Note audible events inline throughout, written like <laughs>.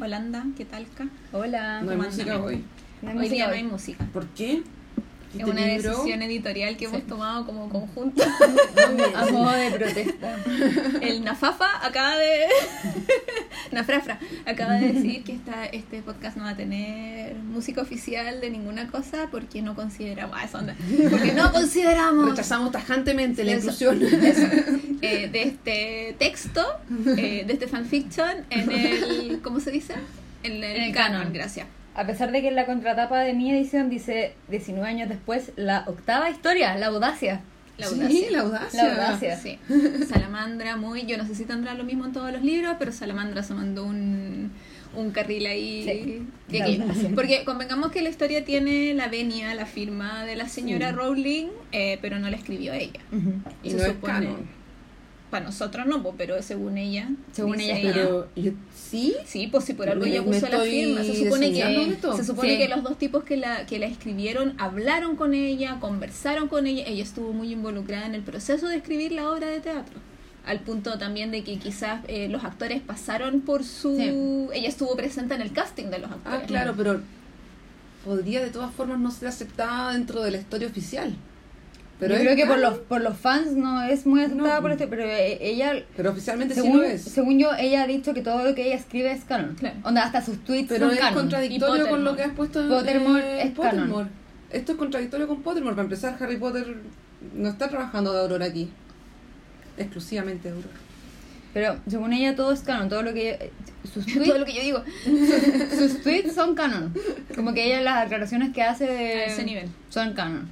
Holanda, ¿qué tal? Ca? Hola. No hay ¿Cómo música andan? hoy. No hay Hoy música día no hoy. hay música. ¿Por qué? Es ¿Este una libro? decisión editorial que hemos tomado como conjunto. <laughs> A modo de protesta. El Nafafa acaba de. <laughs> Nafrafra acaba de decir que esta, este podcast no va a tener música oficial de ninguna cosa porque no consideramos. Ah, esa onda. Porque no <laughs> consideramos Rechazamos tajantemente la Eso. inclusión. eso, eh, de este texto, eh, de este fanfiction, en el. ¿Cómo se dice? En el, En el canon, canon. gracias. A pesar de que en la contratapa de mi edición dice 19 años después, la octava historia, la audacia. La Sí, audacia. la audacia. La audacia. Sí. Salamandra, muy. Yo no sé si tendrá lo mismo en todos los libros, pero Salamandra se mandó un, un carril ahí. Sí, aquí. Porque convengamos que la historia tiene la venia, la firma de la señora Sí. Rowling, eh, pero no la escribió ella. Y Se no es supone- canon. Para nosotros no, po, pero según ella. Según dice ella, Pero, yo- ¿sí? Sí, pues si por algo Me- ella puso la firma. Se supone que, se supone Sí. que los dos tipos que la, que la escribieron hablaron con ella, conversaron con ella. Ella estuvo muy involucrada en el proceso de escribir la obra de teatro. Al punto también de que quizás eh, los actores pasaron por su... Sí. Ella estuvo presente en el casting de los actores. Ah, claro, pero podría de todas formas no ser aceptada dentro de la historia oficial. Pero Yo creo que por canon. los, por los fans no es muy aceptada No. por este, pero eh, ella, Pero oficialmente sí según, lo es. según yo, ella ha dicho que todo lo que ella escribe es canon. Claro. Onda, hasta sus tweets Pero son es canon. contradictorio con lo que has puesto en Pottermore eh, es canon. Pottermore. Esto es contradictorio con Pottermore. Para empezar, Harry Potter no está trabajando de Aurora aquí. Exclusivamente de Aurora. Pero según ella todo es canon, todo lo que ella- sus <laughs> Todo lo que yo digo sus tweets son canon. Como que ella las aclaraciones que hace de a ese nivel. son canon.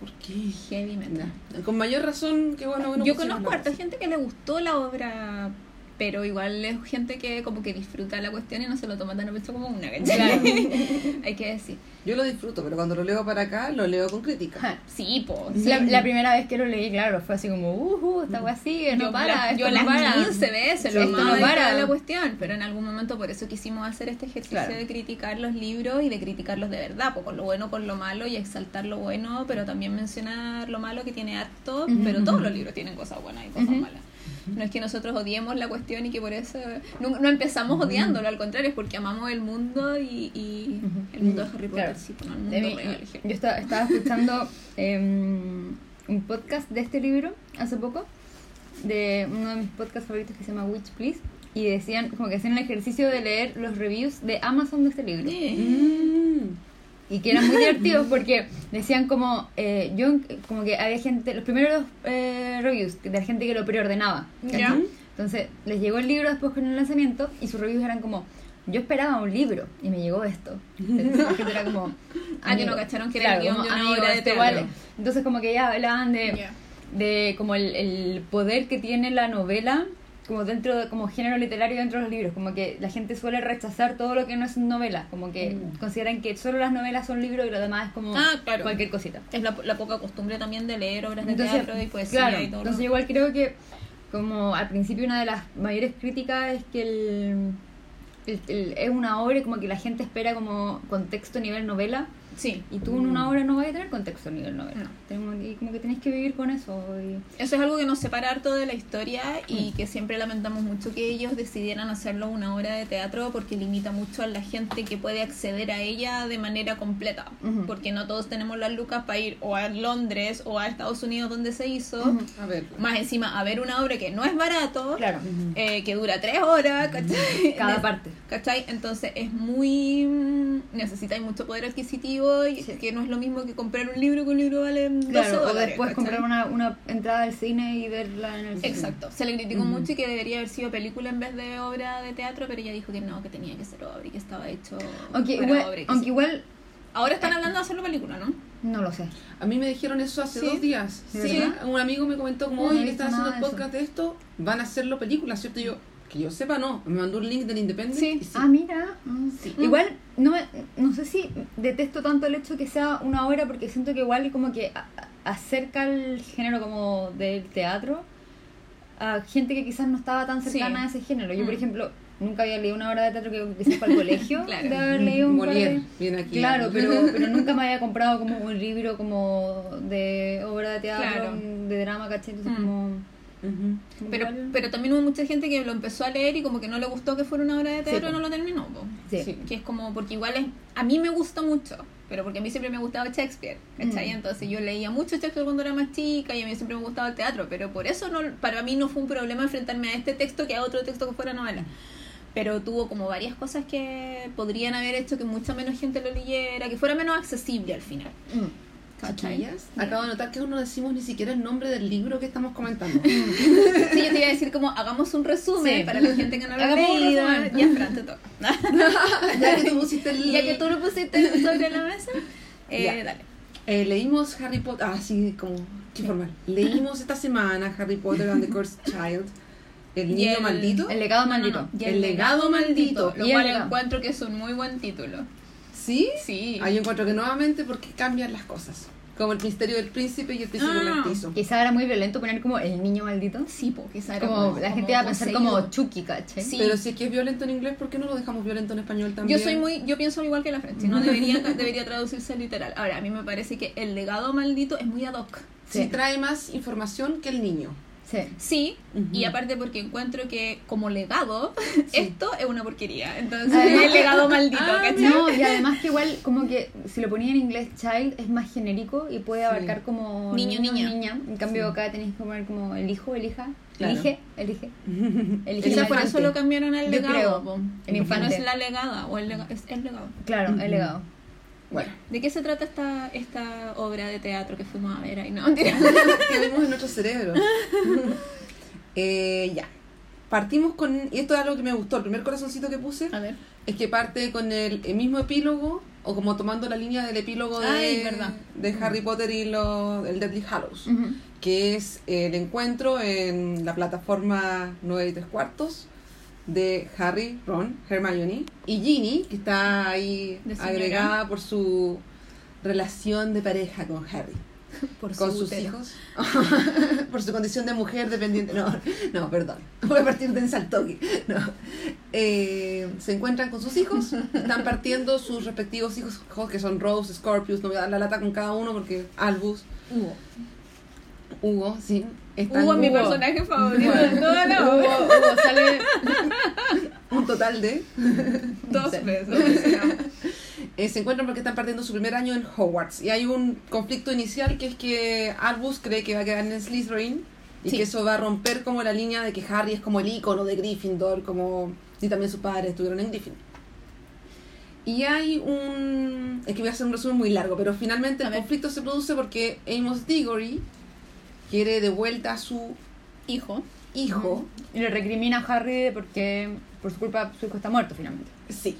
¿Por qué? Heavy metal. Con mayor razón, que bueno, bueno Yo pusimos conozco harta gente que le gustó la obra, pero igual es gente que como que disfruta la cuestión y no se lo toma tan a pecho como una, ¿cachai? Claro. <laughs> Hay que decir. Yo lo disfruto, pero cuando lo leo para acá, lo leo con crítica. Ja. Sí, po. La, la primera vez que lo leí, claro, fue así como, uh, esta wea sigue, no yo para, la- esto yo no las para. 15 veces lo Esto no para. la cuestión, pero en algún momento por eso quisimos hacer este ejercicio Claro. de criticar los libros y de criticarlos de verdad, po, con lo bueno, con lo malo y exaltar lo bueno, pero también mencionar lo malo que tiene harto, Ujú. pero todos los libros tienen cosas buenas y cosas malas. No es que nosotros odiemos la cuestión y que por eso no, no empezamos odiándolo, al contrario, es porque amamos el mundo y, el mundo de Harry Potter, Claro. sí, pues, el mundo mí- real. yo estaba, estaba escuchando em, un podcast de este libro hace poco, de uno de mis podcasts favoritos que se llama Witch Please, y decían, como que hacían el ejercicio de leer los reviews de Amazon de este libro. Mm. Y que eran muy <laughs> divertidos porque decían como eh, yo como que había gente los primeros eh, reviews de la gente que lo preordenaba entonces les llegó el libro después con el lanzamiento y sus reviews eran como yo esperaba un libro y me llegó esto. Entonces, era como <laughs> Ah, que no cacharon que era el guion como, de una amigo, obra de esto teatro. igual- entonces como que ya hablaban de de como el, el poder que tiene la novela como dentro de, como género literario dentro de los libros como que la gente suele rechazar todo lo que no es novela como que Mm. consideran que solo las novelas son libros y lo demás es como Ah, claro. cualquier cosita Es la, la poca costumbre también de leer obras de entonces teatro y poesía claro y todo. entonces lo- igual creo que como al principio una de las mayores críticas es que el, el- el- es una obra como que la gente espera como contexto nivel novela Sí. y tú en una obra no vas a tener contexto nivel novela No. Y como que tenés que vivir con eso y- Eso es algo que nos separa harto de la historia y que siempre lamentamos mucho que ellos decidieran hacerlo una obra de teatro porque limita mucho a la gente que puede acceder a ella de manera completa. Porque no todos tenemos las lucas para ir o a Londres o a Estados Unidos donde se hizo. A ver. Más encima a ver una obra que no es barato, claro eh, que dura tres horas, ¿cachai? cada <laughs> parte ¿Cachai? Entonces es muy... Necesitáis mucho poder adquisitivo y Sí. que no es lo mismo que comprar un libro que un libro vale 12 Claro, o dólares, después ¿cachai? comprar una, una entrada al cine y verla en el cine. Exacto. Se le criticó mucho y que debería haber sido película en vez de obra de teatro, pero ella dijo que no, que tenía que ser obra y que estaba hecho Aunque, para igual, obra. y que aunque sí. igual, Ahora están hablando de hacerlo película, ¿no? no lo sé. A mí me dijeron eso hace ¿Sí? dos días. ¿Sí? Un amigo me comentó como, No, no oye, visto están haciendo el de podcast de esto, van a hacerlo película, ¿cierto? Y yo, que yo sepa, no. Me mandó un link del Independent. Sí. y sí. Ah, mira. mm. Sí. Igual, no, me- no sé si detesto tanto el hecho que sea una obra porque siento que igual como que acerca el género como del teatro a gente que quizás no estaba tan cercana Sí. a ese género. Yo, por Mm. ejemplo, nunca había leído una obra de teatro que quizás para el <laughs> colegio. Claro. De haber leído un par de- Molière, viene aquí. Claro, <laughs> pero, pero nunca me había comprado como un libro como de obra de teatro, Claro. de drama, ¿cachai? Entonces Mm. como... Pero, pero también hubo mucha gente que lo empezó a leer y como que no le gustó que fuera una obra de teatro Sí, y no lo terminó. Sí. Que es como, porque igual es, a mí me gusta mucho, pero porque a mí siempre me gustaba Shakespeare, ¿cachai? Mm. Entonces yo leía mucho Shakespeare cuando era más chica y a mí siempre me gustaba el teatro, pero por eso no, para mí no fue un problema enfrentarme a este texto que a otro texto que fuera novela. Pero tuvo como varias cosas que podrían haber hecho que mucha menos gente lo leyera, que fuera menos accesible al final. Mm. Chiquillas, Acabo de notar que aún no decimos ni siquiera el nombre del libro que estamos comentando. <laughs> Sí, yo te iba a decir como hagamos un resumen Sí. para la gente que no lo ha leído. Ya, Fran, te toca. <laughs> ya que tú pusiste el... Ya que tú lo pusiste sobre la mesa, <laughs> eh, dale. Eh, leímos Harry Potter, ah, sí, como, qué formal. Leímos esta semana Harry Potter and the Cursed Child, El Niño el- Maldito. El legado No, no, maldito. no. Y El legado maldito. Lo cual encuentro que es un muy buen título. ¿Sí? Sí. Ahí encuentro que nuevamente porque cambian las cosas. Como el misterio del príncipe y el príncipe Ah. mestizo. Quizá era muy violento poner como el niño maldito. Sí, porque esa era Como la gente iba a pensar como. Chucky, ¿cachai? Sí. Pero si es que es violento en inglés, ¿por qué no lo dejamos violento en español también? Yo soy muy, yo pienso igual que la Franchi, no <laughs> debería, debería traducirse literal. Ahora, a mí me parece que el legado maldito es muy ad hoc. Sí, Sí. trae más información que el niño. Sí. Sí, y aparte porque encuentro que como legado, <laughs> Sí. esto es una porquería. Entonces, Además el legado maldito, Ah, ¿cachai? No, y además que igual como que si lo ponía en inglés child es más genérico y puede abarcar como Niño, niña. En cambio acá tenéis que poner como el hijo, el hija. Claro. Elige, elige. <laughs> Elige Quizás el por eso lo cambiaron al Yo legado. creo, el no infante. es la legada, o el lega- es el legado. Claro, el legado. Bueno, ¿De qué se trata esta, esta obra de teatro que fuimos a ver ahí? No, <laughs> que vimos en nuestro cerebro. <laughs> Eh, ya. Partimos con. Y esto es algo que me gustó. El primer corazoncito que puse A ver. es que parte con el, el mismo epílogo, o como tomando la línea del epílogo de, Ay, verdad. de Harry Potter y lo, el Deadly Hallows, que es el encuentro en la plataforma 9 y 3 cuartos de Harry, Ron, Hermione y Ginny, que está ahí agregada por su relación de pareja con Harry. <laughs> Por con su sus hijos. <laughs> Por su condición de mujer dependiente. No no perdón. Voy a partir de ensaltoque <laughs> no. Eh, se encuentran con sus hijos. Están partiendo sus respectivos hijos que son Rose Scorpius no voy a dar la lata con cada uno porque Albus Hugo. Hugo sí están Hugo es mi Hugo. personaje favorito de toda la Hugo. Hugo sale un total de <laughs> Dos veces. <laughs> Eh, se encuentran porque están partiendo su primer año en Hogwarts y hay un conflicto inicial que es que Albus cree que va a quedar en Slytherin y Sí. que eso va a romper como la línea de que Harry es como el ícono de Gryffindor como y también sus padres estuvieron en Gryffindor y hay un es que voy a hacer un resumen muy largo pero finalmente A el ver. conflicto se produce porque Amos Diggory quiere de vuelta a su Hijo. hijo y le recrimina a Harry porque por su culpa su hijo está muerto finalmente. sí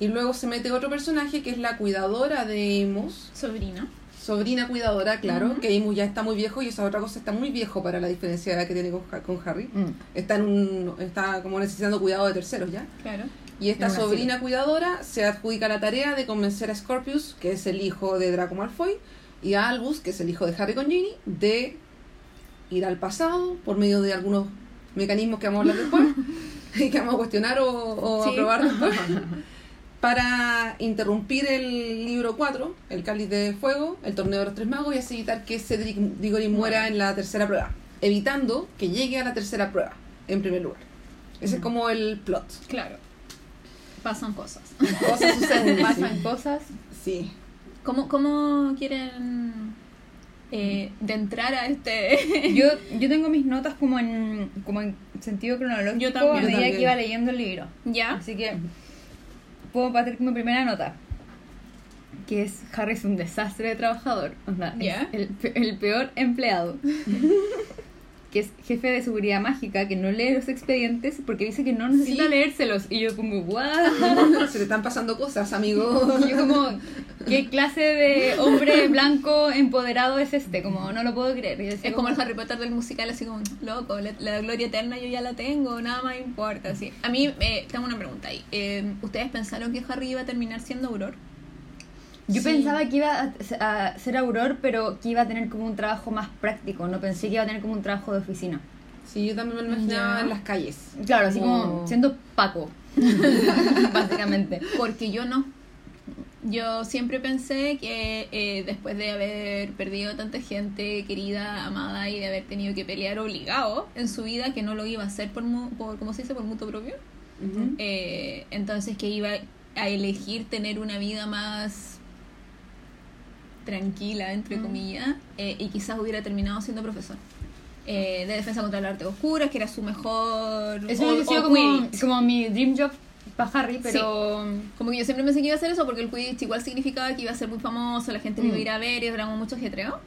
y luego se mete otro personaje que es la cuidadora de Amos Sobrina. sobrina cuidadora, claro, que Amos ya está muy viejo y esa otra cosa está muy viejo para la diferencia de edad que tiene con, con Harry. Mm. Está en un está como necesitando cuidado de terceros ya. Claro. Y esta sobrina cuidadora se adjudica la tarea de convencer a Scorpius, que es el hijo de Draco Malfoy, y a Albus, que es el hijo de Harry con Ginny, de ir al pasado por medio de algunos mecanismos que vamos a hablar después <laughs> y que vamos a cuestionar o, o Sí. aprobar después <laughs> para interrumpir el libro 4, el cáliz de fuego, el torneo de los tres magos y así evitar que Cedric Diggory muera en la tercera prueba, evitando que llegue a la tercera prueba en primer lugar. Ese es como el plot. Claro. Pasan cosas. Cosas suceden. <laughs> Pasan cosas. Sí. ¿Cómo, cómo quieren eh, de entrar a este? <laughs> Yo, yo tengo mis notas como en, como en sentido cronológico Yo también. a medida también. que iba leyendo el libro. ¿Ya? Así que puedo partir con mi primera nota. Que es Harry es un desastre de trabajador. Es Ya. el, el peor empleado. <laughs> que es jefe de seguridad mágica, que no lee los expedientes porque dice que no necesita Sí. leérselos. Y yo como, ¿what? Se le están pasando cosas, amigo. <laughs> Y yo como, ¿qué clase de hombre blanco empoderado es este? Como, no lo puedo creer. Y yo decía Es como el Harry Potter del musical, así como, loco, la, la gloria eterna yo ya la tengo, nada más importa. Así. A mí, eh, tengo una pregunta ahí. Eh, ¿Ustedes pensaron que Harry iba a terminar siendo Auror? Yo Sí. pensaba que iba a, a ser auror, pero que iba a tener como un trabajo más práctico. No pensé que iba a tener como un trabajo de oficina. Sí, yo también me lo imaginaba Ya. en las calles. Claro, así Como- como siendo Paco, <laughs> básicamente. Porque yo no. Yo siempre pensé que eh, después de haber perdido tanta gente querida, amada y de haber tenido que pelear obligado en su vida, que no lo iba a hacer por, mu- por ¿cómo se dice? Por mutuo propio. Ujú. Eh, entonces que iba a elegir tener una vida más tranquila, entre Mm. comillas, eh, y quizás hubiera terminado siendo profesor. Eh, de defensa contra las artes oscuras, que era su mejor... Eso hubiese sido como, mi dream job para Harry, pero... Como que yo siempre pensé que iba a hacer eso porque el Quidditch igual significaba que iba a ser muy famoso, la gente lo iba a ir a ver y era como mucho ajetreo.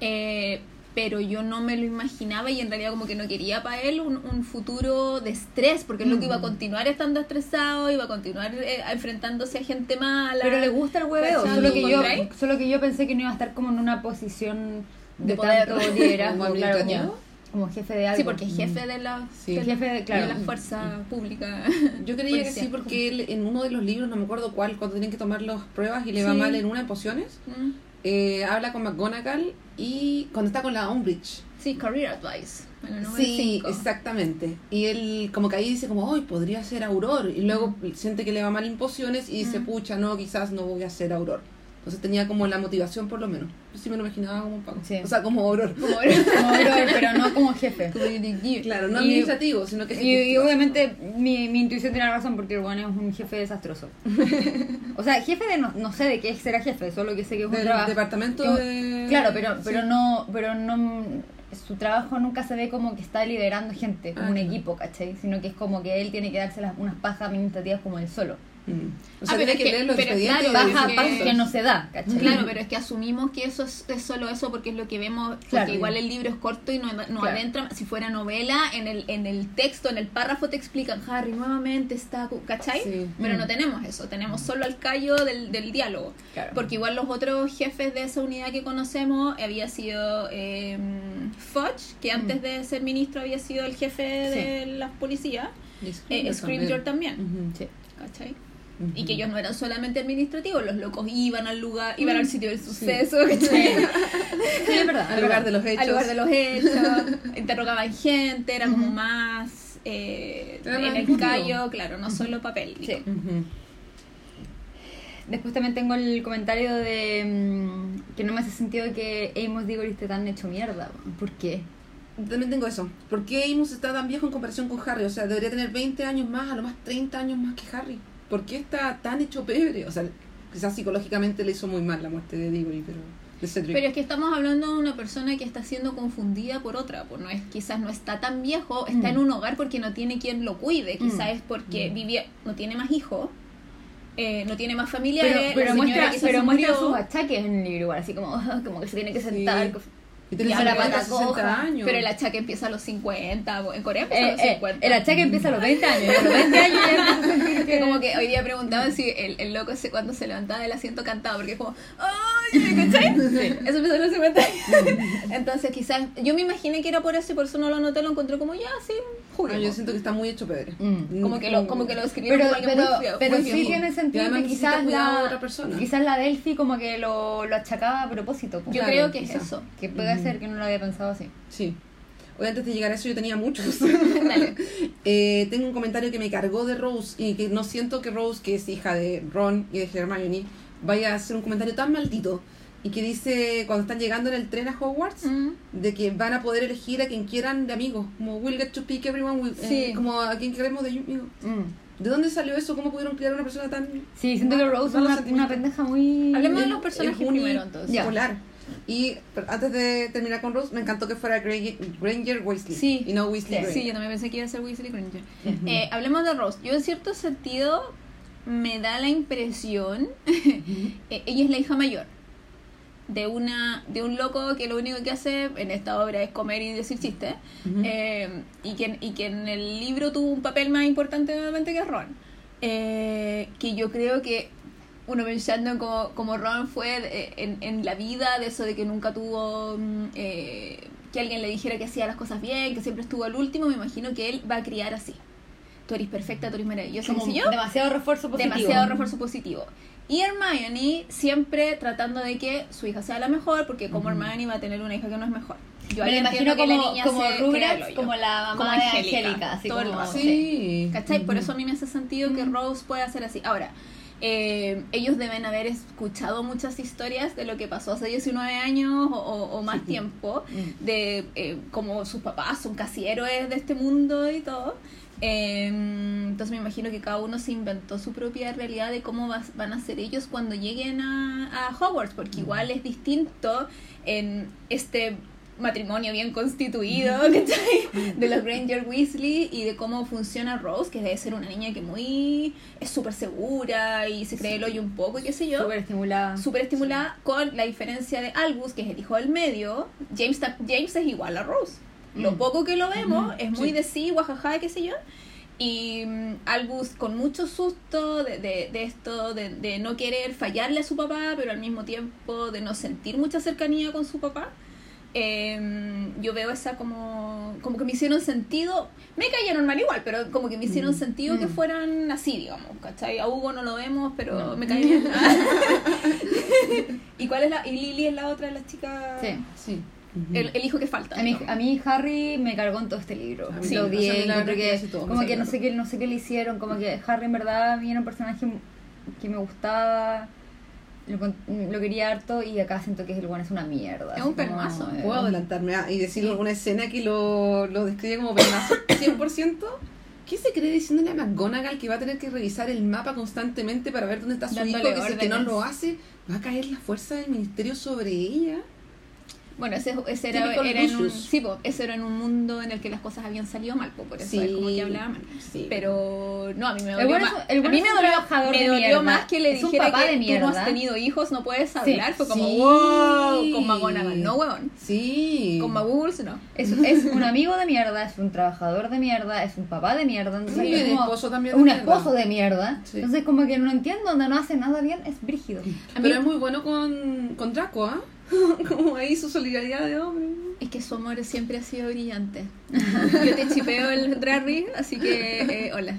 Eh, pero yo no me lo imaginaba y en realidad como que no quería para él un, un futuro de estrés, porque es lo que iba a continuar estando estresado, iba a continuar eh, enfrentándose a gente mala. Pero le gusta el hueveo, solo que, yo, solo que yo pensé que no iba a estar como en una posición de, De poder. tanto <laughs> liderazgo, ¿Como claro, como, como jefe de algo. Sí, porque es jefe de la, Sí. de, Jefe de- claro. de la fuerza pública. Yo creía que sí, porque él en uno de los libros, no me acuerdo cuál, cuando tienen que tomar las pruebas y le va mal en una de pociones, Mm. eh, habla con McGonagall y cuando está con la Umbridge. Sí, career advice. Sí, exactamente. Y él como que ahí dice como, hoy podría ser Auror. Y luego siente que le va mal en pociones y dice, Mm. pucha, no, quizás no voy a ser Auror. Entonces tenía como la motivación por lo menos. Yo sí me lo imaginaba como Paco. Sí. O sea, como Auror. Como <laughs> pero no como jefe. Claro, no Y- administrativo, sino que Y, y obviamente mi, mi intuición tiene razón porque bueno es un jefe desastroso. <laughs> O sea, jefe de no, no sé de qué será jefe, solo que sé que es un Del trabajo. departamento que de... Claro, pero, Sí. pero no, pero no su trabajo nunca se ve como que está liderando gente, como Ah, un equipo, ¿cachai? Sino que es como que él tiene que darse las, unas pajas administrativas como él solo. Mm. O Ah, sea, pero es que que- leer los pero expedientes. claro, que- no se da, ¿cachai? Claro, pero es que asumimos que eso es, es solo eso porque es lo que vemos, porque Claro. igual el libro es corto y no, no Claro. adentra. Si fuera novela, en el, en el texto, en el párrafo te explican, Harry nuevamente está, ¿cachai? Sí. Pero Mm. no tenemos eso, tenemos solo el callo del, del diálogo. Claro. Porque igual los otros jefes de esa unidad que conocemos había sido eh, Fudge, que antes de ser ministro había sido el jefe de la policía, Y eh, Scrimgeour también. Sí. ¿cachai? Y que ellos no eran solamente administrativos, los locos iban al lugar, iban al sitio del suceso. <laughs> Sí, es verdad. <laughs> Al lugar de los hechos. al lugar de los hechos, <laughs> interrogaban gente, era como más eh, en el callo, claro, no solo papel. Sí. Después también tengo el comentario de mm, que no me hace sentido que Amos Diggory esté tan hecho mierda. ¿Por qué? También tengo eso. ¿Por qué Amos está tan viejo en comparación con Harry? O sea, debería tener 20 años más, a lo más 30 años más que Harry. ¿Por qué está tan hecho pebre? O sea, quizás psicológicamente le hizo muy mal la muerte de Diggory, pero... Pero es que estamos hablando de una persona que está siendo confundida por otra, pues no es, quizás no está tan viejo, está Mm. en un hogar porque no tiene quien lo cuide, quizás Mm. es porque Mm. vivía, no tiene más hijos, eh, no tiene más Pero, familiares, la pero muestra, quizás pero muestra sus achaques en el libro así como, <laughs> como que se tiene que sentar. Sí. Y tiene y cerca ahora de pata 60 coja. años. Pero el achaque empieza a los 50, en Corea empieza a Eh, los eh, 50. el achaque empieza a los 20 años, a los 20 años ya a Que como que hoy día preguntaban si el, el loco ese cuando se levantaba del asiento cantaba, porque es como, ¡ay! ¿Cachai? <laughs> Eso empezó a los 50 años. Entonces quizás, yo me imaginé que era por eso y por eso no lo anoté, lo encontré como ya, sí, Ah, juguemos. yo siento que está muy hecho pebre. Mm. Como que lo, como que lo escribieron Pero, como pero, muy feo. pero muy sí viejo. tiene sentido que quizás la, otra persona. quizás la Delphi como que lo, lo achacaba a propósito. como- Yo Claro, creo que quizá. es eso. Que puede ser que no lo había pensado así. Sí. Hoy antes de llegar a eso yo tenía muchos. <laughs> <laughs> Eh, tengo un comentario que me cargó de Rose y que no siento que Rose, que es hija de Ron y de Hermione, vaya a hacer un comentario tan maldito. Y que dice cuando están llegando en el tren a Hogwarts, Mm. de que van a poder elegir a quien quieran de amigos. Como we'll get to pick everyone, eh, Sí. como a quien queremos de amigos. Mm. ¿De dónde salió eso? ¿Cómo pudieron criar a una persona tan Sí, siento que Rose es una, una pendeja muy... Hablemos de los personajes primero, entonces. Polar? Y antes de terminar con Rose, me encantó que fuera Granger, Granger Weasley Sí. y no Weasley Sí. Sí, yo también pensé que iba a ser Weasley Granger. Ujú. Eh, hablemos de Rose. Yo en cierto sentido me da la impresión, <laughs> eh, ella es la hija mayor de una de un loco que lo único que hace en esta obra es comer y decir chistes Ujú. eh, y, que, y que en el libro tuvo un papel más importante nuevamente que Ron Eh, que yo creo que uno pensando en como, como Ron fue eh, en, en la vida de eso de que nunca tuvo mm, eh, que alguien le dijera que hacía las cosas bien que siempre estuvo al último me imagino que él va a criar así tú eres perfecta, tú eres maravillosa Como yo demasiado refuerzo positivo. demasiado refuerzo positivo. Y Hermione siempre tratando de que su hija sea la mejor, porque como. Hermione va a tener una hija que no es mejor. Yo Me ahí imagino que la como, niña como Rugrats, como la mamá Como de Angélica, así todo el como... rato. Sí. ¿Cachai? Por eso a mí me hace sentido que. Rose pueda hacer así. Ahora, eh, ellos deben haber escuchado muchas historias de lo que pasó hace 19 años o, más Sí. tiempo, Mm. de eh, cómo sus papás son casi héroes de este mundo y todo. Eh, entonces me imagino que cada uno se inventó su propia realidad de cómo van a ser ellos cuando lleguen a, a Hogwarts, porque igual es distinto en este matrimonio bien constituido ¿cachai? de los Granger Weasley y de cómo funciona Rose, que debe ser una niña que muy es súper segura y se cree el hoyo un poco y qué sé yo Súper estimulada. súper estimulada con la diferencia de Albus, que es el hijo del medio. James, James es igual a Rose. Lo Mm. poco que lo vemos es muy Sí. de sí, guajaja, qué sé yo. Y mm, Albus con mucho susto de, de, de esto, de, de no querer fallarle a su papá, pero al mismo tiempo de no sentir mucha cercanía con su papá. Eh, yo veo esa como como que me hicieron sentido me caía normal igual pero como que me hicieron Mm. sentido que Mm. fueran así digamos ¿cachai? a Hugo no lo vemos pero No. me bien <laughs> <laughs> ¿Y cuál es la? Y Lily es la otra de las chicas. Sí. Sí. El, el hijo que falta. A mí, a mí Harry me cargó en todo este libro. A mí Sí, lo o sea, odié, encontré verdad que todo como que no sé qué, no sé qué le hicieron, como que Harry en verdad a mí era un personaje que me gustaba, lo, lo quería harto y acá siento que el bueno es una mierda. Es un como, pelmazo. eh, Puedo adelantarme ah, y decir alguna escena que lo, lo describe como pelmazo <coughs> 100%. ¿Qué se cree diciéndole a McGonagall que va a tener que revisar el mapa constantemente para ver dónde está su Dándole hijo? Que si es que no lo hace, va a caer la fuerza del ministerio sobre ella. Bueno, ese, ese era, era en un, sí, po, ese era en un mundo en el que las cosas habían salido mal, po, por eso es como que hablaba mal. Sí. Pero no, a mí me El dolió bueno más. el a bueno mí me dolió, trabajador me de dolió mierda. más que le Es dijera que de tú no has tenido hijos, no puedes hablar. Fue como, wow, con McGonagall, no, huevón. Sí. Con Maguls, no. Es, es un amigo de mierda, es un trabajador de mierda, es un papá de mierda. Entonces es un esposo también de Un mierda. esposo de mierda. Entonces como que no entiendo, donde no hace nada bien, es brígido. Mí- Pero es muy bueno con, con Draco, ¿ah? <laughs> como ahí su solidaridad de hombre. Es que su amor siempre ha sido brillante. <laughs> Yo te chipeo el Drarry, así que eh, hola.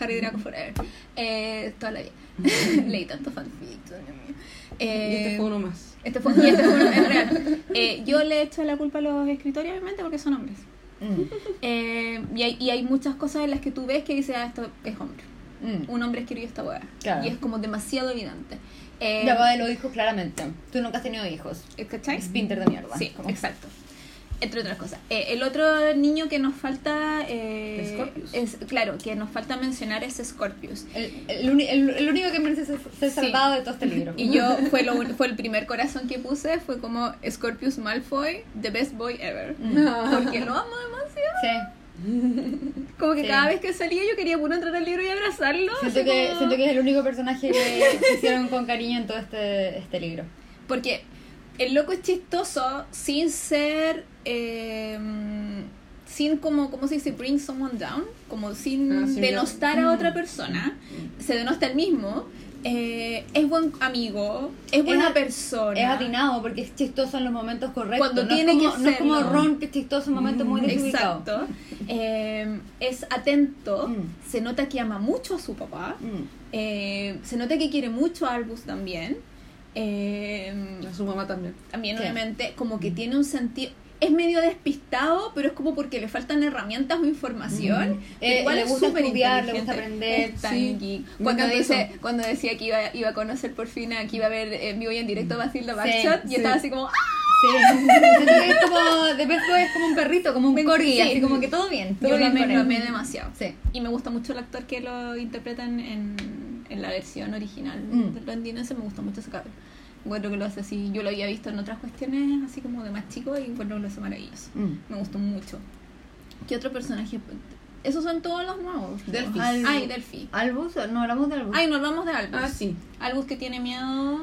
Harry Draco Forever. Eh, toda la vida. <laughs> Leí tanto fanfic, Dios mío. y Eh, este fue uno más. este fue, y este fue uno- es real. Eh, yo le echo la culpa a los escritores, obviamente, porque son hombres. Mm. Eh, y, hay, y hay muchas cosas en las que tú ves que dices, ah, esto es hombre. Mm. Un hombre escribió esta hueá. Claro. Y es como demasiado evidente. Eh, La papá lo dijo claramente. Tú nunca has tenido hijos. ¿Cachai? Es Pinter de mierda. Sí, Como- exacto. Entre otras cosas. Eh, el otro niño que nos falta. Eh, Scorpius. Es, claro, que nos falta mencionar es Scorpius. El, el, el- el único que merece ser, ser Sí. salvado de todo este libro. Y yo, <laughs> fue, lo, fue el primer corazón que puse, fue como Scorpius Malfoy, the best boy ever. Porque lo amo demasiado. Sí. <laughs> Como que Sí. cada vez que salía yo quería puro entrar al libro y abrazarlo. Siento que, como- siento que es el único personaje que hicieron con cariño en todo este, este libro. Porque el loco es chistoso sin ser. eh, sin como, ¿cómo se dice? Bring someone down. Como sin Ah, sí, denostar mira. a otra persona. Se denosta el mismo. Eh, es buen amigo. Es buena persona. Es atinado porque es chistoso en los momentos correctos. Cuando no tiene es que como, No es como. Ron que es chistoso en momentos muy desubicados. Exacto. Eh, es atento. Mm. Se nota que ama mucho a su papá. Mm. eh, se nota que quiere mucho a Albus también. Eh, A su mamá también. también Sí. obviamente como que tiene un sentido es medio despistado pero es como porque le faltan herramientas o información Eh, Igual le es súper estudiar, le gusta aprender, sí. Me cuando dice eso. cuando decía que iba, iba a conocer por fin a- que iba a ver en vivo y en directo a Basilda Sí, Backshot y sí. estaba así como ¡ah! Es como, de vez es como un perrito, como un Me- corgi, sí. así como que todo bien, todo yo bien él. amé demasiado Sí. y me gusta mucho el actor que lo interpreta en, en, la versión original Mm. de londinense me gusta mucho ese cabrón encuentro que lo hace así yo lo había visto en otras cuestiones así como de más chico y encuentro que lo hace maravilloso Mm. Me gustó mucho. ¿Qué otro personaje? Esos son todos los nuevos. ¿no? Delphi. Al- Ay, Delphi. Albus, no hablamos de Albus. Ay, nos vamos de Albus. Ah, sí. Albus que tiene miedo.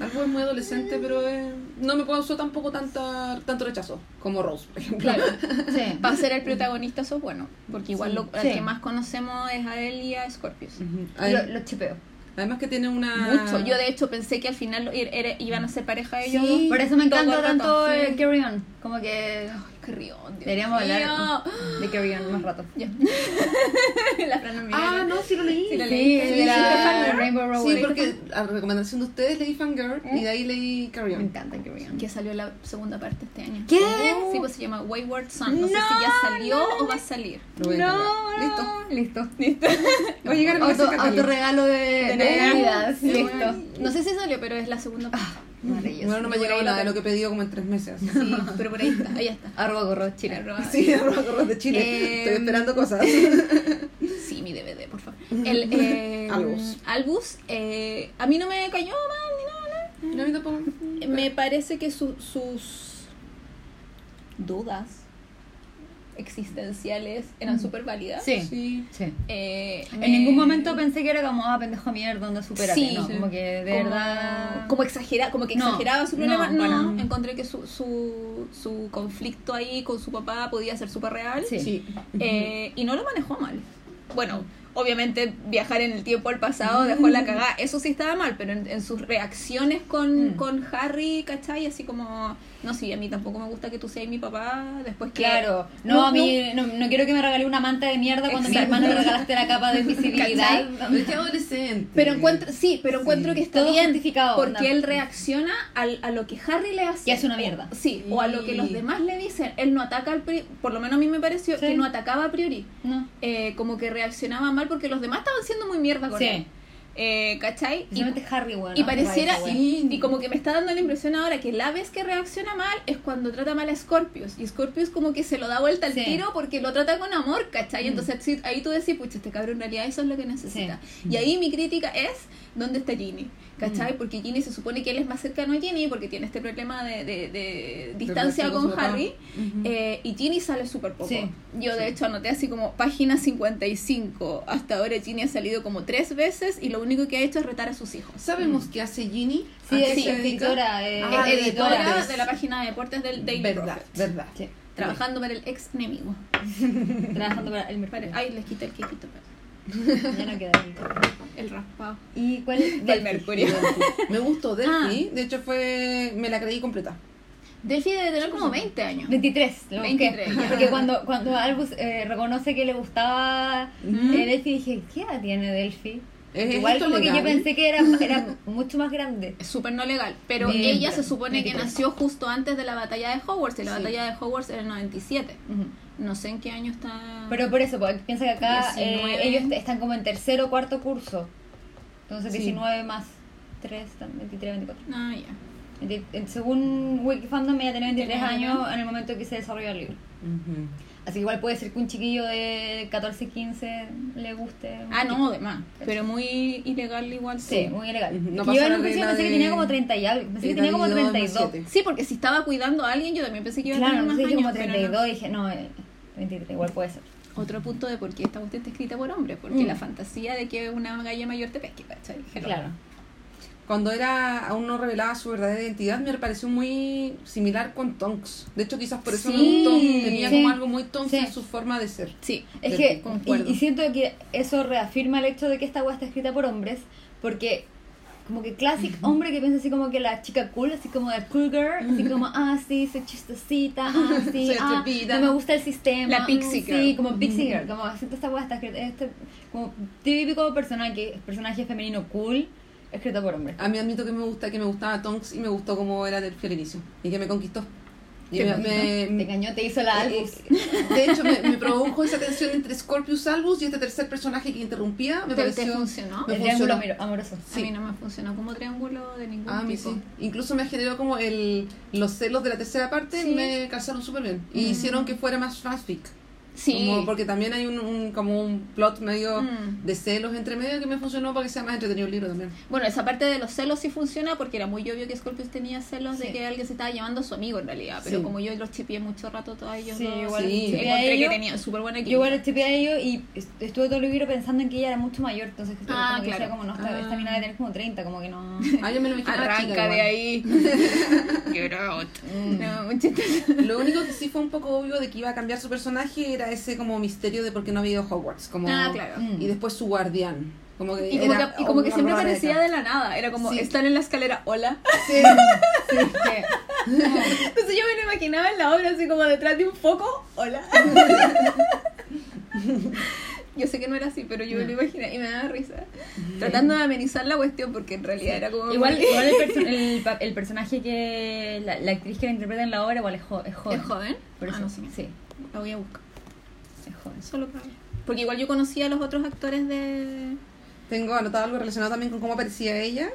Algo es muy adolescente, pero eh, no me causó tampoco tanta, tanto rechazo como Rose, por ejemplo. Claro. <laughs> Sí. Para ser el protagonista, eso es bueno. Porque igual Sí. lo, al Sí. que más conocemos es a él y a Scorpius. Lo, Adem- lo chipeo. Además que tiene una... Mucho. Yo, de hecho, pensé que al final er- era- iban a ser pareja ellos. Sí. Por eso me encanta tanto sí. eh, Carry On. Como que Qué rión, Dios deberíamos mío. hablar de Carry On más rato. Ya. <laughs> la Fran no. Ah, no, sí lo leí. Sí, lo leí. Sí, de sí, la sí, Rainbow Road. Sí, porque a recomendación de ustedes leí Fangirl y de ahí leí Carry Me encanta vean. Que salió la segunda parte este año. ¿Qué? Sí, pues se llama Wayward Son. No, sé No, si ya salió no, o va a salir. Lo voy a encargar. Listo. ¿Listo? <laughs> Voy a llegar a mi Auto, autorregalo de, de Navidad. Listo. No sé si salió, pero es la segunda parte. Maravilloso. Bueno, no me ha llegado nada de lo que he pedido como en tres meses. así. Sí, pero por ahí está. Ahí está. <laughs> Arroba correo chile. Arroba- Sí, arroba correos de Chile. Eh, Estoy esperando cosas. <laughs> Sí, mi DVD, por favor. <laughs> El eh, Albus. Albus, eh, a mí no me cayó mal ni nada. No, tampoco. Me parece que su- sus dudas existenciales eran súper válidas. Sí. Sí. Sí. Eh, me- En ningún momento pensé que era como, ah, pendejo mierda, onda, supérate. Sí, no, sí. como que de como, verdad. como exagera, como que No, exageraba su no, problema. No, nada. encontré que su, su, su conflicto ahí con su papá podía ser súper real. Sí. Sí. Eh, y no lo manejó mal. Bueno, obviamente viajar en el tiempo al pasado dejó la cagada. Eso sí estaba mal, pero en, en sus reacciones con, Mm. con Harry, ¿cachai? Así como, no, sí, a mí tampoco me gusta que tú seas mi papá. Después que. Claro, no, a mí no, no quiero que me regale una manta de mierda cuando mi hermano le regalaste la capa de <laughs> invisibilidad. Pero es que adolescente. Pero encuentro, sí, pero encuentro Sí. que está Todo bien justificado, porque onda. él reacciona al, a lo que Harry le hace. Y hace una mierda. O- sí, o a lo que los demás le dicen. Él no ataca al pri- por lo menos a mí me pareció Sí. que no atacaba a priori. No. Eh, como que reaccionaba mal porque los demás estaban siendo muy mierda con Sí. él. Eh, ¿Cachai? Y, Harry, bueno. y pareciera, y, y como que me está dando la impresión ahora que la vez que reacciona mal es cuando trata mal a Scorpius. Y Scorpius como que se lo da vuelta al Sí. tiro porque lo trata con amor, ¿cachai? Mm. Entonces ahí tú decís, pucha, este cabrón en realidad eso es lo que necesita. Sí. Y ahí mi crítica es, ¿dónde está Ginny? ¿Cachai? Mm. Porque Ginny se supone que él es más cercano a Ginny porque tiene este problema de, de- de distancia con. Harry. Eh, y Ginny sale súper poco. Sí. Yo de hecho anoté así como página 55. Hasta ahora Ginny ha salido como tres veces y lo único que ha hecho es retar a sus hijos. ¿Sabemos qué hace Ginny? Sí, ¿A qué es. Eh, Ah, editora deportes. de la página de deportes del Daily Verdad, Prophet. verdad. sí, Trabajando para el ex enemigo. <laughs> trabajando para el. Ay, les quité el quequito. pero- Ya no queda ahí. <laughs> El raspado. ¿Y cuál es? <laughs> Del Mercurio. <laughs> Me gustó Delphi, Ah. de hecho fue me la creí completa. Delphi debe tener como 20 años. 23, lo busqué. 23, ya. Porque cuando, cuando Albus eh, reconoce que le gustaba Mm. eh, Delphi, dije, ¿qué edad tiene Delphi? ¿Es Igual como que yo legal? pensé que era, era mucho más grande. Es súper no legal. Pero Bien, ella se supone que 23. nació justo antes de la batalla de Hogwarts. Y la Sí. batalla de Hogwarts era el 97. Ujú. No sé en qué año está. Pero por eso, porque piensa que acá eh, 19. ellos están como en tercero o cuarto curso. Entonces Sí. 19 más 3, 23, 24. Ah, ya. Veinti- eh, Según Wikifandom, ella tenía 23 Tenía años en el momento que se desarrolló el libro. Ujú. Así que igual puede ser que un chiquillo de 14, 15 le guste. Ah, no, de más. Pero muy ilegal igual. Sí, todo. muy ilegal. No yo en un principio pensé que de- tenía como 30 y algo. Pensé que tenía como Navidad 32. 27. Sí, porque si estaba cuidando a alguien, yo también pensé que iba a Claro, tener más que años. como pero no. 32 dije, no, eh, 23, igual puede ser. Otro punto de por qué esta cuestión está escrita por hombres. Porque Mm. la fantasía de que una galla mayor te pesque, ¿cachai? Claro. Cuando era aún no revelaba su verdadera identidad, me pareció muy similar con Tonks. De hecho, quizás por eso Sí, gustó. Tenía sí, como algo muy Tonks sí. en su forma de ser. Sí, Es que, y, y siento que eso reafirma el hecho de que esta weá está escrita por hombres, porque como que classic hombre que piensa así como que la chica cool, así como la cool girl, así como, ah, sí, soy chistosita, ah, <laughs> sí, Soy ah, no me gusta el sistema. La pixie mm, girl. Sí, como pixie girl, como siento esta weá está escrita, este como típico personaje, personaje femenino cool, escrito por hombres. A mí admito que me gusta, que me gustaba Tonks y me gustó como era del al inicio. Y que me conquistó. Y Te me- conquistó, me- te engañó, te hizo la eh, Albus. eh, de hecho, me, me produjo esa tensión entre Scorpius Albus y este tercer personaje que interrumpía. Me ¿Te, te pareció. funcionó? me el triángulo funcionó. amor- amoroso. A mí no me funcionó como triángulo de ningún Ah, a mí tipo. sí. Incluso me generó como el los celos de la tercera parte, Sí. me calzaron súper bien. Y Mm. hicieron que fuera más fanfic. Sí. Como porque también hay un, un- como un plot medio Mm. de celos entre medio que me funcionó para que sea más entretenido el libro también. Bueno, esa parte de los celos sí funciona porque era muy obvio que Scorpius tenía celos de Sí. que alguien se estaba llamando a su amigo en realidad. Pero Sí. como yo los chipié mucho rato todos ellos Sí, dos, igual Sí. chipeé a encontré que ellos. tenían súper buena Yo igual estuve a ello y est- estuve todo el libro pensando en que ella era mucho mayor, entonces que Ah, como que decía claro. como no, esta, Ah. esta mina debe tener como 30, como que no... Ah, yo me lo Arranca chica de igual. ahí. <laughs> Get out. Mm. No. Lo único que sí fue un poco obvio de que iba a cambiar su personaje era ese como misterio de por qué no había ido a Hogwarts. Como, Ah, claro. Mm. Y después su guardián. Como que Y como, era que, y como que una siempre aparecía de la nada. Era como Sí. estar en la escalera, hola. Sí, <laughs> sí, que- Entonces yo me lo imaginaba en la obra así como detrás de un foco, hola. <laughs> Yo sé que no era así, pero yo me lo imaginé y me daba risa. Tratando de amenizar la cuestión porque en realidad era como... Igual, muy- igual el, <laughs> perso- el, personaje que. La, la actriz que la interpreta en la obra, igual es, jo- es joven. ¿Es joven? Por Ah, eso, no sé. sí, La voy a buscar. Es joven. Solo para. Porque igual yo conocía a los otros actores de... Tengo anotado algo relacionado también con cómo aparecía ella,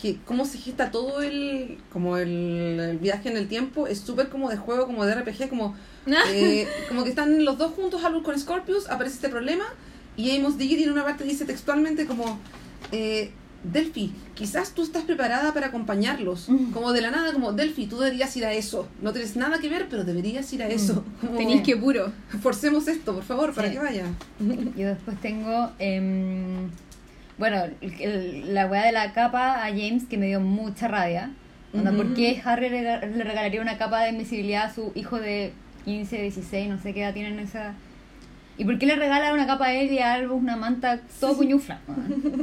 que cómo se gesta todo el como el, el viaje en el tiempo, es súper como de juego, como de RPG, como <laughs> eh, como que están los dos juntos algo con Scorpius, aparece este problema y Amos Diggity en una parte dice textualmente como eh, Delphi, quizás tú estás preparada para acompañarlos, Mm. como de la nada, como Delphi, tú deberías ir a eso, no tienes nada que ver, pero deberías ir a eso, <laughs> como, Tenéis que puro. forcemos esto, por favor, para que vaya. <laughs> Yo después tengo. em, bueno, el- la weá de la capa a James que me dio mucha rabia. Onda, ¿Por qué Harry le, le regalaría una capa de invisibilidad a su hijo de 15, 16, no sé qué edad tienen esa. ¿Y por qué le regala una capa a él y a Albus una manta todo puñufla?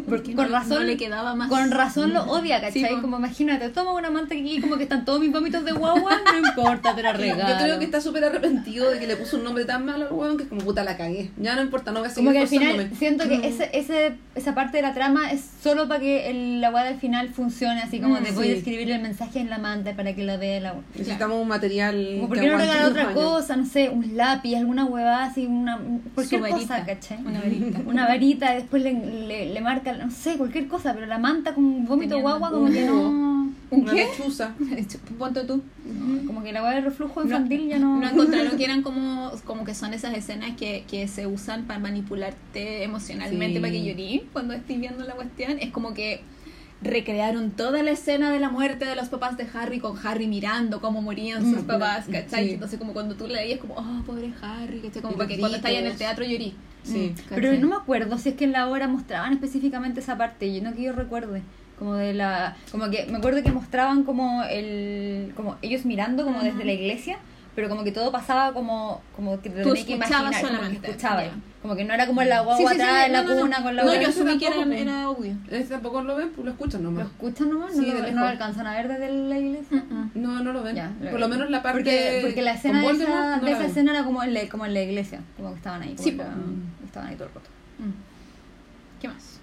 Porque con <laughs> no, razón no le quedaba más. Con razón lo odia, ¿cachai? como imagínate, toma una manta aquí como que están todos mis vómitos de guagua, no importa, te la regalo. Yo creo que está súper arrepentido de que le puso un nombre tan malo al weón que es como puta la cagué. Ya no importa, no voy a seguir Como que al final siento que ese, ese, esa parte de la trama es solo para que el, la weá del final funcione, así como Mm, te voy a sí. escribir el mensaje en la manta para que la vea la Necesitamos un material. como, ¿Por qué no regalar otra cosa? No sé, un lápiz, alguna huevada así, una, cualquier varita. cosa, ¿cachai? Una varita. Una varita, y después le, le, le marca, no sé, cualquier cosa, pero la manta con vómito Teniendo guagua un como que no... ¿Un Una qué? lechuza. <laughs> Ponte tú. no, Como que la weá del reflujo No, infantil ya no... No encontraron <laughs> que eran como, como que son esas escenas que, que se usan para manipularte emocionalmente, Sí. para que llorí cuando estoy viendo la cuestión. Es como que recrearon toda la escena de la muerte de los papás de Harry con Harry mirando cómo morían sus Mm, papás, ¿cachai? sí. Entonces como cuando tú la veías como, oh, pobre Harry, ¿cachai? Como para que cuando estás en el teatro llorí. Sí. Mm, Pero ¿cachai? no me acuerdo si es que en la obra mostraban específicamente esa parte, yo no que yo recuerde. Como de la. Como que me acuerdo que mostraban como el. como ellos mirando como Ajá. desde la iglesia, pero como que todo pasaba como. como que te Tú que imaginar, como que solamente, escuchaba. ya. Como que no era como en la guagua Sí, sí, sí, atrás, sí, en la no, no, no. cuna con la No, yo Eso asumí que era, era audio. Este tampoco lo ven, pues lo escuchan ¿Lo nomás. escuchan nomás? ¿No, lo, no lo alcanzan a ver desde la iglesia? Mm, No, no lo ven. Por lo menos la parte. porque, porque la escena de esa, de esa escena era como en, la, como en la iglesia, como que estaban ahí. Como Sí, que po. estaban- estaban ahí todo el rato. mm. ¿Qué más?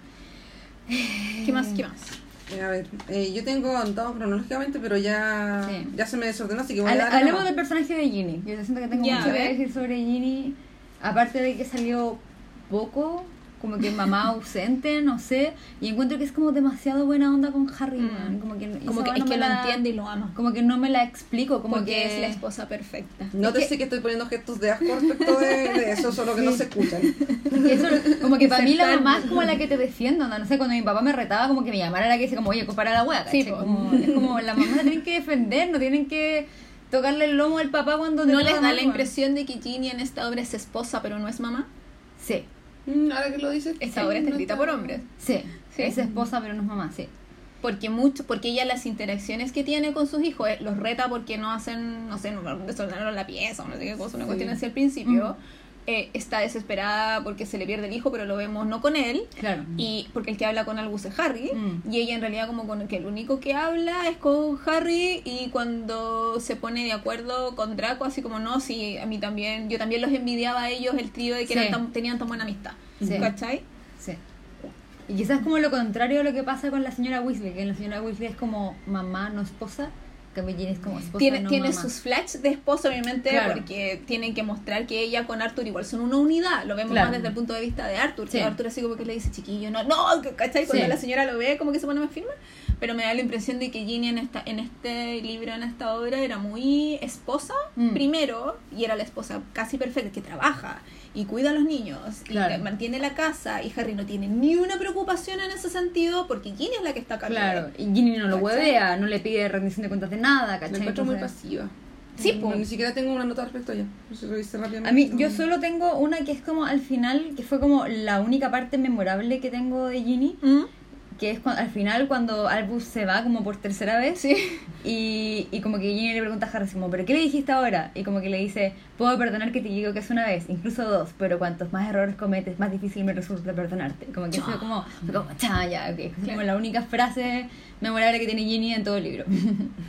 ¿Qué más? ¿Qué más? Eh, a ver, eh, yo tengo anotado cronológicamente, pero ya, Sí. ya se me desordenó, así que voy a Hable- dar. Hablemos del personaje de Ginny. Yo siento que tengo Ya, mucho a que decir sobre Ginny. Aparte de que salió poco, como que mamá ausente, no sé. Y encuentro que es como demasiado buena onda con Harry, Mm. man. Como que, Como que es me que lo la- entiende y lo ama. Como que no me la explico. Como Porque que es la esposa perfecta. No te que- sé que estoy poniendo gestos de asco respecto de, de eso, solo que no se escuchan. eso- como que para mí la mamá es como la que te defiende, no sé, cuando mi papá me retaba como que me llamara la que dice como, oye, compara la wea, Sí, como, es como la mamá la tienen que defender, no tienen que tocarle el lomo al papá cuando ¿No les da la impresión de que Ginny en esta obra es esposa pero no es mamá? Sí, Ahora que lo dices. Esta sí, obra está no escrita por hombres. sí, Sí. es esposa pero no es mamá, sí. Porque mucho, porque ella las interacciones que tiene con sus hijos eh, los reta porque no hacen, no sé, no desordenaron la pieza o no sé qué cosa, una Sí. cuestión así al principio. Mm. Eh, está desesperada porque se le pierde el hijo, pero lo vemos no con él. Claro. Y porque el que habla con Albus es Harry. Mm. Y ella en realidad como con el que el único que habla es con Harry. Y cuando se pone de acuerdo con Draco, así como no, sí, a mí también, yo también los envidiaba a ellos el trío de que Sí. eran tan- tenían tan buena amistad. Sí. ¿Cachai? Sí. Y quizás como lo contrario de lo que pasa con la señora Weasley, que la señora Weasley es como mamá, no esposa, que Ginny es como esposa, Tiene, no tiene mamá. sus flashes de esposa, obviamente, Claro. porque tienen que mostrar que ella con Arthur igual son una unidad. Lo vemos Claro. más desde el punto de vista de Arthur. Sí. Que Arthur así como que le dice, chiquillo, no, no, ¿cachai? Cuando Sí. la señora lo ve, como que se pone más firme. Pero me da la impresión de que Ginny en, esta, en este libro, en esta obra, era muy esposa, Mm. primero, y era la esposa casi perfecta, que trabaja y cuida a los niños, Claro. y mantiene la casa, y Harry no tiene ni una preocupación en ese sentido, porque Ginny es la que está a cargo de Claro, y Ginny no lo ¿Cachai? huevea, no le pide rendición de cuentas de nada, ¿cachai? encuentro muy pasiva. Sí, No, po. ni siquiera tengo una nota al respecto ya. No sé, revisé rápidamente. A mí, yo solo tengo una que es como al final, que fue como la única parte memorable que tengo de Ginny, ¿Mm? Que es cuando, al final cuando Albus se va como por tercera vez Sí. y, y como que Ginny le pregunta a Harry como, ¿pero qué le dijiste ahora? Y como que le dice, puedo perdonar que te digo que es una vez, incluso dos, pero cuantos más errores cometes, más difícil me resulta perdonarte. Como que fue como, fue como, cha, ya, ok. Es como la única frase memorable que tiene Ginny en todo el libro. <laughs>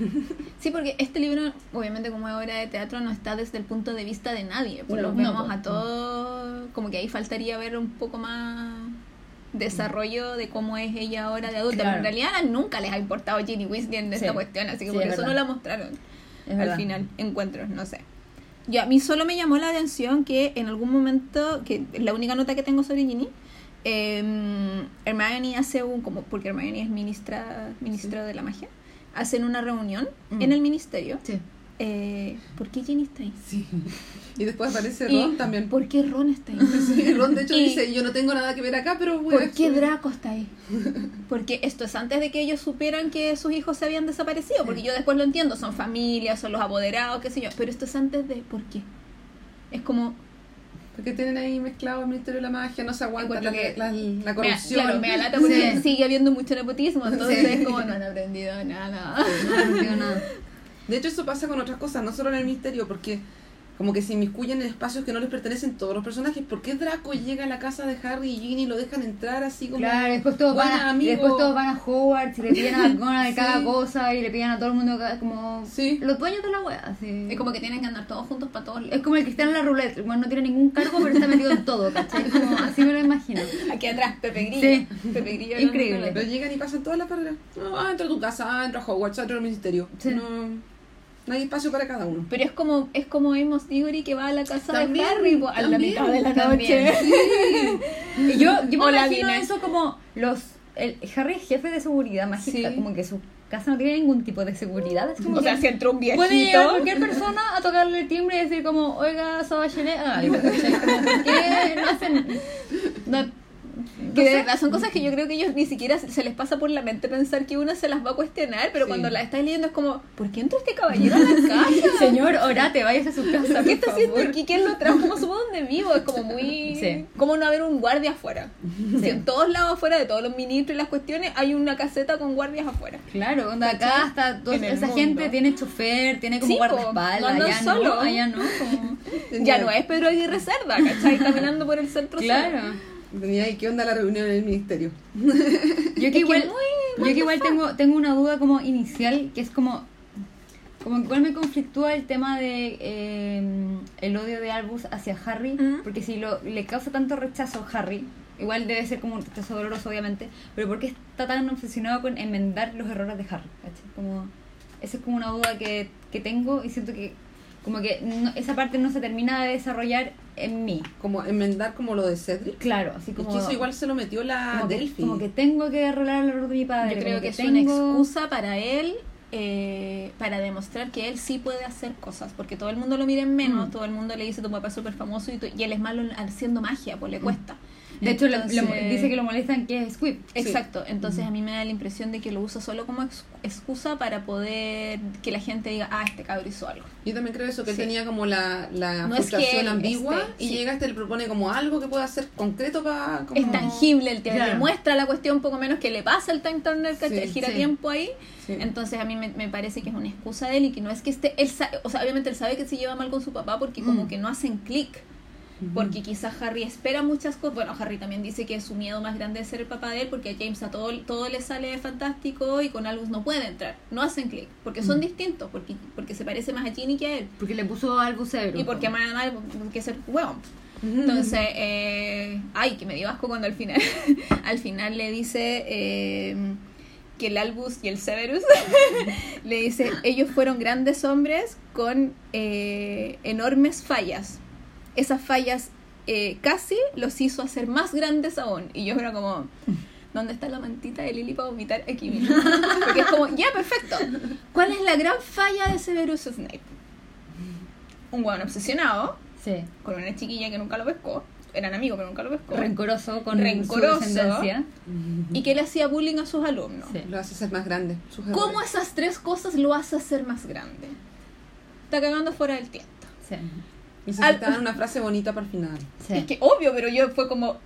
Sí, porque este libro, obviamente como es obra de teatro, no está desde el punto de vista de nadie. Pues No, los no, a todos, como que ahí faltaría ver un poco más desarrollo de cómo es ella ahora de adulta. Claro. Pero en realidad nunca les ha importado Ginny Weasley en esta Sí. cuestión, así que Sí, por es eso no verdad. la mostraron Es al verdad. final, encuentros, no sé. Y a mí solo me llamó la atención que en algún momento, que la única nota que tengo sobre Ginny, eh, Hermione hace un, como porque Hermione es ministra, ministra de la magia, hacen una reunión Mm. en el ministerio. Sí. Eh, ¿Por qué Ginny está ahí? Sí. <laughs> Y después aparece Ron también. ¿Por qué Ron está ahí? <laughs> Sí, Ron de hecho Y- dice, yo no tengo nada que ver acá, pero a ¿Por qué subir". Draco está ahí? <laughs> Porque esto es antes de que ellos supieran que sus hijos se habían desaparecido. Porque yo después lo entiendo, son familias, son los apoderados, qué sé yo. Pero esto es antes de. ¿Por qué? Es como. Porque tienen ahí mezclado el Ministerio de la Magia, no se aguanta la, Encuentro que- la, la Me, corrupción. claro, me alata porque Sí. sigue habiendo mucho nepotismo. Entonces Sí. es como no han aprendido nada. No, no digo nada. De hecho, eso pasa con otras cosas, no solo en el misterio, porque como que se inmiscuyen en espacios que no les pertenecen todos los personajes. ¿Por qué Draco llega a la casa de Harry y Ginny y lo dejan entrar así como... Claro, después todos, van a, amigo. después todos van a Hogwarts y le piden a <laughs> McGonagall Sí. cada cosa y le piden a todo el mundo cada- como Sí. los dueños de la wea. así. Es como que tienen que andar todos juntos para todos Es como el cristiano en la roulette, weón no tiene ningún cargo pero está metido en todo, ¿cachai? Como, así me lo imagino. Aquí atrás, Pepe Grillo. Sí. Pepe Grillo Increíble. Pero llegan y pasan todas las carreras. No, ah, entra a tu casa, ah, entra a Hogwarts, entra al ministerio. Sí. No, no hay espacio para cada uno. Pero es como, es como Amos Diggory que va a la casa También, de Harry po, a la mitad de la también. noche. Y yo, yo me Hola, imagino Dina. eso como los el Harry es jefe de seguridad mágica, Sí. como que su casa no tiene ningún tipo de seguridad. Es como O sea, si entró un viejito. puede llegar cualquier persona a tocarle el timbre y decir como, oiga, soy <laughs> Que de verdad son cosas que yo creo que ellos ni siquiera se les pasa por la mente pensar que uno se las va a cuestionar, pero Sí. cuando la estás leyendo es como, ¿por qué entró este caballero a la casa? <laughs> Señor, orate, váyase a su casa, ¿Qué está haciendo aquí? ¿Quién lo trajo? ¿Cómo supo dónde vivo? Es como muy... Sí. ¿Cómo no haber un guardia afuera? Si en todos lados afuera de todos los ministros y las cuestiones hay una caseta con guardias afuera. Claro, onda acá hasta toda esa mundo. gente tiene chofer, tiene como guardaespaldas, no allá solo. no, allá no, como... Ya no es Pedro Aguirre Cerda, ¿cachai? Caminando por el centro. Claro. Tenía ahí, ¿qué onda la reunión en el ministerio? <laughs> Yo que igual, yo que igual tengo, tengo una duda como inicial, que es como, como igual me conflictúa el tema de eh, el odio de Albus hacia Harry, porque si lo, le causa tanto rechazo a Harry, igual debe ser como un rechazo doloroso obviamente, pero ¿por qué está tan obsesionado con enmendar los errores de Harry? Como, esa es como una duda que, que tengo y siento que como que no- esa parte no se termina de desarrollar en mí. Como enmendar como lo de Cedric. Claro, así Es como... que eso igual se lo metió la como que, como que tengo que arreglar el error de mi padre. Yo creo que, es tengo... una excusa para él eh, para demostrar que él sí puede hacer cosas, porque todo el mundo lo mira en menos, Mm. todo el mundo le dice tu papá es súper famoso y, tú- y él es malo haciendo magia, pues le cuesta. De hecho, lo- dice que lo molestan que es Squib. Exacto, entonces Mm. a mí me da la impresión de que lo usa solo como ex- excusa para poder que la gente diga, ah, este cabro hizo algo. Yo también creo eso, que él tenía como la, la No es que frustración él ambigua esté- y sí. llega este le propone como algo que pueda ser concreto para... Es tangible, el te Claro. demuestra la cuestión poco menos que le pasa el Time Turner, el gira tiempo ahí. Entonces a mí me, me parece que es una excusa de él y que no es que esté, él o sea, obviamente él sabe que se lleva mal con su papá porque como Mm. que no hacen clic, porque quizás Harry espera muchas cosas, bueno, Harry también dice que su miedo más grande es ser el papá de él porque a James a todo, todo le sale fantástico y con Albus no puede entrar, no hacen clic, porque son Mm. distintos, porque, porque se parece más a Ginny que a él Porque le puso Albus Severus. y porque más mal que ser huevón. Entonces, eh, ay, que me dio asco cuando al final, <laughs> al final le dice eh, que el Albus y el Severus <laughs> le dice, ellos fueron grandes hombres con eh, enormes fallas. Esas fallas eh, casi los hizo hacer más grandes aún. Y yo era como, ¿dónde está la mantita de Lily para vomitar aquí mismo? Porque es como, ya, perfecto. ¿Cuál es la gran falla de Severus Snape? Un hueón obsesionado Sí. con una chiquilla que nunca lo pescó. Eran amigos, pero nunca lo pescó. Rencoroso con Rencoroso. su descendencia. y que le hacía bullying a sus alumnos. Sí. Lo hace ser más grande. sus ¿Cómo esas tres cosas lo hace hacer más grande? Está cagando fuera del tiempo. Sí. Necesitaban una frase bonita para el final. Sí. Es que obvio, pero yo fue como.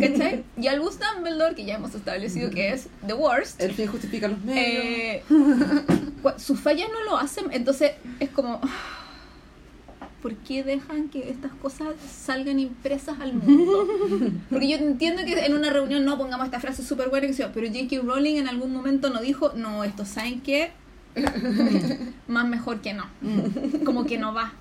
¿Cachai? Y Albus Dumbledore, que ya hemos establecido que es the worst. El fin justifica los medios. Eh, sus fallas no lo hacen, entonces es como. ¿Por qué dejan que estas cosas salgan impresas al mundo? Porque yo entiendo que en una reunión no pongamos esta frase súper buena, que sea, pero J.K. Rowling en algún momento no dijo, no, esto, ¿saben qué? Más mejor que no. Como que no va.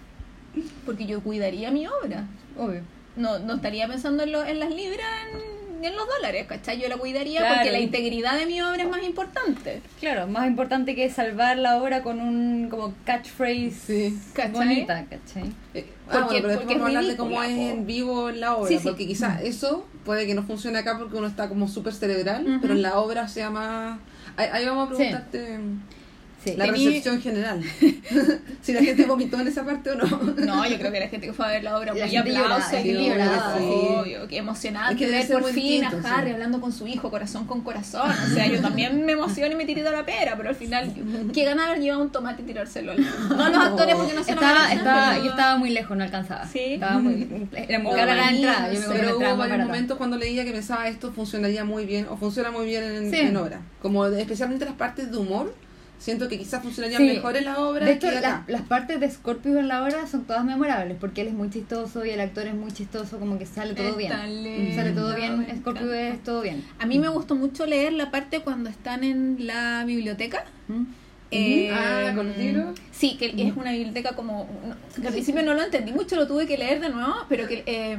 Porque yo cuidaría mi obra. Obvio. No, no estaría pensando en, lo- en las libras, en, en los dólares, ¿cachai? Yo la cuidaría Claro. porque la integridad de mi obra es más importante. Claro, más importante que salvar la obra con un como catchphrase Sí. ¿Cachai? bonita, ¿cachai? Eh, Porque- ah, bueno, pero después porque vamos a hablar de cómo es en vivo en la obra, Sí, sí. porque quizás eso puede que no funcione acá porque uno está como súper cerebral, pero en la obra sea más... Ahí, ahí vamos a preguntarte Sí. La Tení- recepción general. <laughs> si la gente vomitó en esa parte o no. No, yo creo que la gente que fue a ver la obra La muy aplauso y sí, sí. obvio, que emocionante Es que ver por fin distinto, a Harry sí. hablando con su hijo, corazón con corazón. O sea, yo también me emociono y me tirito la pera, pero al final, ¿qué gana haber llevado un tomate y tirárselo? al- No los actores porque no se lo Estaba, estaba, yo estaba muy lejos, no alcanzaba. Sí. Estaba muy, era muy cara la entrada. Yo me la Pero hubo varios momentos cuando leía que pensaba esto funcionaría muy bien o funciona muy bien en, Sí. en obra. Como de- especialmente las partes de humor, siento que quizás funcionaría Sí. mejor en la obra De hecho, que acá. las, las partes de Scorpio en la obra son todas memorables porque él es muy chistoso y el actor es muy chistoso, como que sale todo bien. Lindo, Sale todo bien, Scorpio es todo bien. A mí me gustó mucho leer la parte cuando están en la biblioteca. ¿Mm? Eh, Ah, ¿con los libros? Sí, que es una biblioteca como... no, que al principio no lo entendí mucho, lo tuve que leer de nuevo, pero que, eh,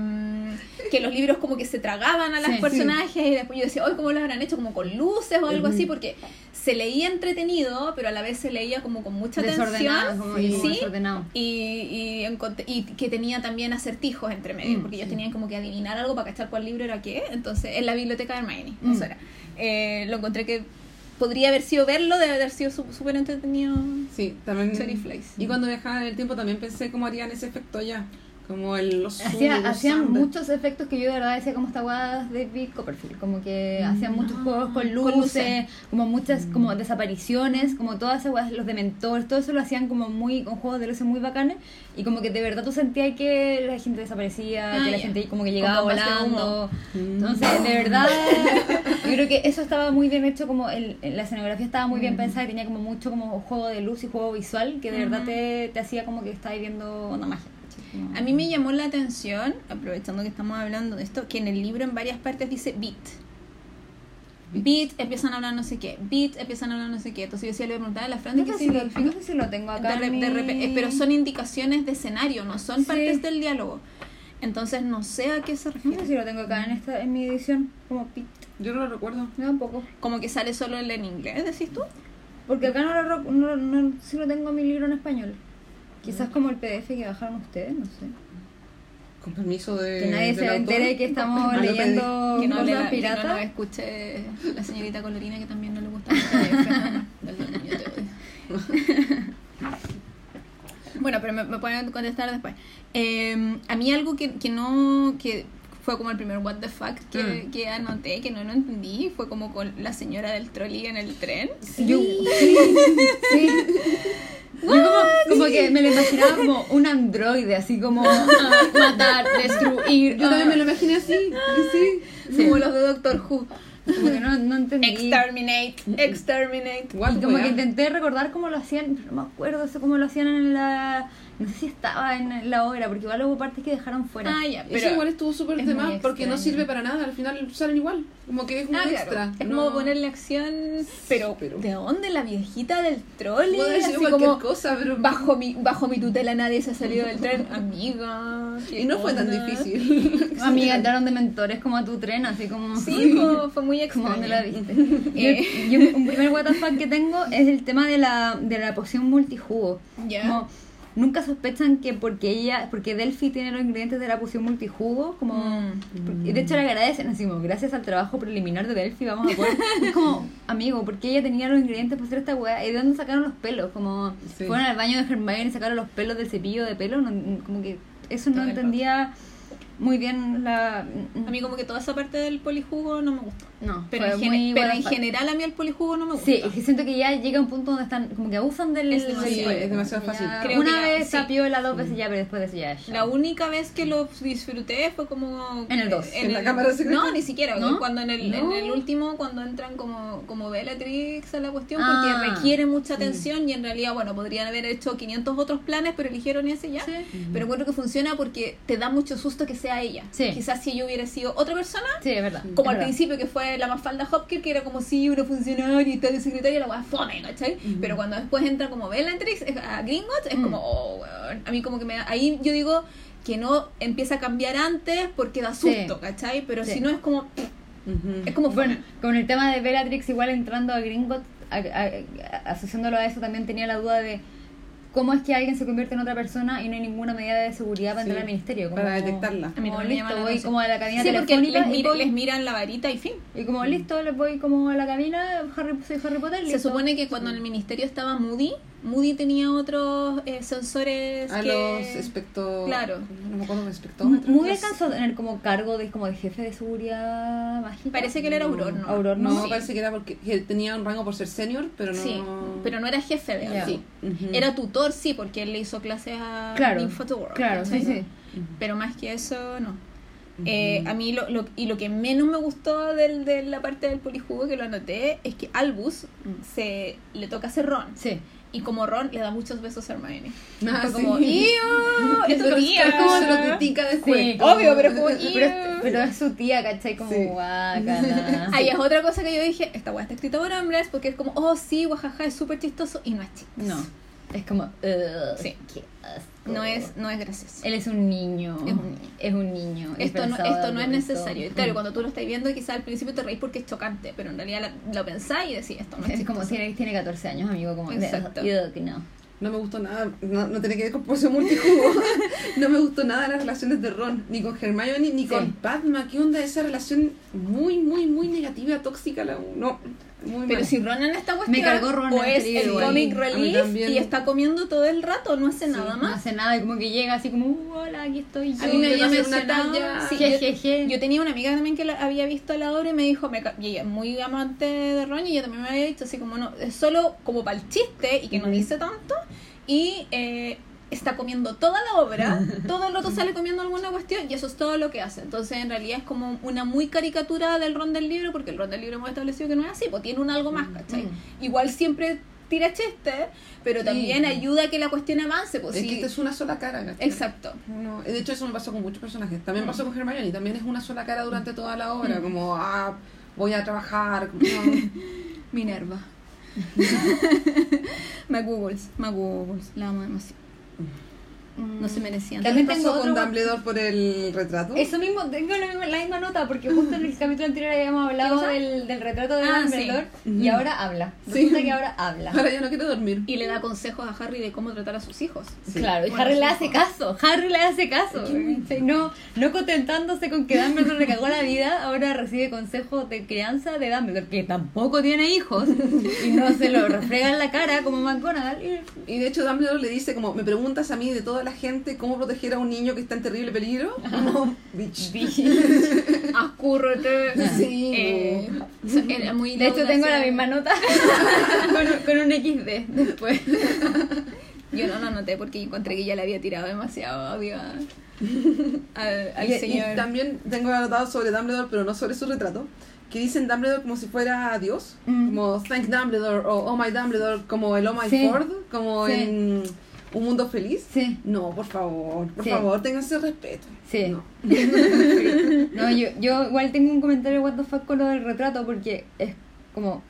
que los libros como que se tragaban a los Sí. personajes y después yo decía, hoy ¿cómo lo habrán hecho? Como con luces o algo así, porque se leía entretenido, pero a la vez se leía como con mucha Desordenado, tensión. como, Sí. y como Sí. desordenado. Y, y, encont- y que tenía también acertijos entre medio, Mm, porque ellos tenían como que adivinar algo para cachar cuál libro era qué. Entonces, en la biblioteca de Hermione, Mm. eso era. Eh, lo encontré que podría haber sido verlo, debe haber sido su- súper entretenido. Sí, también. Y cuando viajaban en el tiempo también pensé cómo harían ese efecto allá. Como el, los Hacía- hacían muchos efectos que yo de verdad decía como esta guada de David Copperfield, como que hacían muchos juegos con Mm. con luces, como muchas como desapariciones, como todas esas guadas, los dementores, todo eso lo hacían como muy con juegos de luces muy bacanes y como que de verdad tú sentías que la gente desaparecía, Ah, que la gente como que llegaba volando. Mm. Entonces, de verdad, <laughs> yo creo que eso estaba muy bien hecho, como el, la escenografía estaba muy bien pensada y tenía como mucho como juego de luz y juego visual que de verdad te, te hacía como que estabas viendo una magia. A mí me llamó la atención, aprovechando que estamos hablando de esto, que en el libro en varias partes dice beat. Beat, empiezan a hablar no sé qué. Beat, empiezan a hablar no sé qué. Entonces yo decía, le preguntaba a la Fran, No ¿qué sé, si lo, no sé si lo tengo acá. De de pero son indicaciones de escenario, no son Sí. partes del diálogo. Entonces no sé a qué se No refiere. sé si lo tengo acá en esta en mi edición. Como pit. Yo no lo recuerdo. No, tampoco. Como que sale solo en inglés, decís tú. Porque acá no lo, no, no, sí lo tengo en mi libro en español. Quizás como el PDF que bajaron ustedes, no sé. Con permiso de. Que nadie se entere que estamos Ah, leyendo Que no, cosas le, que no escuche la señorita Colorina, que también no le gusta. <laughs> <laughs> Bueno, pero me, me pueden contestar después. Eh, a mí algo que, que no... que fue como el primer what the fuck que, Mm. que anoté, que no lo entendí, fue como con la señora del trolley en el tren. Yo- sí, sí. <laughs> Yo como, como que me lo imaginaba como un androide, así como ah, <laughs> matar, destruir. Yo también ah. me lo imaginé así. Sí. Como los de Doctor Who. Como que no, no entendí. Exterminate, exterminate. What, Y como wea? que intenté recordar cómo lo hacían, pero no me acuerdo eso cómo lo hacían en la. No sé si estaba en la obra, porque igual hubo partes que dejaron fuera. Ah, ya, Eso pero... igual estuvo súper es de más porque no sirve para nada. Al final salen igual. Como que es un Ah, claro. extra. Es No- como ponerle acción, pero, pero- ¿de dónde la viejita del? Puede Así como, cosa, pero. bajo mi, bajo mi tutela nadie se ha salido del tren. <laughs> Amiga. ¿qué Y no fue tan difícil. <laughs> Amiga, entraron de mentores como a tu tren, así como. Sí, fue, <laughs> fue muy extraño. donde la viste. Eh. Yo, un primer WTF que tengo es el tema de la, de la poción multijugo. Ya. Como, nunca sospechan que porque ella, porque Delphi tiene los ingredientes de la poción multijugo, como Mm. y de hecho le agradecen como gracias al trabajo preliminar de Delphi vamos a poder <laughs> es como amigo porque ella tenía los ingredientes para hacer esta weá y de dónde sacaron los pelos como Sí. fueron al baño de Hermione y sacaron los pelos del cepillo de pelo no- como que eso no entendía muy bien la... A mí como que toda esa parte del polijugo no me gustó. No, Pero, en, muy pero en general a mí el polijugo no me gusta. Sí, es que siento que ya llega un punto donde están como que abusan del... Es demasiado. Sí, es demasiado ya- fácil. Creo Una que vez sí. tapiola, dos veces ya, pero después de eso ya... ya. La única vez que lo disfruté fue como... En el dos. ¿En la cámara secreta? No, ni siquiera. ¿No? Cuando en el, en No. el último, cuando entran como, como Bellatrix a la cuestión, Ah. porque requiere mucha atención y en realidad, bueno, podrían haber hecho 500 otros planes, pero eligieron ese ya. Sí. Pero encuentro que funciona porque te da mucho susto que sea ella. Sí. Quizás si yo hubiera sido otra persona, Sí, es verdad. como es al verdad. principio que fue la Mafalda Hopkins, que era como si una funcionaria y está de secretaria, la weá fome, ¿cachai? Pero cuando después entra como Bellatrix a Gringotts, es Mm. como, oh, weón. A mí como que me da- Ahí yo digo que no empieza a cambiar antes porque da Sí. susto, ¿cachai? Pero Sí. si no es como... Ujú. Es como... Bueno, con el tema de Bellatrix igual entrando a Gringotts, a- a- a- asociándolo a eso también tenía la duda de cómo es que alguien se convierte en otra persona y no hay ninguna medida de seguridad para Sí, entrar al ministerio. Como, para detectarla. A mí como no listo, voy como a la cabina Sí, telefónica les, y, mir- voy- les miran la varita y fin. y como listo, les voy como a la cabina, Harry, soy Harry Potter, Se listo. supone que cuando en el ministerio estaba Moody, Moody tenía otros eh, sensores A que... los espectro... Claro. No me acuerdo, espectrómetros. Muy alcanzó a tener como cargo de como de jefe de seguridad mágica. Parece que él era Auror, ¿no? Auror, No, Sí. parece que era porque que tenía un rango por ser senior, pero no... Sí, pero no era jefe de algo. Ujú. Era tutor, sí, porque él le hizo clases a Claro, Infotour. Claro, sí, sí. Pero más que eso, no. Eh, a mí lo, lo- y lo que menos me gustó del, de la parte del polijugo que lo anoté es que Albus se le toca hacer Ron Sí. y como Ron le da muchos besos a Hermione. Ah, sí. como, "Iu, <laughs> es tu Pero tía". es como se lo critica después. Sí, obvio, pero es como, Pero, pero es su tía, ¿cachai? Como Sí. <laughs> Ahí es otra cosa que yo dije, esta weá está escrita por hombres porque es como, oh sí, guajaja, es súper chistoso y no es chistoso. No. Es como. ugh, Sí. qué asco. No es, no es gracioso. Él es un niño. Es un niño. Es un niño. Esto no, esto no es necesario. Claro, cuando tú lo estás viendo, quizás al principio te reís porque es chocante, pero en realidad la- lo pensáis y decís, esto no es, Es como chistoso. tiene, tiene 14 años, amigo. Como, Exacto. Ugh, no. No me gustó nada, no, no tiene que ver con porción multijugo. <laughs> no me gustó nada las relaciones de Ron, ni con Hermione, ni con Sí. Padma. ¿Qué onda esa relación muy, muy, muy negativa, tóxica? La, no, muy Pero mal. si Ron en esta cuestión Me cargó Ron o es el comic sí. Relief y está comiendo todo el rato, no hace nada No más. hace nada y como que llega así como, "Uh, hola, aquí estoy yo. A mí me había mencionado. sí, Je, yo- je, je. Yo tenía una amiga también que la- había visto la obra y me dijo, me, y ella muy amante de Ron y ella también me había dicho así como, no, es solo como para el chiste y que no dice tanto y eh, está comiendo toda la obra, <laughs> todo el rato sale comiendo alguna cuestión y eso es todo lo que hace. Entonces en realidad es como una muy caricatura del Ron del libro porque el Ron del libro hemos establecido que no es así, pues tiene un algo más, ¿cachai? Mm. Igual siempre tira chiste, pero Sí. también ayuda a que la cuestión avance. Pues, Es sí. que esta es una sola cara, ¿cachai? Exacto. No, de hecho, eso me pasó con muchos personajes. También Mm. pasó con Hermione, también es una sola cara durante toda la obra, como, ah, voy a trabajar. Minerva. McGoogles, McGoogles, la amo demasiado. Mm-hmm. No se merecían. ¿Qué También tengo con Dumbledore por el retrato? Eso mismo, tengo la misma, la misma nota porque justo en el capítulo anterior habíamos hablado del, del retrato de Ah, Dumbledore sí. y ahora habla. Sí. Resulta que ahora habla. Ahora ya no quiero dormir. Y le da consejos a Harry de cómo tratar a sus hijos. Sí. Claro, y Bueno, Harry le sí, hace caso, Harry le hace caso. No, no contentándose con que Dumbledore le cagó la vida, ahora recibe consejos de crianza de Dumbledore, que tampoco tiene hijos, y no se lo refrega en la cara como McGonagall. y- Y de hecho Dumbledore le dice como, me preguntas a mí de toda la gente cómo proteger a un niño que está en terrible peligro. <laughs> Como, bitch. <laughs> Ascúrrete. Sí. Eh, so- era muy De hecho, tengo la misma nota <laughs> con, un- con un XD después. Yo no lo anoté porque encontré que ya le había tirado demasiado odio a- al, al Y, y señor. también tengo anotado sobre Dumbledore, pero no sobre su retrato, que dicen Dumbledore como si fuera Dios, Mm. como Thank Dumbledore o Oh my Dumbledore, como el Oh my Sí. Ford, como Sí. en Un Mundo Feliz. Sí. No, por favor, por Sí. favor, ténganse respeto. Sí. No. <laughs> No, yo, yo igual tengo un comentario what the fuck con lo del retrato porque es como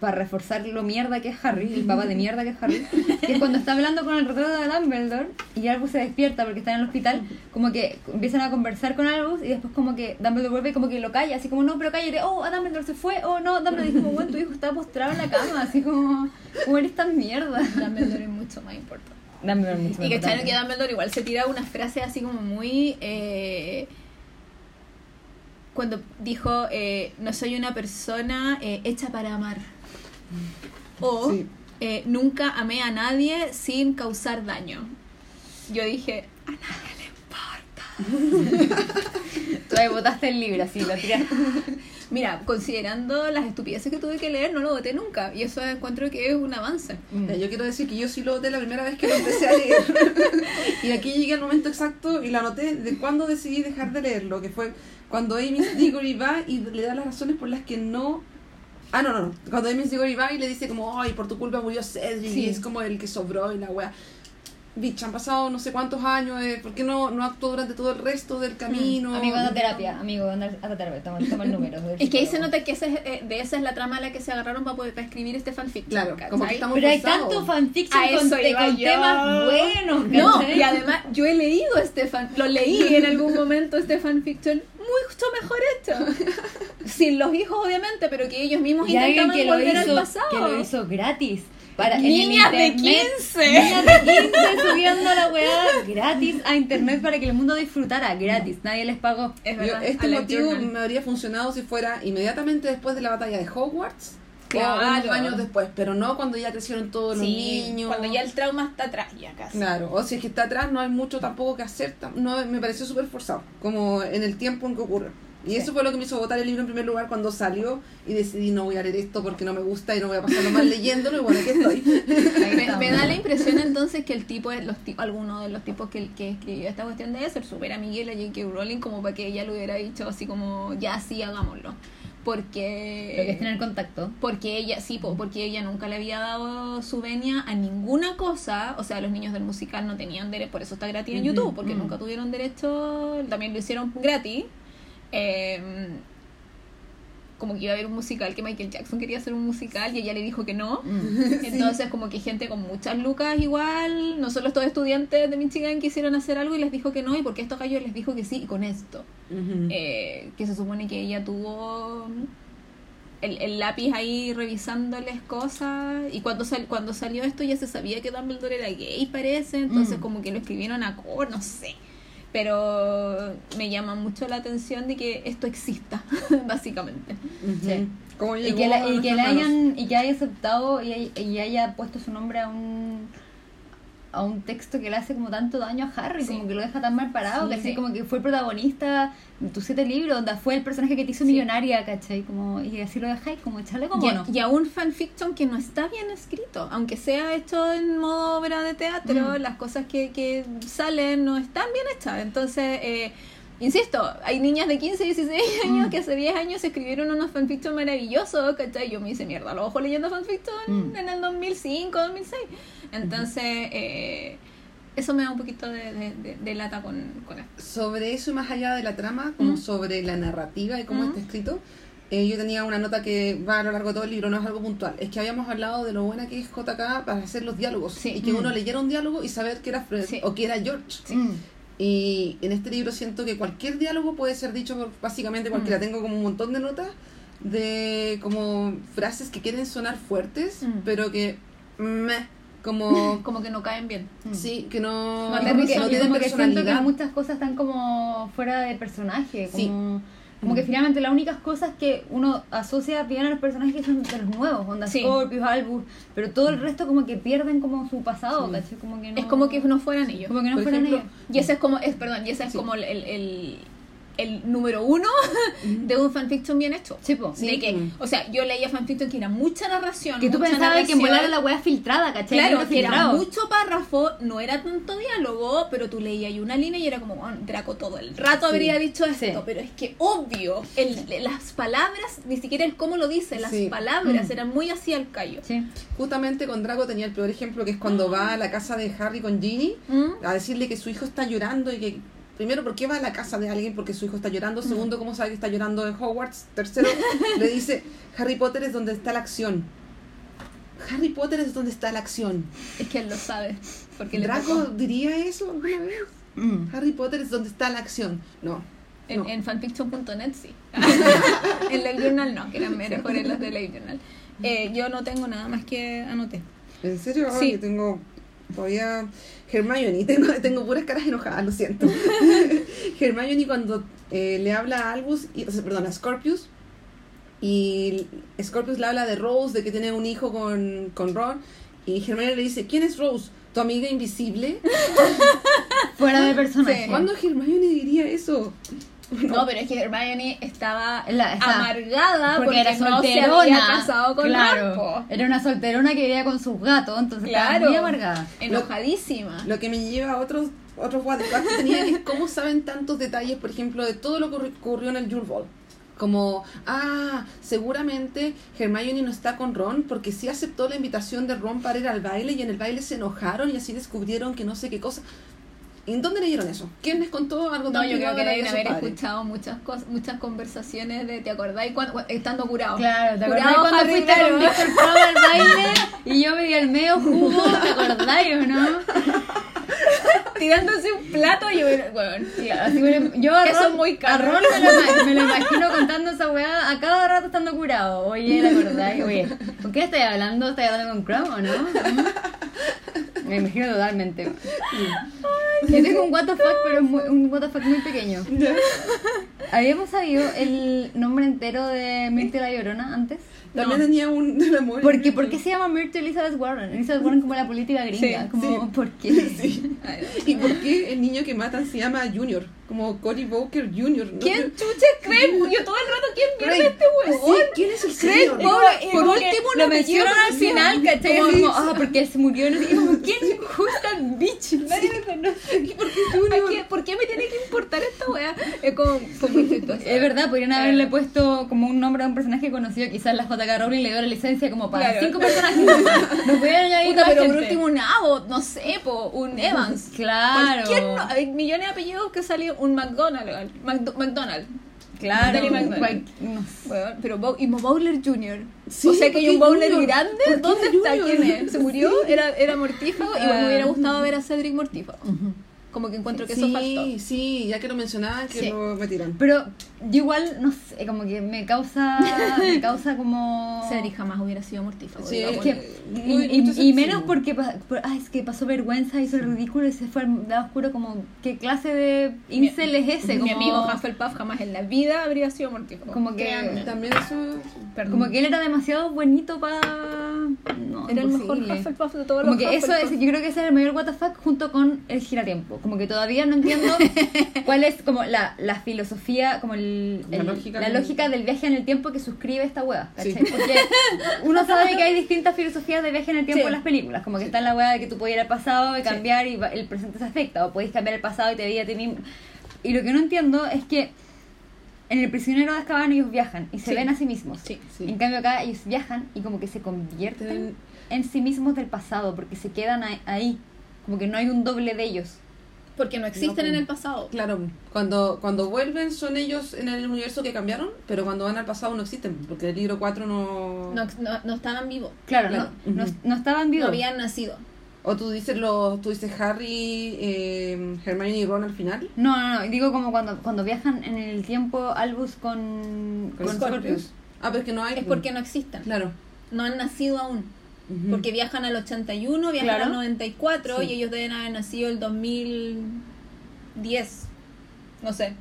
para reforzar lo mierda que es Harry, el papá de mierda que es Harry, que es cuando está hablando con el retrato de Dumbledore y Albus se despierta porque está en el hospital, como que empiezan a conversar con Albus y después como que Dumbledore vuelve y como que lo calla, así como no, pero cállate, oh, a Dumbledore se fue, oh no, Dumbledore dice como bueno, tu hijo está postrado en la cama, así como, como eres tan mierda. Dumbledore es mucho más importante. Dumbledore mucho Y que importante. que Dumbledore igual se tira una frase así como muy... eh, cuando dijo, eh, no soy una persona eh, hecha para amar. O Sí. eh, nunca amé a nadie sin causar daño. Yo dije, a nadie le importa. <laughs> Tú ahí botaste el libro, así, lo tiraste. <laughs> Mira, considerando las estupideces que tuve que leer, no lo voté nunca. Y eso encuentro que es un avance. Mm. Yo quiero decir que yo sí lo noté la primera vez que lo empecé a leer. <laughs> y aquí llegué al momento exacto y lo anoté de cuando decidí dejar de leerlo, que fue cuando Amy Diggory va y le da las razones por las que no... Ah, no, no, no. Cuando Amy Diggory va y le dice como, ay, por tu culpa murió Cedric Sí. y es como el que sobró y la wea. Bitch, han pasado no sé cuántos años, eh, ¿por qué no, no actuó durante todo el resto del camino? Amigo, anda a terapia, amigo, anda a terapia, toma, toma el <laughs> número. Es que ahí se nota que ese es, eh, de esa es la trama a la que se agarraron para poder para escribir este fanfiction. Claro, ¿cachai? como que estamos Pero hay tanto fanfiction A con, te- temas buenos, No, ¿cachai? y además yo he leído este fan, lo leí en algún momento este fanfiction mucho mejor hecho. <laughs> Sin los hijos obviamente, pero que ellos mismos Y intentaban que lo, volver hizo, al pasado. que lo hizo gratis. Para, Niñas de internet. 15. Niñas de 15 subiendo la weá gratis a internet para que el mundo disfrutara gratis. Nadie les pagó. Es Yo- verdad, este motivo Journal. me habría funcionado si fuera inmediatamente después de la batalla de Hogwarts o Claro. unos años después, pero no cuando ya crecieron todos los niños. cuando ya el trauma está atrás ya casi. Claro, o si es que está atrás no hay mucho tampoco que hacer, no me pareció súper forzado, como en el tiempo en que ocurre. Y Sí. eso fue lo que me hizo votar el libro en primer lugar cuando salió y decidí no voy a leer esto porque no me gusta y no voy a pasarlo mal leyéndolo y bueno, aquí estoy. <laughs> Me, da la impresión entonces que el tipo, es- los ti- alguno de los tipos que, que escribió esta cuestión debe ser súper amiguel a J.K. Rowling como para que ella le hubiera dicho así como, ya sí, hagámoslo. Porque... Lo que es tener contacto. Porque ella, sí, po, porque ella nunca le había dado su venia a ninguna cosa. O sea, los niños del musical no tenían derecho, por eso está gratis en YouTube, porque nunca tuvieron derecho, también lo hicieron gratis. Eh, como que iba a haber un musical, que Michael Jackson quería hacer un musical y ella le dijo que no. Mm. <laughs> Entonces, como que gente con muchas lucas igual, no solo estos estudiantes de Michigan quisieron hacer algo y les dijo que no, y porque estos gallos les dijo que sí, y con esto. Eh, que se supone que ella tuvo el, el lápiz ahí revisándoles cosas y cuando sal, cuando salió esto ya se sabía que Dumbledore era gay parece entonces Mm. como que lo escribieron a cor no sé pero me llama mucho la atención de que esto exista <laughs> básicamente. Sí. ¿Cómo Y que, la- y que hayan y que haya aceptado y, hay- y haya puesto su nombre a un a un texto que le hace como tanto daño a Harry, Sí. como que lo deja tan mal parado, Sí, que así sí. como que fue el protagonista de tus siete libros, donde fue el personaje que te hizo millonaria, ¿cachai? Como, y así lo dejáis, como echarle como y, a- no. y a un fanfiction que no está bien escrito aunque sea hecho en modo obra de teatro Mm. las cosas que, que salen no están bien hechas entonces eh, Insisto, hay niñas de 15, 16 años Mm. que hace 10 años escribieron unos fanfiction maravillosos, ¿cachai? Yo me hice mierda los ojos leyendo fanfiction Mm. en el 2005, 2006. Entonces, eh, eso me da un poquito de, de, de- de lata con, con esto. Sobre eso y más allá de la trama, como Mm. sobre la narrativa y cómo está escrito, eh, yo tenía una nota que va a lo largo de todo el libro, no es algo puntual. Es que habíamos hablado de lo buena que es JK para hacer los diálogos. Sí. Y que Mm. uno leyera un diálogo y saber que era Fred Sí. o que era George. Mm. Y en este libro siento que cualquier diálogo puede ser dicho por básicamente cualquiera. Mm. Tengo como un montón de notas de como frases que quieren sonar fuertes, Mm. pero que meh, como <laughs> Como que no caen bien. Mm. sí, que no, No no y tienen como que siento que personalidad. muchas cosas están como fuera de personaje, Sí. Como, que finalmente las únicas cosas que uno asocia bien a los personajes son de los nuevos, onda Sí. Scorpius, Albus, pero todo el resto como que pierden como su pasado, Sí. ¿cachai? Como que no, Es como que no fueran ellos. como que no Por fueran ejemplo, ellos. Y ese es como, es, perdón, y ese es Sí. como el, el, el, el número uno de un fanfiction bien hecho. Sí, po. De que, Mm. o sea, yo leía fanfiction que era mucha narración. Que tú mucha pensabas que en la wea filtrada, ¿cachai? Claro, que era mucho párrafo, no era tanto diálogo, pero tú leías ahí una línea y era como, "Bueno, Draco todo el rato Sí. habría dicho esto, Sí. pero es que obvio, el, las palabras, ni siquiera el cómo lo dice, las Sí. palabras Mm. eran muy así al callo. Sí. Justamente con Drago tenía el peor ejemplo que es cuando va a la casa de Harry con Ginny ¿Mm? a decirle que su hijo está llorando y que primero por qué va a la casa de alguien porque su hijo está llorando, segundo cómo sabe que está llorando en Hogwarts, tercero <laughs> le dice Harry Potter es donde está la acción. Harry Potter es donde está la acción. Es que él lo sabe, porque ¿Draco diría eso alguna vez? Mm. Harry Potter es donde está la acción. No. En, no. en fanfiction.net sí. <laughs> <laughs> en Live Journal no, que eran mejores los de Live Journal. Eh, yo no tengo nada más que anoté. ¿En serio? Sí. Ay, yo tengo todavía Hermione, <laughs> tengo, tengo puras caras enojadas, lo siento. <laughs> Hermione cuando eh, le habla a Albus, y, o sea, perdón, a Scorpius, y Scorpius le habla de Rose, de que tiene un hijo con, con Ron, y Hermione le dice, ¿quién es Rose? ¿Tu amiga invisible? <laughs> Fuera de personaje. Sí. ¿Cuándo Hermione diría eso? No, pero es que Hermione estaba La- amargada porque era no se solterona. había casado con claro. Era una solterona que vivía con sus gatos, entonces estaba Claro. muy amargada. Enojadísima. Lo que me lleva a otros otros WhatsApp que tenía es cómo saben tantos detalles, por ejemplo, de todo lo que ocurri- ocurrió en el Yule Ball. Como, ah, seguramente Hermione no está con Ron porque sí aceptó la invitación de Ron para ir al baile y en el baile se enojaron y así descubrieron que no sé qué cosa. ¿En dónde leyeron eso? ¿Quién les contó algo No, tan yo creo que deben haber escuchado muchas cosas, muchas conversaciones de ¿te acordáis cuando, cu- estando curado? Claro, ¿te Curado cuando Harry, fuiste con Víctor Crowell al baile y yo me di el medio jugo? ¿Te acordás o no? <laughs> Tirándose un plato y bueno, así que yo a Ron, es muy a caro. Ron me, lo, ima- me lo imagino contando esa weá a cada rato estando curado. Oye, ¿te acordás? Oye, ¿con qué estoy hablando? ¿Estás hablando con Crow o no? ¿Mm? Me imagino totalmente. Yo tengo un what the fuck, pero es muy- un what the fuck muy pequeño. ¿Habíamos sabido el nombre entero de Myrtle la Llorona antes? También No. tenía un <laughs> amor. Porque, ¿Por qué se llama Myrtle Elizabeth Warren? Elizabeth Warren como la política gringa. Sí, como, sí. ¿por qué? <laughs> Sí. ¿Y por qué el niño que matan se llama Junior? Como Cory Booker Junior. ¿no? ¿quién chuches cree? Yo todo el rato, ¿quién mierda este huevón? ¿quién es el señor? por, por último lo mencionan al final, ¿cachai? Como- ah, porque se murió. No sé qué. Como, ¿quién justa bitch? Nadie me conoce. ¿Y por qué ¿A Junior? qué- ¿Por qué me tiene que importar esta wea? Es como, fue muy chistoso. Es verdad, podrían haberle puesto como un nombre a un personaje conocido. Quizás la JK Rowling le dio la licencia como para Claro. cinco personajes. <laughs> No podían añadir Puta, más pero por gente. último un Abbott, no sé, po, un Evans. Claro. No- hay millones de apellidos que salió un. Claro. McDonald. no sé. Bueno, pero Bow- y Bowler Jr. Sí, o sea que hay un ¿por Bowler Junior? grande. ¿Por ¿Dónde está? Junior? ¿Quién es? ¿Se murió? Era, era mortífago y Ah. me hubiera gustado ver a Cedric mortífago. Como que encuentro que eso faltó. Sí, sí, ya que lo mencionaban, que Sí. lo metieron. Pero yo igual, no sé, como que me causa, me <laughs> causa como... Cedric jamás hubiera sido mortífago. Sí, digamos. que- Y, muy- y- y menos porque por- ay, es que pasó vergüenza, hizo el ridículo y se fue al lado oscuro como ¿qué clase de incel es ese? Mi Como, amigo Hufflepuff jamás en la vida habría sido mortífago. Como que- Créanme. También eso. Perdón. como que él era demasiado bonito para no, era el mejor. Hufflepuff de todos Como los que eso es, yo creo que ese es el mayor WTF junto con el giratiempo. Como que todavía no entiendo <laughs> cuál es como la, la filosofía, como el, La el- lógica la del- lógica del viaje en el tiempo que suscribe esta wea. ¿cachai? Sí. Porque uno sabe que hay distintas filosofías de viaje en el tiempo Sí. en las películas. Como que está la wea de que tú puedes ir al pasado y cambiar y el presente se afecta. O podéis cambiar el pasado y te veía a ti mismo. Y lo que no entiendo es que en el prisionero de Azkaban ellos viajan y se Sí. ven a sí mismos. Sí. Sí. En cambio acá ellos viajan y como que se convierten en sí mismos del pasado porque se quedan ahí. Como que no hay un doble de ellos. Porque no existen No, en el pasado. Claro, cuando, cuando vuelven son ellos en el universo que cambiaron, pero cuando van al pasado no existen, porque el libro 4 no... No, no, no estaban vivos. Claro, Claro. No, no, no estaban No vivos. habían nacido. O tú dices, los, tú dices Harry, eh, Hermione y Ron al final. No, no, no. Digo como cuando, cuando viajan en el tiempo Albus con, Con con Scorpius. Ah, pero es que no hay... Es porque no existen. Claro. No han nacido aún. Ujú. Porque viajan al 81, viajan Claro. al 94 Sí. y ellos deben haber nacido el 2010. No sé.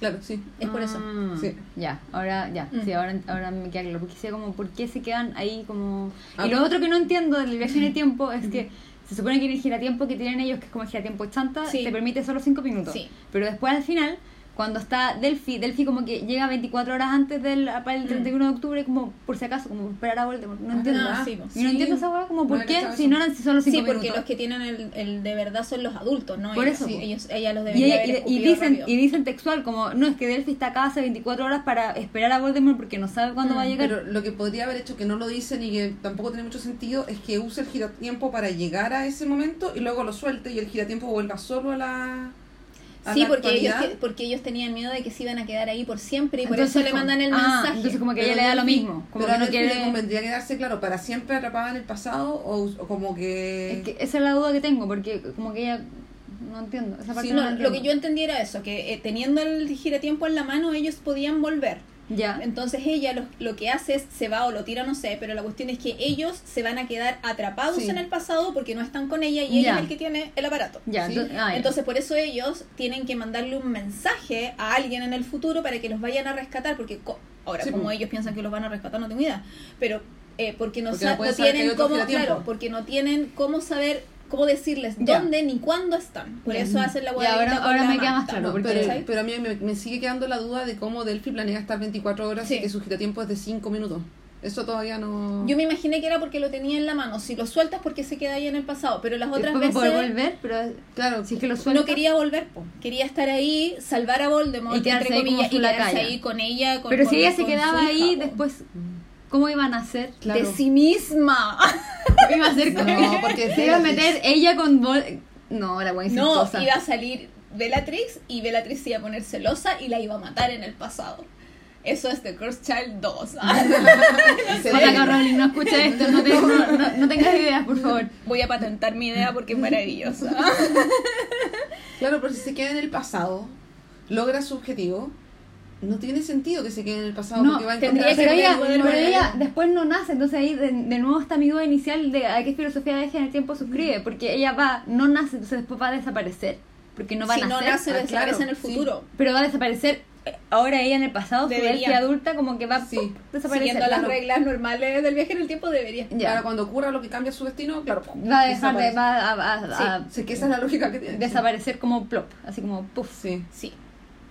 Claro, sí. Es por eso. Ah, Sí. Ya, ahora ya. Mm. Sí, ahora, ahora me queda claro. Porque sé como, ¿por qué se quedan ahí como...? Ah, y lo otro que no entiendo del viaje en el tiempo es que se supone que el giratiempo que tienen ellos, que es como el giratiempo chanta, Sí. te permite solo 5 minutos. Sí. Pero después al final, cuando está Delphi, Delphi como que llega 24 horas antes del para el 31 de octubre, como por si acaso, como esperar a Voldemort. No entiendo. Ah, sí. Y no entiendo esa hueá, como por qué, si no eran si solo 5 Sí, porque minutos. los que tienen el, el de verdad son los adultos, ¿no? Por ellos, eso, sí, ellos, ella los Y, debería ella- haber y- y dicen, rápido. y dicen textual como, no, es que Delphi está acá hace 24 horas para esperar a Voldemort porque no sabe cuándo Mm, va a llegar. Pero lo que podría haber hecho que no lo dicen y que tampoco tiene mucho sentido es que use el giratiempo para llegar a ese momento y luego lo suelte y el giratiempo vuelva solo a la. Sí, porque ellos, actualidad. porque ellos tenían miedo de que se iban a quedar ahí por siempre y por Entonces, eso le mandan el ah, mensaje. entonces como que Pero ella le da lo mismo. Como pero que no Delphi le quiere... convendría quedarse, claro, para siempre atrapada en el pasado o, o como que. Es que esa es la duda que tengo, porque como que ella... No entiendo, esa parte Sí, no, no, la lo entiendo. que yo entendí era eso, que eh, teniendo el giratiempo en la mano ellos podían volver. Ya. Entonces ella lo, lo que hace es se va o lo tira, no sé, pero la cuestión es que ellos se van a quedar atrapados Sí. en el pasado porque no están con ella y ella Ya. es el que tiene el aparato. Ya, Sí. entonces, ah. Entonces por eso ellos tienen que mandarle un mensaje a alguien en el futuro para que los vayan a rescatar, porque co- ahora Sí, como ellos piensan que los van a rescatar no tengo idea, pero eh, porque no, Porque no tienen cómo, claro, porque no tienen cómo saber cómo decirles Ya. dónde ni cuándo están. Por Ya. eso hacen la Y hueá ahora- ahora me queda más claro, No, porque- pero, a mí me, me sigue quedando la duda de cómo Delphi planea estar 24 horas Sí. y que su giratiempo es de 5 minutos. Eso todavía no... Yo me imaginé que era porque lo tenía en la mano. Si lo sueltas porque se queda ahí en el pasado. Pero las otras Después poder veces volver, pero Claro, si es que lo suelta. no quería volver. po. Quería estar ahí, salvar a Voldemort, Y quedarse entre ahí como comillas, su y quedarse ahí con ella. Con, Pero con- si ella se con quedaba hija, ahí, po. después, ¿cómo iban a hacer? claro. De sí misma. Iba a hacer No, porque se iba a meter ella con No, la buena No, iba a salir Bellatrix y Bellatrix se iba a poner celosa y la iba a matar en el pasado. Eso es The Cursed Child 2. Se J.K. ve. Rowling, no escucha esto, no, te- no, no- no tengas ideas, por favor. Voy a patentar mi idea porque es maravillosa. <laughs> Claro, pero si se queda en el pasado, logra su objetivo, no tiene sentido que se quede en el pasado No, porque va a tendría encontrar... pero ella, pero ella después no nace, entonces ahí de, de nuevo está mi duda inicial de a qué filosofía de en el tiempo suscribe, porque ella va, no nace, entonces después va a desaparecer, porque no va si a no nacer, nace, Ah, desaparece claro, en el sí. futuro. pero va a desaparecer eh, ahora ella en el pasado, su Debería. Delphi adulta como que va Sí. Siguiendo las claro. reglas normales del viaje en el tiempo debería. Ya. Ahora, cuando ocurra lo que cambia su destino, claro, Va a dejar de, va a, a- a- Sí, que esa es la lógica que tiene. desaparecer como plop, así como puff, Sí. Sí.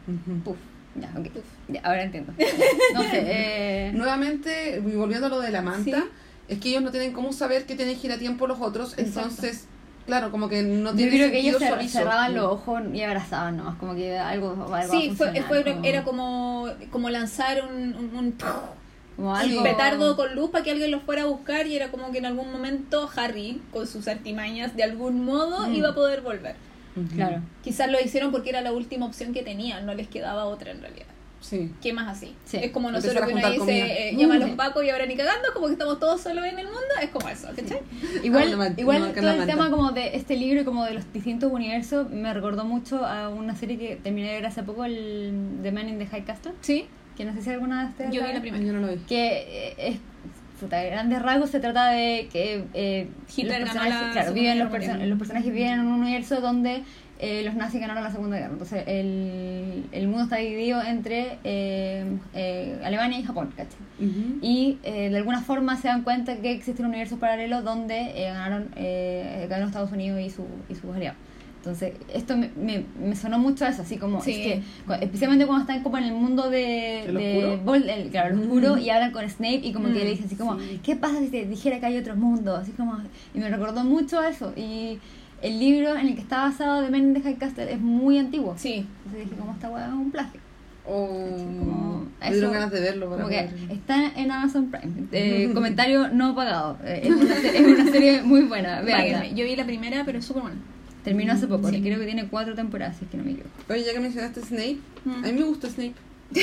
Ujú. puff. Ya, ok. Ya, ahora entiendo. No sé, <laughs> eh, Nuevamente, volviendo a lo de la manta, Sí. es que ellos no tienen cómo saber que tienen giratiempo los otros, Exacto. entonces, claro, como que no yo tiene creo que ellos cer- cerraban los ojos y abrazaban nomás, como que algo, a Sí, fue, fue- como- era como, como lanzar un, un, un- <laughs> como algo petardo con luz para que alguien lo fuera a buscar y era como que en algún momento Harry, con sus artimañas, de algún modo Mm. iba a poder volver. Claro. Quizás lo hicieron porque era la última opción que tenían, no les quedaba otra en realidad. Sí. ¿Qué más así? Sí. Es como nosotros que uno dice, eh, llama a los pacos y ahora ni cagando, como que estamos todos solos en el mundo, es como eso, ¿cachai? Igual, Ah, man- igual man- todo el manta. tema como de este libro y como de los distintos universos me recordó mucho a una serie que terminé de ver hace poco, el The Man in the High Castle, Sí, que no sé si alguna de ustedes yo la vi la primera. Yo no lo vi. que eh, es puta, de grandes rasgos se trata de que eh, Hitler los personajes, claro, viven los, perso- los personajes viven en un universo donde eh, los nazis ganaron la Segunda Guerra. Entonces el, el mundo está dividido entre eh, eh, Alemania y Japón, ¿cachai? Ujú. Y eh, de alguna forma se dan cuenta que existen universos paralelos donde eh, ganaron, ganó Estados Unidos y, su, y sus aliados. Entonces, esto me, me, me sonó mucho a eso, así como, Sí. es que, especialmente cuando están como en el mundo de, ¿El de oscuro? Vol- el- claro, el oscuro, y hablan con Snape y como que Mm, le dicen así como, sí. ¿qué pasa si te dijera que hay otro mundo? Así como, y me recordó mucho a eso. Y el libro en el que está basado de Men in the High Castle es muy antiguo. Sí, Entonces dije, ¿cómo esta weá es un plagio? O... Como me dieron eso- ganas de verlo. para Como que está en Amazon Prime. Eh, <laughs> comentario no pagado. Eh, es, una, es una serie muy buena. Páguenme. Yo vi la primera, pero es súper buena. Terminó hace poco. Sí. Creo que tiene cuatro temporadas, si es que no me equivoco. Oye, ya que mencionaste Snape, Mm. a mí me gusta Snape. <laughs>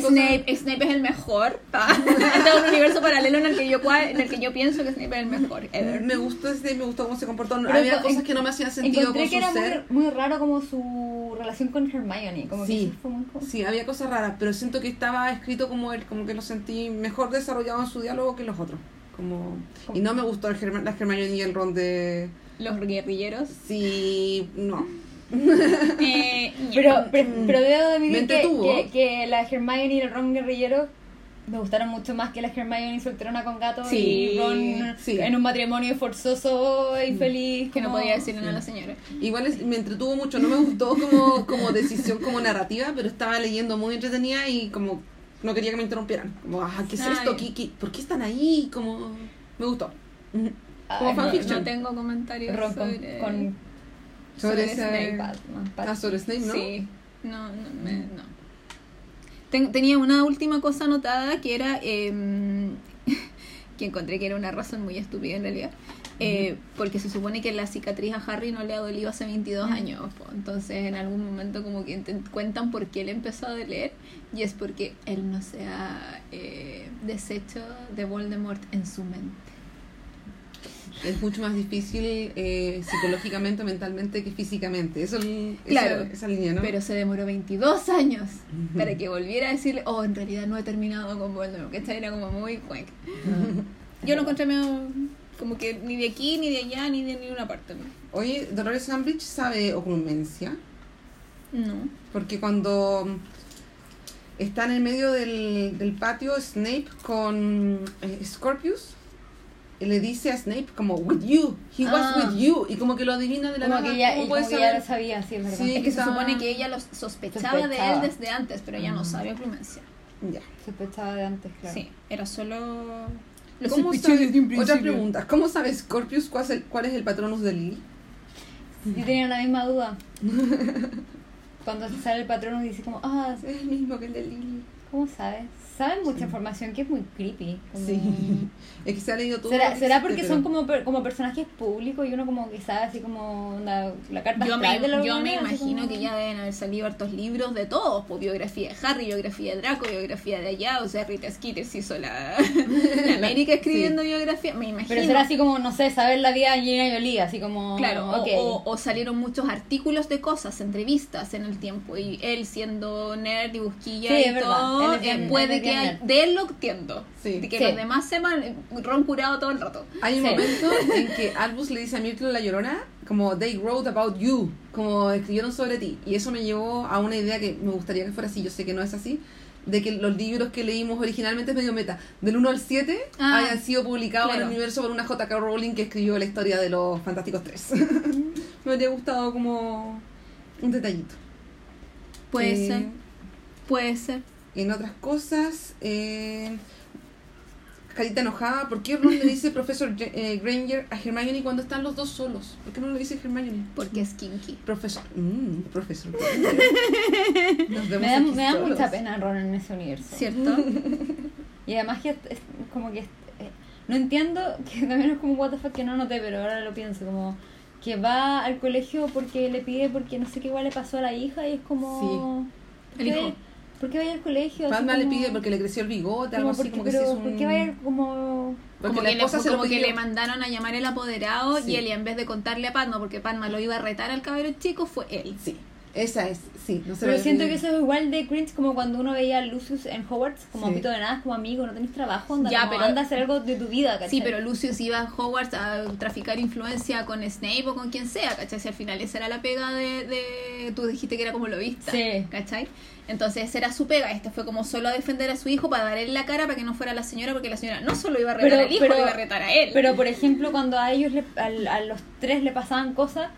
Snape, Snape es el mejor. Ah, Este es un universo paralelo en el que yo en el que yo pienso que Snape es el mejor. ever. Me gustó Snape, me gustó cómo se comportó. Pero Había en- cosas que no me hacían sentido Encontré con que su era ser. muy, muy raro como su relación con Hermione. Como Sí. que eso fue muy como- Sí, había cosas raras, pero siento que estaba escrito como él, como que lo sentí mejor desarrollado en su diálogo que los otros. Como... Y no me gustó el Herma- la Hermione y el Ron de... Los guerrilleros. Sí, no. Eh, <laughs> Pero, pero, pero debo admitir que, que, que la Hermione y el Ron guerrillero me gustaron mucho más que la Hermione solterona con gato Sí, y Ron sí. en un matrimonio forzoso y feliz. que no podía decirle nada a la señora. Igual es- me entretuvo mucho, no me gustó como, como decisión, como narrativa, pero estaba leyendo muy entretenida y como no quería que me interrumpieran. Como, ah, ¿qué es Ay. esto? ¿Qué, qué, por qué están ahí? Como, me gustó. Como No, fanfiction. no tengo comentarios Ron con, sobre, con Sobre sobre ese- Snape. Pat- Pat- Ah, sobre Snape, ¿no? Sí, no, no, me- no. Ten- tenía una última cosa anotada que era em, <laughs> que encontré que era una razón muy estúpida en realidad. Eh, porque se supone que la cicatriz a Harry no le ha dolido hace 22 años. po. Entonces, en algún momento, como que te cuentan por qué él empezó a doler. Y es porque él no se ha eh, deshecho de Voldemort en su mente. Es mucho más difícil eh, psicológicamente, mentalmente que físicamente. Eso, Claro, esa, esa línea, ¿no? Pero se demoró 22 años para que volviera a decirle, oh, en realidad no he terminado con Voldemort. Que esta era como muy cuenca. Yo lo encontré medio como que ni de aquí, ni de allá, ni de ninguna parte. ¿no? Oye, Dolores Umbridge sabe oclumencia. No. Porque cuando está en el medio del, del patio Snape con eh, Scorpius, le dice a Snape como with you, he was Ah. with you, y como que lo adivina de la Como nada. que ya, ¿Cómo y puede como que ya lo sabía, sí, es verdad. Sí. Es que se supone que ella lo sospechaba, de Sospechaba. él desde antes, pero ella no sabe Plumencia. Ya. Sospechaba de antes, claro. Sí, era solo... Lo ¿Cómo sabe- desde Otra pregunta, ¿cómo sabe Scorpius cuál es el, cuál es el patronus de Lily? Yo tenía la misma duda. Cuando sale el patrón dice como, ah, Es el mismo que el de Lily. ¿cómo sabes? Saben mucha Sí. información que es muy creepy. como- Sí. <laughs> Es que se ha leído todo. ¿Será, lo será porque pero- son como, per- como personajes públicos y uno como que sabe así como la, la carta Yo astral de me, los yo me imagino como- que ya deben haber salido hartos libros de todos, pues biografía de Harry, biografía de Draco, biografía de allá, o sea, Rita Skeeter se hizo la, <laughs> la América escribiendo biografía, me imagino. Pero será así como, no sé, saber la vida de Angelina Jolie, así como... Claro, o- ok. o, o salieron muchos artículos de cosas, entrevistas en el tiempo, y él siendo nerd y busquilla Sí, y es verdad, todo, él él puede que hay- de él lo entiendo. Sí. De que Sí. los demás sepan, eh, ron curado todo el rato. Hay un Sí. momento <laughs> en que Albus le dice a Myrtle la llorona, como they wrote about you, como escribieron sobre ti. Y eso me llevó a una idea que me gustaría que fuera así, yo sé que no es así, de que los libros que leímos originalmente es medio meta, del 1 al 7, Ah, hayan sido publicados en el universo por una J.K. Rowling que escribió la historia de los Fantásticos 3. <laughs> me habría gustado como un detallito. Puede Eh, ser, puede ser. En otras cosas, eh, Carita enojada, ¿por qué Ron le <laughs> dice profesor eh, Granger a Hermione cuando están los dos solos? ¿Por qué no le dice Hermione? Porque es kinky. Profesor, mm, profesor. <laughs> Nos vemos Me da, aquí me da mucha pena Ron en ese universo. ¿Cierto? <laughs> Y además que es, como que... es- eh, no entiendo, que también es como what the fuck que no noté, pero ahora lo pienso, como que va al colegio porque le pide porque no sé qué igual le pasó a la hija y es como... ¿por El hijo. ¿Por qué vaya al colegio? Padma le como- pide porque le creció el bigote, algo así, como que pero es un... ¿Por qué vaya como...? Porque como la que, le, esposa lo como que le mandaron a llamar el apoderado Sí. y él y en vez de contarle a Padma porque Padma lo iba a retar al caballero chico fue él. Sí, esa es, sí. No se Pero siento que eso es igual de cringe como cuando uno veía a Lucius en Hogwarts, como Sí. pito de nada, como amigo, no tenés trabajo, anda, Ya, como, pero- anda a hacer algo de tu vida, ¿cachai? Sí, pero Lucius iba a Hogwarts a traficar influencia con Snape o con quien sea, ¿cachai? Si al final esa era la pega de... de tú dijiste que era como lo vista, Sí. ¿cachai? Entonces esa era su pega, este fue como solo a defender a su hijo para darle la cara para que no fuera la señora, porque la señora no solo iba a retar Pero- al hijo, pero- iba a retar a él. Pero por ejemplo, cuando a ellos, le, al- a, los tres le pasaban cosas,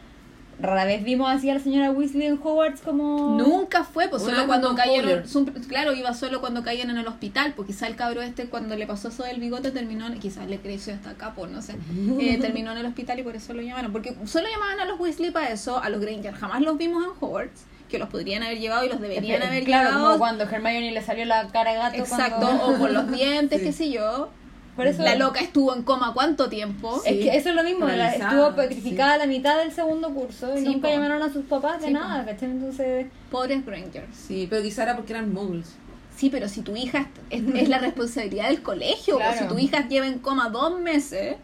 rara vez vimos así a la señora Weasley en Hogwarts como... Nunca fue, pues Una solo cuando cayeron, claro, iba solo cuando caían en el hospital, porque quizá el cabro este cuando le pasó eso del bigote terminó, en- quizás le creció hasta acá, pues no sé, <laughs> eh, terminó en el hospital y por eso lo llamaron, porque solo llamaban a los Weasley para eso, a los Granger jamás los vimos en Hogwarts, que los podrían haber llevado y los deberían haber Claro, llevado, como cuando Hermione le salió la cara de gato. exacto, cuando- <laughs> o por los dientes, Sí. qué sé yo. Por eso... La loca estuvo en coma cuánto tiempo. Es que eso es lo mismo, la- estuvo petrificada la mitad del segundo curso y Sí, nunca po. llamaron a sus papás de nada, ¿cachai? Entonces... Pobres Grangers. Sí, pero quizá era porque eran muggles. Sí, pero si tu hija es, es la <laughs> responsabilidad del colegio, o si tu hija lleva en coma dos meses,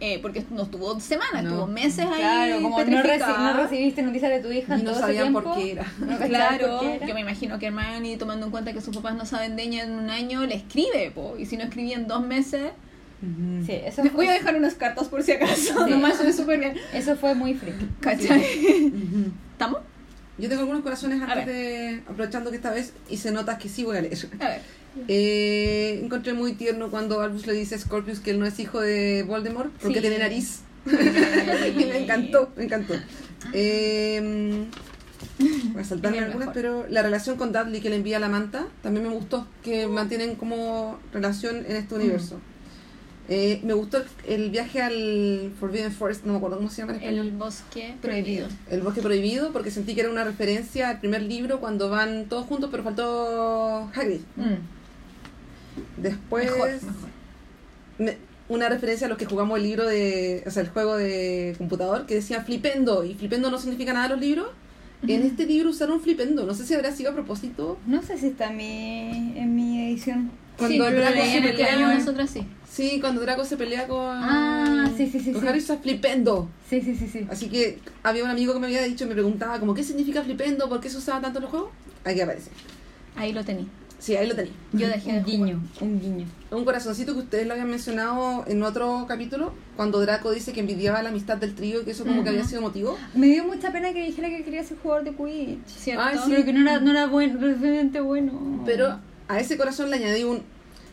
eh, porque no estuvo semanas, No. estuvo meses ahí. Claro, como no, reci- no recibiste noticias de tu hija Y no todo ese sabían tiempo. por qué era. <laughs> No Claro, por qué era. yo me imagino que Hermione, tomando en cuenta que sus papás no saben de ella en un año, le escribe, po, y si no escribía en dos meses. Sí, eso les fue, voy a dejar unas cartas por si acaso, Sí. <laughs> nomás suena súper bien. eso fue muy freak. ¿Cachai? ¿Estamos? Yo tengo algunos corazones antes de. Aprovechando que esta vez hice notas que sí voy a leer. A ver. Eh, encontré muy tierno cuando Albus le dice a Scorpius que él no es hijo de Voldemort porque Sí. tiene nariz. y <laughs> me encantó, me encantó. Eh, voy a saltarme algunas, mejor. pero la relación con Dudley que le envía la manta también me gustó, que mantienen como relación en este universo. Eh, me gustó el viaje al Forbidden Forest, no me acuerdo cómo se llama en español. El bosque prohibido. El bosque prohibido, porque sentí que era una referencia al primer libro cuando van todos juntos, pero faltó Hagrid. Después, Mejor, mejor. me- una referencia a los que jugamos el libro de, o sea, el juego de computador que decía flipendo, y flipendo no significa nada en los libros. En este libro usaron flipendo, no sé si habrá sido a propósito. No sé si está en mi, en mi edición. Cuando sí, Draco se pelea, leímos nosotras sí. sí, cuando Draco se pelea con, Ah, sí, sí, sí, con sí. Harry usa flipendo. Sí, sí, sí, sí. Así que había un amigo que me había dicho, me preguntaba como, ¿qué significa flipendo? ¿Por qué se usaba tanto en los juegos? Aquí aparece. Ahí lo tení. Sí, ahí lo tenía. Yo dejé de Un guiño, un guiño. Un corazoncito que ustedes lo habían mencionado en otro capítulo, cuando Draco dice que envidiaba la amistad del trío y que eso como que había sido motivo. Me dio mucha pena que dijera que quería ser jugador de Quidditch. ¿Cierto? Ay, sí. Pero que no era, no era bueno, realmente bueno. Pero a ese corazón le añadí un...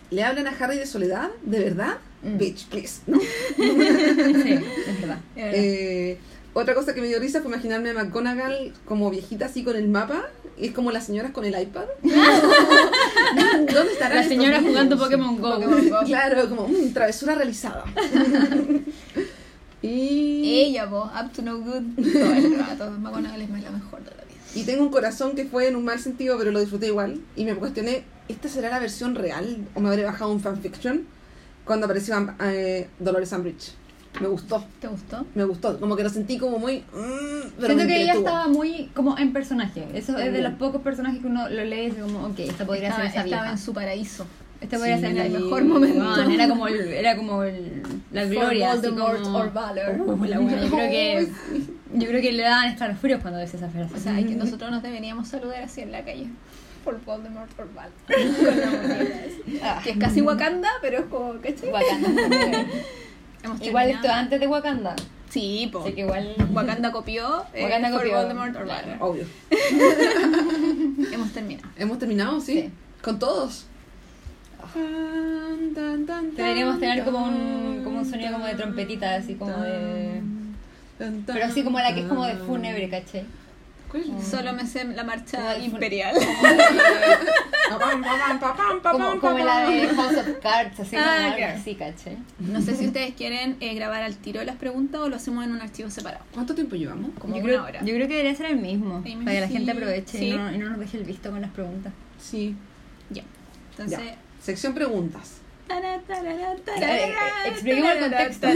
¿Le hablan a Harry de soledad? ¿De verdad? Mm. Bitch, please. ¿no? <laughs> Sí, es verdad. Es verdad. Eh, otra cosa que me dio risa fue imaginarme a McGonagall como viejita así con el mapa. Es como las señoras con el iPad. <laughs> <laughs> ¿Dónde estará La señora jugando Pokémon Go. <laughs> Claro, como mm, travesura realizada. y, Ella, vos, up to no good todo el rato. McGonagall es la mejor de la vida. y tengo un corazón que fue en un mal sentido, pero lo disfruté igual. Y me cuestioné, ¿esta será la versión real? ¿O me habré bajado un fanfiction? Cuando apareció eh, Dolores Umbridge. Me gustó. ¿Te gustó? Me gustó. Como que lo sentí como muy... mm, pero Siento que ella estaba muy como en personaje. Eso es de los pocos personajes que uno lo lee y dice como, ok, esta podría estaba, ser esa estaba vieja. en su paraíso. Esta podría Sí, ser en el mejor momento. Era como, el, era como el- la gloria. Así Voldemort como- or Valor. Oh, la buena. Yo creo que yo creo que le daban escalofríos cuando decía esa frase. O sea, hay que nosotros nos deberíamos saludar así en la calle. Por Voldemort or Valor. Con la mochila así. Ah. Que es casi Wakanda, pero es como, ¿cachai? Wakanda. <laughs> Hemos igual esto antes de Wakanda. Sí, po. Así que igual Wakanda <laughs> copió. eh, Wakanda For copió. Voldemort or Claro. Valor. Obvio. <laughs> Hemos terminado. ¿Hemos terminado? ¿sí? Sí. ¿Con todos? deberíamos tener como un como un sonido como de trompetita, así como de pero así como la que es como de fúnebre, ¿cachai? Solo me sé la marcha <laughs> Como- imperial. Como, como la de House of Cards, así como Ah. No sé si <laughs> ustedes quieren eh, grabar al tiro las preguntas o lo hacemos en un archivo separado. ¿Cuánto tiempo llevamos? Como yo una creo, hora. Yo creo que debería ser el mismo, Sí, para que la gente aproveche sí. y, no, y no nos deje el visto con las preguntas. Sí. Ya. Entonces. Ya. Sección preguntas. Eh, tarará, expliquemos el contexto.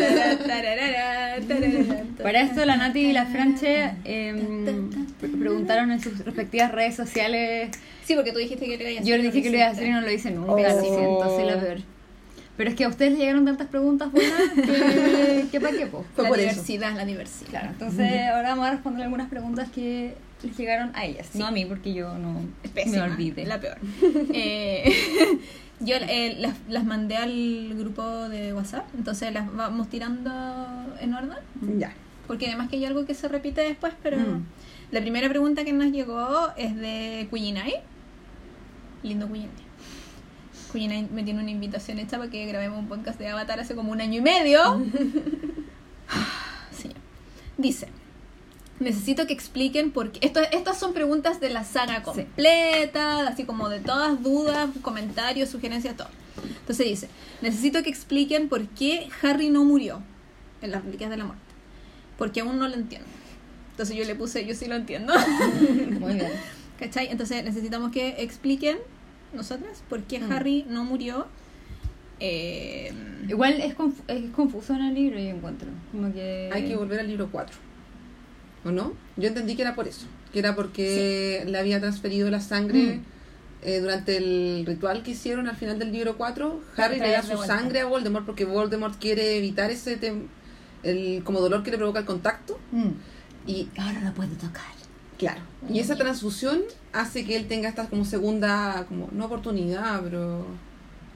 Para esto la Nati y la Franche pre- preguntaron en sus respectivas redes sociales. Sí, porque tú dijiste que lo ibas a hacer. Yo le dije que lo iba a hacer y no lo hice nunca, Oh. lo siento, soy la peor. Pero es que a ustedes les llegaron tantas preguntas buenas que, que para qué, po. Fue la por eso. diversidad, la diversidad. Claro, entonces ahora vamos a responder algunas preguntas que les llegaron a ellas, no a mí porque yo no Es pésima, me olvidé. La peor. <laughs> Eh, yo eh, las, las mandé al grupo de WhatsApp, entonces las vamos tirando en orden. Ya. Porque además que hay algo que se repite después, pero Mm. la primera pregunta que nos llegó es de Cuyinay. Lindo Cuyinay. Cuyinay me tiene una invitación hecha para que grabemos un podcast de Avatar hace como un año y medio. <laughs> Señor. Dice, necesito que expliquen por qué... Esto, estas son preguntas de la saga completa, así como de todas dudas, comentarios, sugerencias, todo. Entonces dice, necesito que expliquen por qué Harry no murió en las reliquias de la muerte. Porque aún no lo entiendo. Entonces yo le puse, yo sí lo entiendo. <laughs> Muy bien. ¿Cachai? Entonces necesitamos que expliquen nosotras por qué Mm. Harry no murió. Eh, Igual es, confu- es confuso en el libro, yo encuentro. Como que... Hay que volver al libro 4. ¿O no? Yo entendí que era por eso. Que era porque le había transferido la sangre Mm. eh, durante el ritual que hicieron al final del libro 4. Harry le da su sangre a Voldemort porque Voldemort quiere evitar ese tem- el como dolor que le provoca el contacto. Mm. Y Ahora lo puedo tocar. claro. Y esa transfusión hace que él tenga esta como segunda, como no oportunidad, pero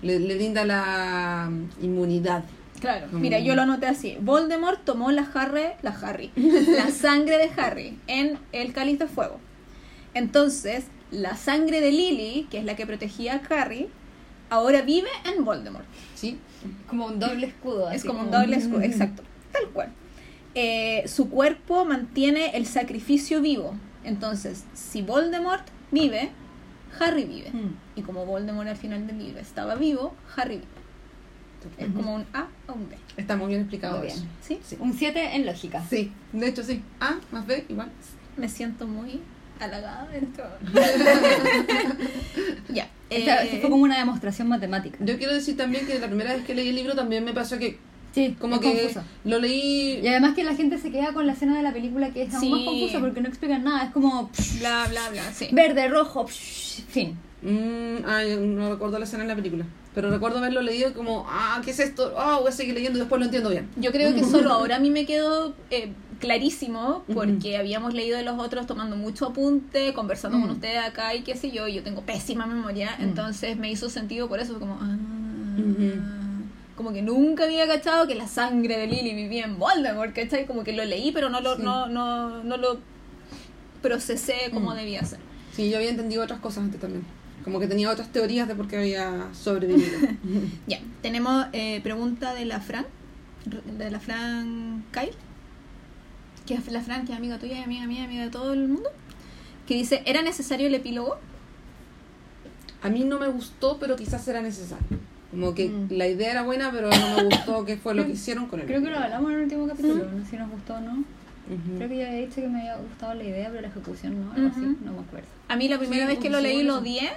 le, le brinda la mm, inmunidad. Claro, Mm. mira, yo lo anoté así. Voldemort tomó la Harry, la Harry, <laughs> la sangre de Harry en el cáliz de fuego. Entonces, la sangre de Lily, que es la que protegía a Harry, ahora vive en Voldemort. ¿Sí? Como un doble escudo. Es como un doble escudo, <laughs> exacto, tal cual. Eh, su cuerpo mantiene el sacrificio vivo. Entonces, si Voldemort vive, Harry vive. Mm. Y como Voldemort al final del libro estaba vivo, Harry vive. Es como un A o un B. Está muy bien explicado Muy eso. bien. ¿Sí? Sí. Un 7 en lógica. Sí, de hecho sí. A más B igual. Me siento muy halagada en esto. <laughs> ya. Esta- eh, esto fue como una demostración matemática. Yo quiero decir también que la primera vez que leí el libro también me pasó que Sí, como es que confuso. lo leí Y además que la gente se queda con la escena de la película que es aún más confusa porque no explican nada. Es como pff, Bla, bla, bla. Sí. verde, rojo, psh, fin. Mm, ay, no recuerdo la escena en la película. Pero recuerdo haberlo leído como, ah, ¿qué es esto? Ah, voy a seguir leyendo y después lo entiendo bien. Yo creo que <laughs> solo ahora a mí me quedó eh, clarísimo porque habíamos leído de los otros tomando mucho apunte, conversando con Mm. ustedes acá y qué sé yo, y yo tengo pésima memoria, entonces me hizo sentido por eso, como, ah, como que nunca había cachado que la sangre de Lily vivía en Voldemort, ¿cachai? Como que lo leí, pero no lo, Sí. no, no, no lo procesé como Mm. debía ser. Sí, yo había entendido otras cosas antes también. Como que tenía otras teorías de por qué había sobrevivido. <laughs> Ya, tenemos eh, pregunta de la Fran, de la Fran Kyle, que es la Fran, que es amiga tuya y amiga mía, amiga de todo el mundo, que dice, ¿era necesario el epílogo? A mí no me gustó, pero quizás era necesario. Como que Mm. la idea era buena, pero no me gustó qué fue lo que hicieron con él. Creo que lo hablamos en el último capítulo, no sé si nos gustó o no. Creo que ya había dicho que me había gustado la idea, pero la ejecución no, algo así, no me acuerdo. A mí la primera Sí, vez que lo leí lo odié,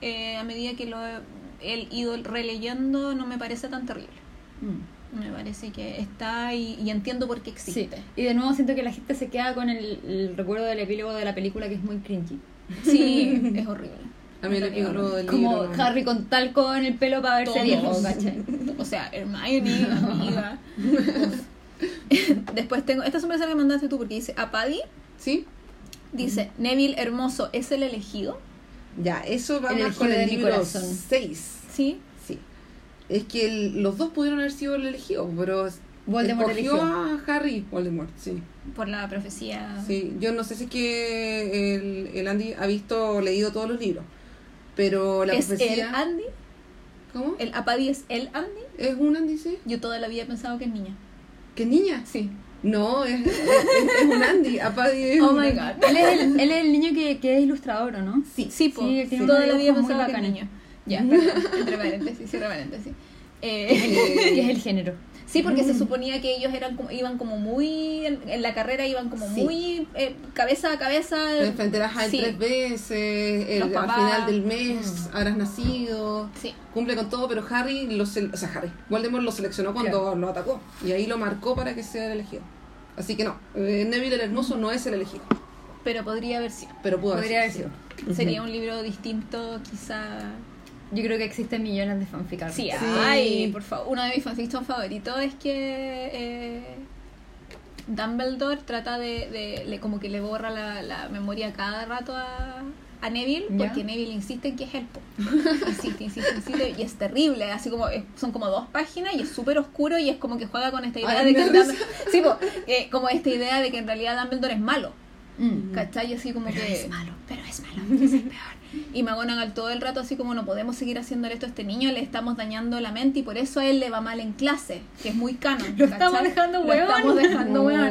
eh, a medida que lo he he ido releyendo no me parece tan terrible. Mm. Me parece que está y, y entiendo por qué Sí, existe. y de nuevo siento que la gente se queda con el, el recuerdo del epílogo de la película que es muy cringy. Sí, <laughs> es horrible. A mí el epílogo del Como libro. Harry con talco en el pelo para verse viejo, ¿cachai? O sea, Hermione, amiga. <laughs> Después tengo, esta es mensaje que mandaste tú porque dice, a Paddy ¿Sí? dice, Neville Hermoso es el elegido. Ya, eso va El más con el libro corazón. 6. Sí, Sí. Es que el- los dos pudieron haber sido el elegido, pero Voldemort eligió. a Harry Voldemort, sí. por la profecía. Sí, yo no sé si es que el, el Andy ha visto o leído todos los libros, pero la ¿Es el profecía... Andy? ¿Cómo? ¿El Apadi es el Andy? ¿Es un Andy, sí? Yo toda la vida he pensado que es niña. ¿Qué niña? Sí. No, es, es, es- un Andy. Apadi es Oh un my Andy. god. Él es el, él es el niño que, que es ilustrador, ¿o no? Sí. Sí, po. Sí, tiene toda la vida muy pensado que es bacanes. niña. Ya, perdón, <laughs> entre paréntesis, cierra paréntesis. Eh, <laughs> Y es el género. Sí, porque se suponía que ellos eran iban como muy, en, en la carrera iban como Sí. muy eh, cabeza a cabeza. Te enfrentarás a él Sí. tres veces, el- al final del mes habrás nacido, Sí. cumple con todo, pero Harry, lo o sea, Harry, Voldemort lo seleccionó cuando Claro. lo atacó y ahí lo marcó para que sea el elegido. Así que no, eh, Neville el Hermoso no es el elegido, Pero podría haber sido. pero pudo Podría haber sido. sido. Sería un libro distinto, quizá. Yo creo que existen millones de fanfic. Sí, respecto. ay, por favor. Uno de mis fanfictions favoritos es que eh, Dumbledore trata de, de- le, como que le borra la, la memoria cada rato a, a Neville, ¿Ya? porque Neville insiste en que es él. po. <laughs> Insiste, insiste, insiste, y es terrible, así como es- son como dos páginas y es súper oscuro y es como que juega con esta idea Ay, de que el Dumbledore, sí, po, eh, como esta idea de que en realidad Dumbledore es malo. Mm. ¿Cachai? Así como Pero que. es malo. Pero es malo, <laughs> es el peor. Y McGonagall todo el rato así como no podemos seguir haciendo esto a este niño, le estamos dañando la mente y por eso a él le va mal en clase, que es muy canon. Lo estamos dejando Lo hueón. estamos dejando hueón.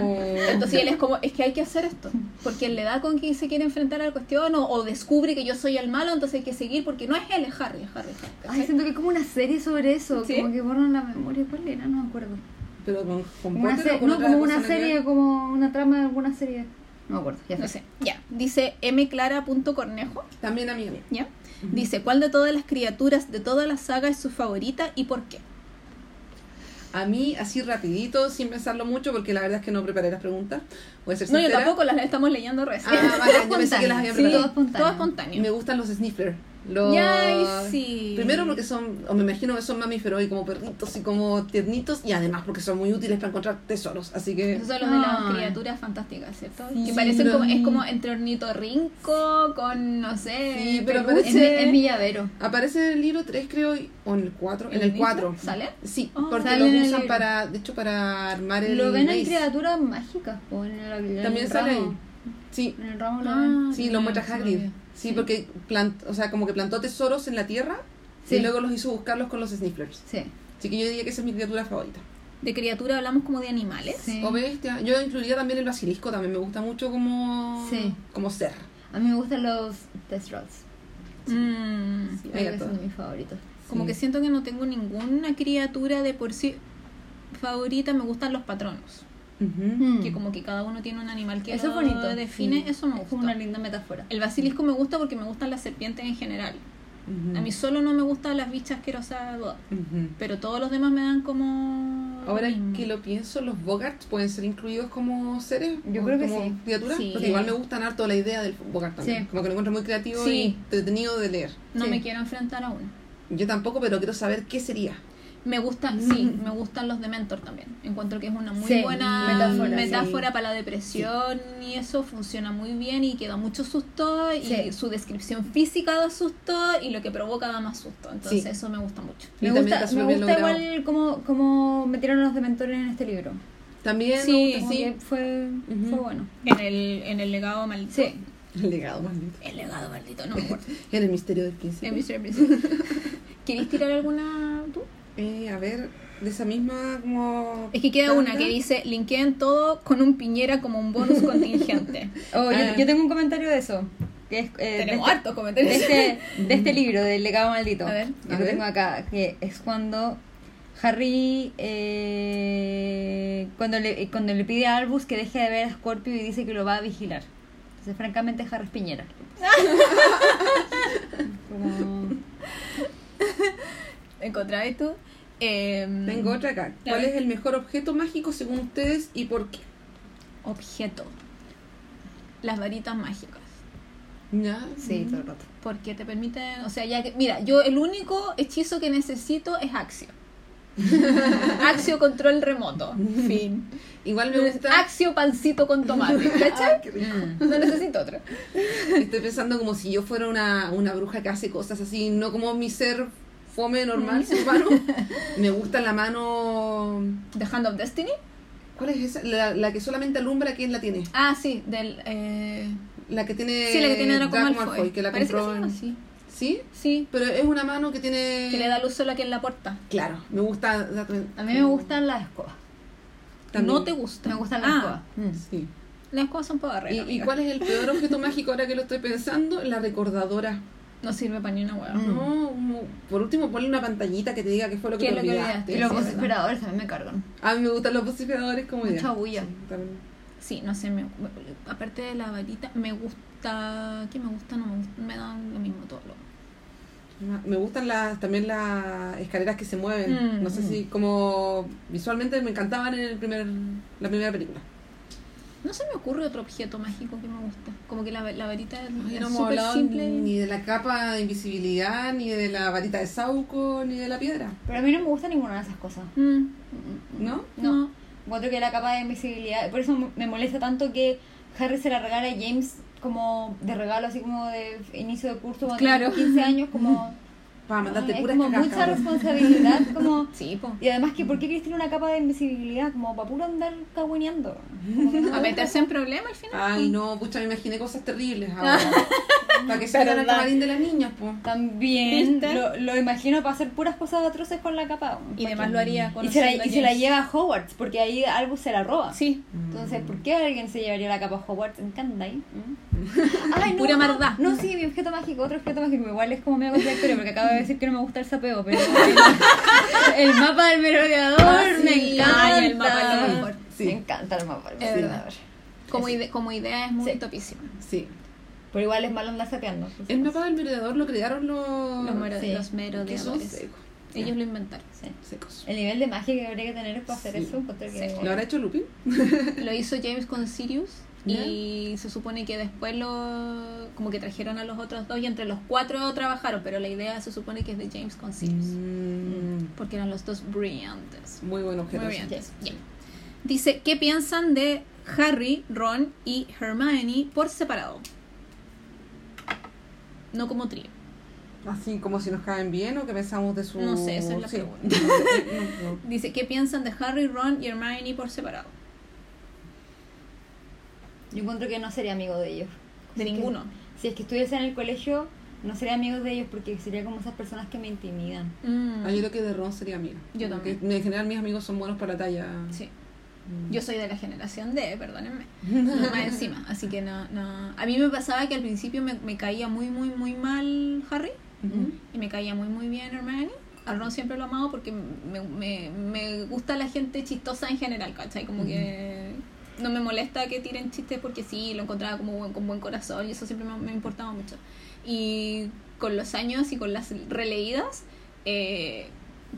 Entonces él es como, es que hay que hacer esto, porque él le da con que se quiere enfrentar a la cuestión o, o descubre que yo soy el malo, entonces hay que seguir porque no es él, es Harry, es Harry. es Harry, ¿cachai? Ay, siento que es como una serie sobre eso, ¿Sí? como que borran la memoria. ¿Cuál era? No me acuerdo. Pero con, con una Potter o se- con no, otra como una serie, como una trama de alguna serie. No me acuerdo, ya No sé. sé, ya. Dice mclara.cornejo, También a mí, a mí. ¿ya? Dice, ¿cuál de todas las criaturas de toda la saga es su favorita y por qué? A mí, así rapidito, sin pensarlo mucho, porque la verdad es que no preparé las preguntas. Voy a ser No, yo tampoco las estamos leyendo recién. Ah, bacán, yo pensé que las había Sí, preparado. todo espontáneo. Todo espontáneo. me gustan los Sniffler. Los... Ya, y sí. Primero porque son, o me imagino que son mamíferos y como perritos y como tiernitos, y además porque son muy útiles para encontrar tesoros. Así que Esos son los de las criaturas fantásticas, ¿cierto? Sí, que parecen como, es como entre ornitorrinco con, no sé, Sí, pero aparece en el libro 3, creo, y- o en el 4. En ¿El el mismo? 4. ¿Sale? Sí, Oh. porque el usan para, de hecho, para armar el Lo ven en criaturas mágicas, po, en el, en También el sale ramo. ahí. Sí, En el ramo lo Ah, ven. sí, lo muestra Hagrid. Sí, porque plant, o sea, como que plantó tesoros en la tierra Sí. y luego los hizo buscarlos con los Snifflers. Sí. Así que yo diría que esa es mi criatura favorita. De criatura hablamos como de animales. Sí. O bestia. Yo incluiría también el basilisco, también me gusta mucho como, Sí. como ser. A mí me gustan los Testrals. Mm, Sí, que son mis favoritos. Como que siento que no tengo ninguna criatura de por sí favorita, me gustan los patronos. Mm. Que como que cada uno tiene un animal que Eso es lo bonito. define, Sí. eso me Es gusta. como una linda metáfora. El basilisco me gusta porque me gustan las serpientes en general. A mí solo no me gustan las bichas asquerosas, blah. Ujú. pero todos los demás me dan como... Ahora que lo pienso, los Bogarts pueden ser incluidos como seres. Yo creo que como sí. criaturas. Sí. Porque igual me gustan harto la idea del Bogart también. Sí. Como que lo encuentro muy creativo Sí. y entretenido de leer. No Sí. me quiero enfrentar a uno. Yo tampoco, pero quiero saber qué sería. Me gustan, sí, me gustan los Dementor también. Encuentro que es una muy Sí, buena metáfora, metáfora, sí. para la depresión y eso funciona muy bien y queda mucho susto y Sí. su descripción física da susto y lo que provoca da más susto. Entonces Sí. eso me gusta mucho. Y Me gusta, me gusta igual como, como metieron a los dementores en este libro. También Sí, gusta, sí. fue, fue bueno. En el, en el legado maldito. Sí. El legado maldito. El legado maldito, no me <laughs> acuerdo. Era el misterio del príncipe. El. Príncipe. <laughs> ¿Queréis tirar alguna tú? Eh, a ver, de esa misma como... Es que queda una que dice, linkeen todo con un piñera como un bonus <laughs> contingente. Oh, yo, Ah. yo tengo un comentario de eso. Que es, eh, Tenemos de este- hartos de comentarios. este, de este <laughs> libro, del legado maldito. A ver, Yo a lo tengo acá, que es cuando Harry, eh, cuando, le, cuando le pide a Albus que deje de ver a Scorpio y dice que lo va a vigilar. Entonces, francamente, Harry es piñera. <laughs> Como- ¿Encontráis tú? Em, Tengo otra acá. ¿Cuál es el mejor objeto mágico según ustedes y por qué? Objeto. Las varitas mágicas. ¿Ya? Sí, todo el rato. Porque te permiten, o sea, ya que, mira, yo el único hechizo que necesito es Axio. <laughs> Axio control remoto. Fin. Igual me gusta... Axio pancito con tomate. <laughs> ¿Cachai? Ay, qué rico. Mm. No necesito otro. Estoy pensando como si yo fuera una, una bruja que hace cosas así, no como mi ser fome normal, ser humano. <laughs> Me gusta la mano... The Hand of Destiny. ¿Cuál es esa? La, la que solamente alumbra, ¿quién la tiene? Ah, sí, del. Eh... La que tiene... Sí, la que tiene Draco, Malfoy. Malfoy, que la Parece compró en- así. ¿Sí? Sí, Pero es una mano que tiene... que le da luz solo aquí en la puerta. Claro, me gusta... A mí me gustan las escobas. También. No te gusta. Me gustan las Ah, escobas. Mm. Sí. Las cosas son para ¿Y, barrer. y cuál es el peor objeto <laughs> mágico ahora que lo estoy pensando? La recordadora. No sirve para ni una hueá. Mm. No, como- por último ponle una pantallita que te diga qué fue lo que ¿Qué te lo que olvidaste. Y los Sí, vociferadores también me cargan. A mí me gustan los vociferadores como idea. Mucha bulla. Sí, también. Sí, no sé, me- aparte de la varita, me gusta. ¿Qué me gusta? No me gusta. Me dan lo mismo todo. Lo... Me gustan las, también las escaleras que se mueven. Mm, no sé mm. si como visualmente me encantaban en el primer, la primera película. No se me ocurre otro objeto mágico que me gusta. Como que la, la varita es Ay, hemos súper simple. ni de la capa de invisibilidad, ni de la varita de Sauco, ni de la piedra. Pero a mí no me gusta ninguna de esas cosas. Mm, ¿No? no. Encuentro que la capa de invisibilidad. Por eso me molesta tanto que Harry se la regala a James como de regalo, así como de inicio de curso, cuando Claro. tiene 15 años, como. <laughs> Para mandarte es puras como cagas, mucha cabrón. responsabilidad, <laughs> como. Sí, po. Y además, que ¿por qué quieres tener una capa de invisibilidad? Como para puro andar no <laughs> A me meterse en problemas al final. Ay, no, pucha, me imaginé cosas terribles <laughs> ahora. para que salgan al camarín de las niñas, pues. También lo, lo imagino para hacer puras cosas atroces con la capa. Y además lo haría con Y se, la, y se la lleva a Hogwarts, porque ahí Albus se la roba. Sí. Entonces, ¿por qué alguien se llevaría la capa a Hogwarts? Encanta ahí. <laughs> Ay, no, Pura no, maldad. No, sí, mi objeto mágico, otro objeto mágico. Igual es como medio contradictorio porque acabo de decir que no me gusta el sapeo, pero el, el mapa del merodeador Ah, me encanta. Ay, el mapa es lo mejor. Sí. Me encanta el mapa del Es merodeador. Como, ide- como idea es muy Sí. topísima. Sí. Pero igual es malo andar sapeando. El mapa del merodeador lo crearon los... Los, mero- sí. los merodeadores. Ellos lo inventaron. Sí. Secos. El nivel de magia que habría que tener para hacer Sí. eso, que... ¿Lo habrá hecho Lupin? Lo hizo James con Sirius. Y se supone que después lo como que trajeron a los otros dos y entre los cuatro trabajaron, pero la idea se supone que es de James con Sirius. Mm, Porque eran los dos brillantes. muy buen objeto. Muy brillantes. Dice, ¿qué piensan de Harry, Ron y Hermione por separado? No como trío. Así como si nos caen bien o que pensamos de su... No sé, esa es la Sí. pregunta. <laughs> No, no. Dice, ¿qué piensan de Harry, Ron y Hermione por separado? Yo encuentro que no sería amigo de ellos. De Si es que- ninguno. si es que estuviese en el colegio, no sería amigo de ellos porque sería como esas personas que me intimidan. Mm. Ah, yo creo que de Ron sería amiga. Yo Porque también. En general mis amigos son buenos para la talla. Sí. Mm. Yo soy de la generación de, perdónenme. <laughs> No, más encima. Así que no, no. A mí me pasaba que al principio me, me caía muy, muy, muy mal Harry. Y me caía muy, muy bien Hermione. A Ron siempre lo he amado porque me, me, me gusta la gente chistosa en general, ¿cachai? Como que no me molesta que tiren chistes porque sí, lo encontraba como buen, con buen corazón y eso siempre me, me importaba mucho. Y con los años y con las releídas, eh,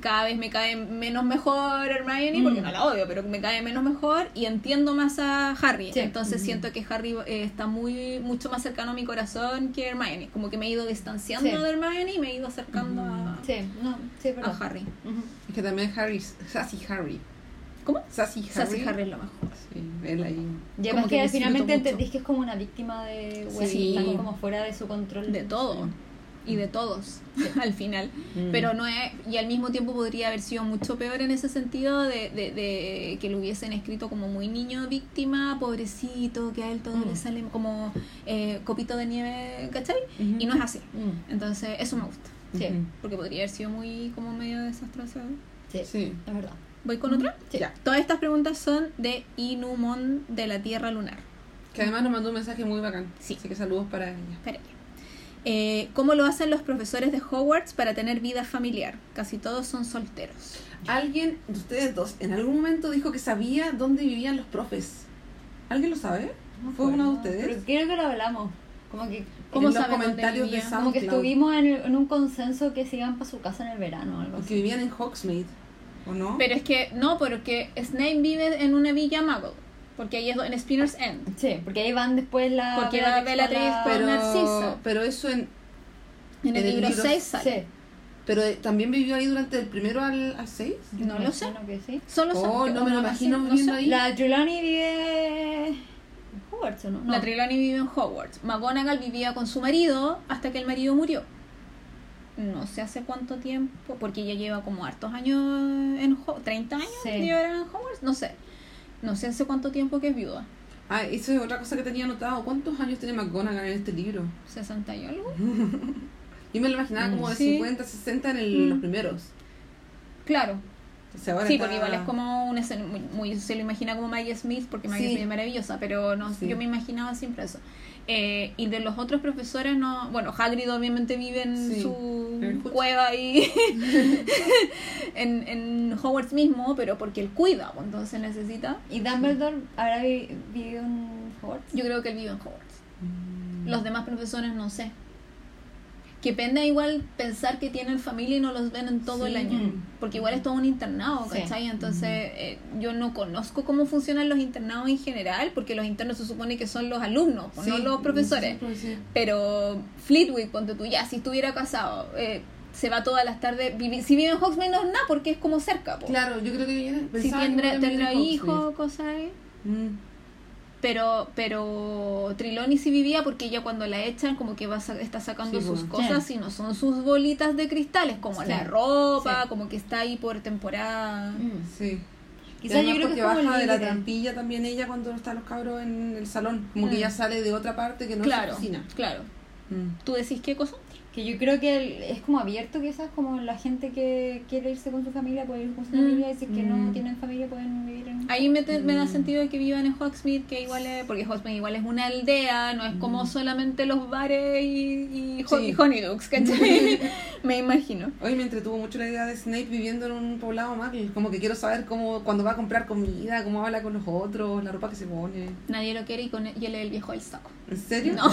cada vez me cae menos mejor Hermione, porque Mm. no la odio, pero me cae menos mejor y entiendo más a Harry. Sí. Entonces Ujú. siento que Harry eh, está muy mucho más cercano a mi corazón que Hermione. Como que me he ido distanciando Sí. de Hermione y me he ido acercando a, Sí, no, sí, es a. Harry. Es que también Harry, Sassy Harry. ¿Cómo? Sassy Harry. Sassy Harry es lo mejor. Sí, él ahí. Y Como además que finalmente entendís que es como una víctima de Sí. que están como fuera de su control. De todo. y de todos <laughs> al final. Mm. Pero no es, y al mismo tiempo podría haber sido mucho peor en ese sentido de, de, de que lo hubiesen escrito como muy niño víctima, pobrecito, que a él todo Mm. le sale como eh, copito de nieve, ¿cachai? Ujú. Y no es así. Mm. Entonces, eso me gusta. Sí. Porque podría haber sido muy como medio desastroso. sí, Sí. es verdad. ¿Voy con otra? Sí. Ya. Todas estas preguntas son de Inumon de la Tierra Lunar. Que además nos mandó un mensaje muy bacán. Sí. Así que saludos para ella. Ya. Eh, ¿Cómo lo hacen los profesores de Hogwarts para tener vida familiar? Casi todos son solteros. Alguien de ustedes dos en algún momento dijo que sabía dónde vivían los profes. ¿Alguien lo sabe? No ¿Fue uno de ustedes? Pero creo que lo hablamos. Como que, ¿Cómo en los saben dónde comentarios de como que estuvimos en, en un consenso que se iban para su casa en el verano o algo O que así. vivían en Hogsmeade. ¿O no? Pero es que, no, porque Snape vive en una villa Muggle. Porque ahí es en Spinner's End. Sí, porque ahí van después la. Porque va Bellatrix la- con- pero, Narcisa. pero eso en. En el En el libro libro 6 sale. Sí. Pero eh, también vivió ahí durante el primero al, al 6. No lo sé. que sí. Solo son- Oh, no me lo no imagino no viviendo sé. ahí. La Trelawney vive. en Hogwarts, ¿o no? La No. Trelawney vive en Hogwarts. McGonagall vivía con su marido hasta que el marido murió. No sé hace cuánto tiempo, porque ella lleva como hartos años en Ho- 30 años Sí. lleva en Hogwarts, no sé. No sé hace cuánto tiempo que es viuda. Ah, eso es otra cosa que tenía anotado. ¿Cuántos años tiene McGonagall en este libro? 60 y algo. <laughs> Yo me lo imaginaba como de Sí. 50, 60 en el- Mm. los primeros. Claro. Entonces ahora Sí, está- porque igual es como un muy, muy- se lo imagina como Maggie Smith, porque Maggie Sí. Smith es maravillosa, pero no yo me imaginaba siempre eso. Eh, y de los otros profesores no, bueno, Hagrid obviamente vive en Sí. su En cueva y <laughs> en, en Hogwarts mismo, pero porque él cuida, pues, entonces necesita. ¿Y Dumbledore habrá vi- vivido en Hogwarts? Yo creo que él vive en Hogwarts. Mm. Los demás profesores no sé. Que pena igual pensar que tienen familia y no los ven en todo Sí. el año. Porque igual es todo un internado, Sí. ¿cachai? Entonces eh, yo no conozco cómo funcionan los internados en general, porque los internos se supone que son los alumnos, pues, no Sí, los profesores. sí. Pero Fleetwick, ponte tú, ya, si estuviera casado, eh, se va todas las tardes. si vive en no es nada, porque es como cerca. po. Claro, yo creo que. Si tendrá, hijos, cosas ahí. Mm. Pero, pero Triloni sí vivía porque ella cuando la echan como que va está sacando Sí, sus bueno. cosas y no son sus bolitas de cristales, como Sí. la ropa, Sí. como que está ahí por temporada. Mm. Sí. Quizás yo creo que como baja de la trampilla también ella cuando están los cabros en el salón. Como que Mm. ella sale de otra parte que no claro, es su oficina. claro. Mm. ¿Tú decís qué cosa? Que yo creo que el- es como abierto quizás, como la gente que quiere irse con su familia puede ir con su Mm. familia y si es que no Mm. tienen familia pueden vivir en... Ahí me, te- me da Mm. sentido de que vivan en Hogsmeade, que igual es, porque Hogsmeade igual es una aldea, no es como Mm. solamente los bares y, y, Sí. y Honeydukes, ¿cachai? <laughs> me imagino. Hoy me entretuvo mucho la idea de Snape viviendo en un poblado más. Como que quiero saber cómo cuando va a comprar comida, cómo habla con los otros, la ropa que se pone. Nadie lo quiere y, con, y él es el viejo del saco. ¿En serio? No, <laughs>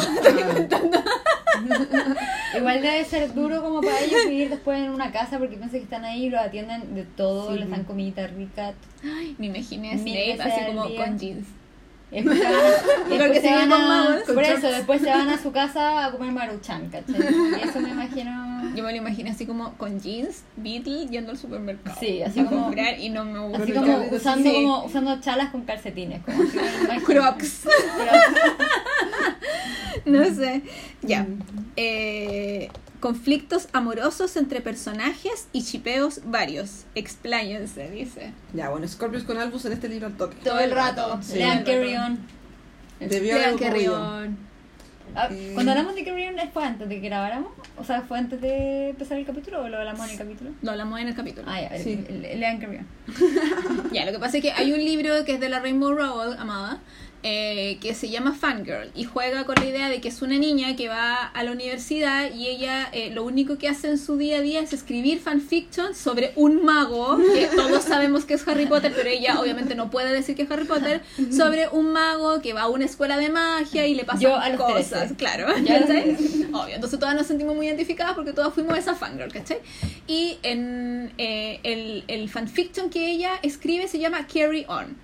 Ah. <laughs> Igual debe ser duro como para ellos <laughs> vivir después en una casa porque piensan que están ahí y los atienden de todo, Sí. les dan comida rica. Ay, me imaginé Snape así como día. con jeans. <laughs> Porque después se van a- por eso, después se van a su casa a <laughs> comer maruchan, ¿cachai? Y eso me imagino... Yo me lo imaginé así como con jeans, Beatle, yendo al supermercado. Sí, así a como- comprar y no me gusta. Así como usando, sí. como usando chalas con calcetines. Como así, me imagino. Crocs. <laughs> no sé. Ya. Mm. Eh, conflictos amorosos entre personajes y chipeos varios. Expláyense, dice. Ya, bueno, Scorpius con Albus en este libro al toque. Todo el rato. Sí. Lean Todo el Carry rato. On. Debió ocurrido. rión. Ah, Eh. Cuando hablamos de Carry On, ¿fue antes de que grabáramos? O sea, ¿fue antes de empezar el capítulo o lo hablamos en el capítulo? Lo hablamos en el capítulo. Ah, ya, Sí. le- lean Carry On. <laughs> Ya, lo que pasa es que hay un libro que es de la Rainbow Rowell, amada, eh, que se llama Fangirl y juega con la idea de que es una niña que va a la universidad y ella eh, lo único que hace en su día a día es escribir fanfiction sobre un mago, que <laughs> todos sabemos que es Harry Potter, pero ella obviamente no puede decir que es Harry Potter, sobre un mago que va a una escuela de magia y le pasan Yo a los cosas, 13. claro. Obvio, entonces todas nos sentimos muy identificadas porque todas fuimos esa fangirl, ¿cachai? Y en eh, el, el fanfiction que ella escribe se llama Carry On.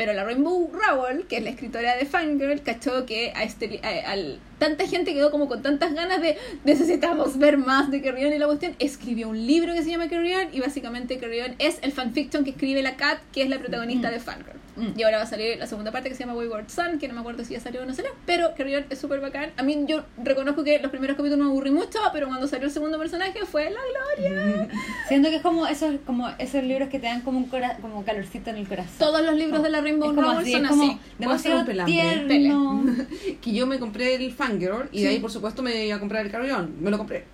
Pero la Rainbow Rowell, que es la escritora de Fangirl, cachó que a este, a- al, tanta gente quedó como con tantas ganas de necesitamos ver más de Carry On y la cuestión, escribió un libro que se llama Carry On y básicamente Carry On es el fanfiction que escribe la Kat, que es la protagonista de Fangirl. Mm. Y ahora va a salir la segunda parte que se llama Wayward Son, que no me acuerdo si ya salió o no salió, pero Carry On es súper bacán. A mí yo reconozco que los primeros capítulos me aburrí mucho, pero cuando salió el segundo personaje fue la gloria. <laughs> Siento que es como esos, como esos libros que te dan como un cora como calorcito en el corazón. Todos los libros de la Rainbow es como Rowell así, son es como así. demasiado tierno. <laughs> que yo me compré el Fangirl y de ahí por supuesto me iba a comprar el Carry On, me lo compré.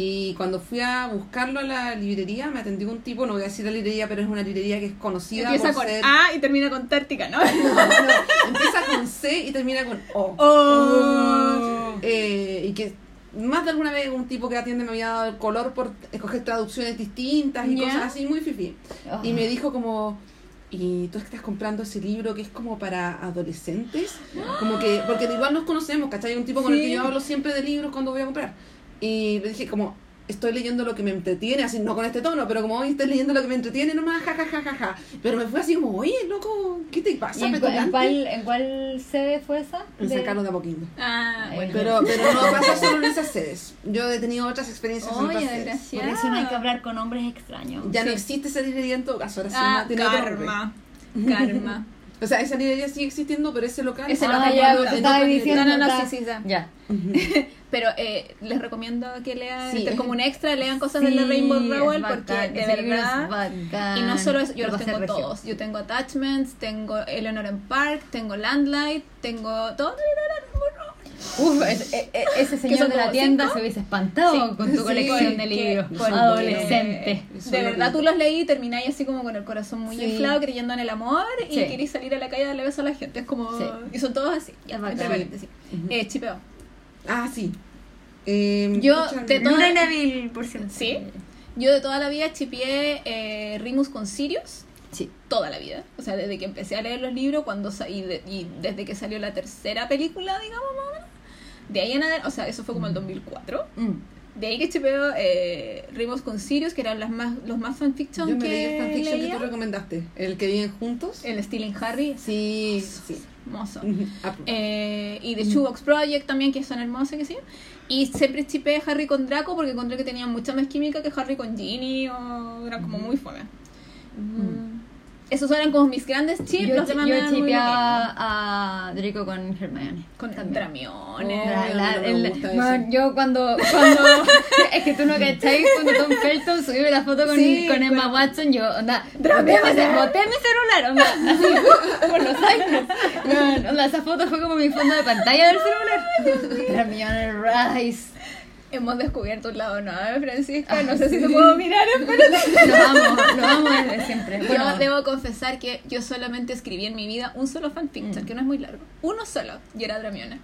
Y cuando fui a buscarlo a la librería me atendió un tipo, no voy a decir la librería, pero es una librería que es conocida Empieza por con ser... A y termina con Tártica, ¿no? <laughs> No, no, empieza con C y termina con O. Oh. Eh, y que más de alguna vez un tipo que atiende me había dado el color por escoger traducciones distintas y Ya. cosas así muy fifi. Oh. Y me dijo como, ¿y tú estás comprando ese libro que es como para adolescentes? Como que, porque igual nos conocemos, ¿cachai? Un tipo con el Sí. que yo hablo siempre de libros cuando voy a comprar. Y le dije como, estoy leyendo lo que me entretiene, así no con este tono, pero como hoy estoy leyendo lo que me entretiene nomás, ja, ja, ja, ja, ja. Pero me fue así como, oye, loco, ¿qué te ¿Y pasa, en, cu- en cuál, ¿En cuál sede fue esa? En San Carlos de Apoquindo. Ah, bueno. Pero, pero no pasa solo en esas sedes. Yo he tenido otras experiencias en otras sedes. Por eso no hay que hablar con hombres extraños. Ya no existe esa librería en todo caso, ahora Ah, tiene karma. Karma. <laughs> O sea, esa librería sigue existiendo, pero ese local Ese se local ya, estaba diciendo. No, no, no, sí, sí. Ya. Ujú. <laughs> Pero eh, les recomiendo que lean, Sí, este, es- como un extra, lean cosas de Sí, Rainbow es Rowell, porque de verdad... Y no solo eso, yo Lo los tengo todos. Yo tengo Attachments, tengo Eleanor en Park, tengo Landlight, tengo todo. Uf, e- e- ese señor de la tienda cinco? se hubiese espantado Sí. con tu Sí, colección de libros. Adolescente. De verdad, tú los leí y termináis así como con el corazón muy Sí. inflado, creyendo en el amor y queréis salir a la calle a darle besos a la gente. Es como. Sí. Y son todos así. Bacán. entre paréntesis. Eh, chipeo. Ah, sí. Eh, Yo pucha, te- toda- Luna y Neville, por cierto. ¿Sí? Yo de toda la vida chipié eh, Rimus con Sirius. Sí. Toda la vida. O sea, desde que empecé a leer los libros cuando y, de- y desde que salió la tercera película, digamos, más o menos. De ahí en adelante, o sea, eso fue como el 2004. Mm. De ahí que chipeo eh, Rimus con Sirius, que eran las más, los más fanfiction Yo me que leí el fanfiction que tú recomendaste. El que viven juntos. El Stealing Harry. Sí, sí. Hermoso. Ah, Eh, y The Shoebox Project también, que son hermosos, que sí. Y siempre chipé Harry con Draco porque encontré que tenían mucha más química que Harry con Ginny o era como muy fome. Mm. Esos eran como mis grandes chips, Yo, los demás yo chipeaba a Draco con Hermione. Con. Dramiones. Oh. No yo cuando, cuando <laughs> es que tú no cacháis cuando Tom Felton subió la foto con, Sí, con Emma. Watson yo onda boté mi, boté mi celular onda así <laughs> por los años onda, esa foto fue como mi fondo de pantalla del celular Hermione Rice Hemos descubierto un lado nuevo, Francisca. No sé si te puedo mirar, <laughs> espérate. lo amo lo amo desde siempre bueno, Yo debo confesar que yo solamente escribí en mi vida un solo fanfiction, Mm. que no es muy largo. Uno solo, y era Dramiona.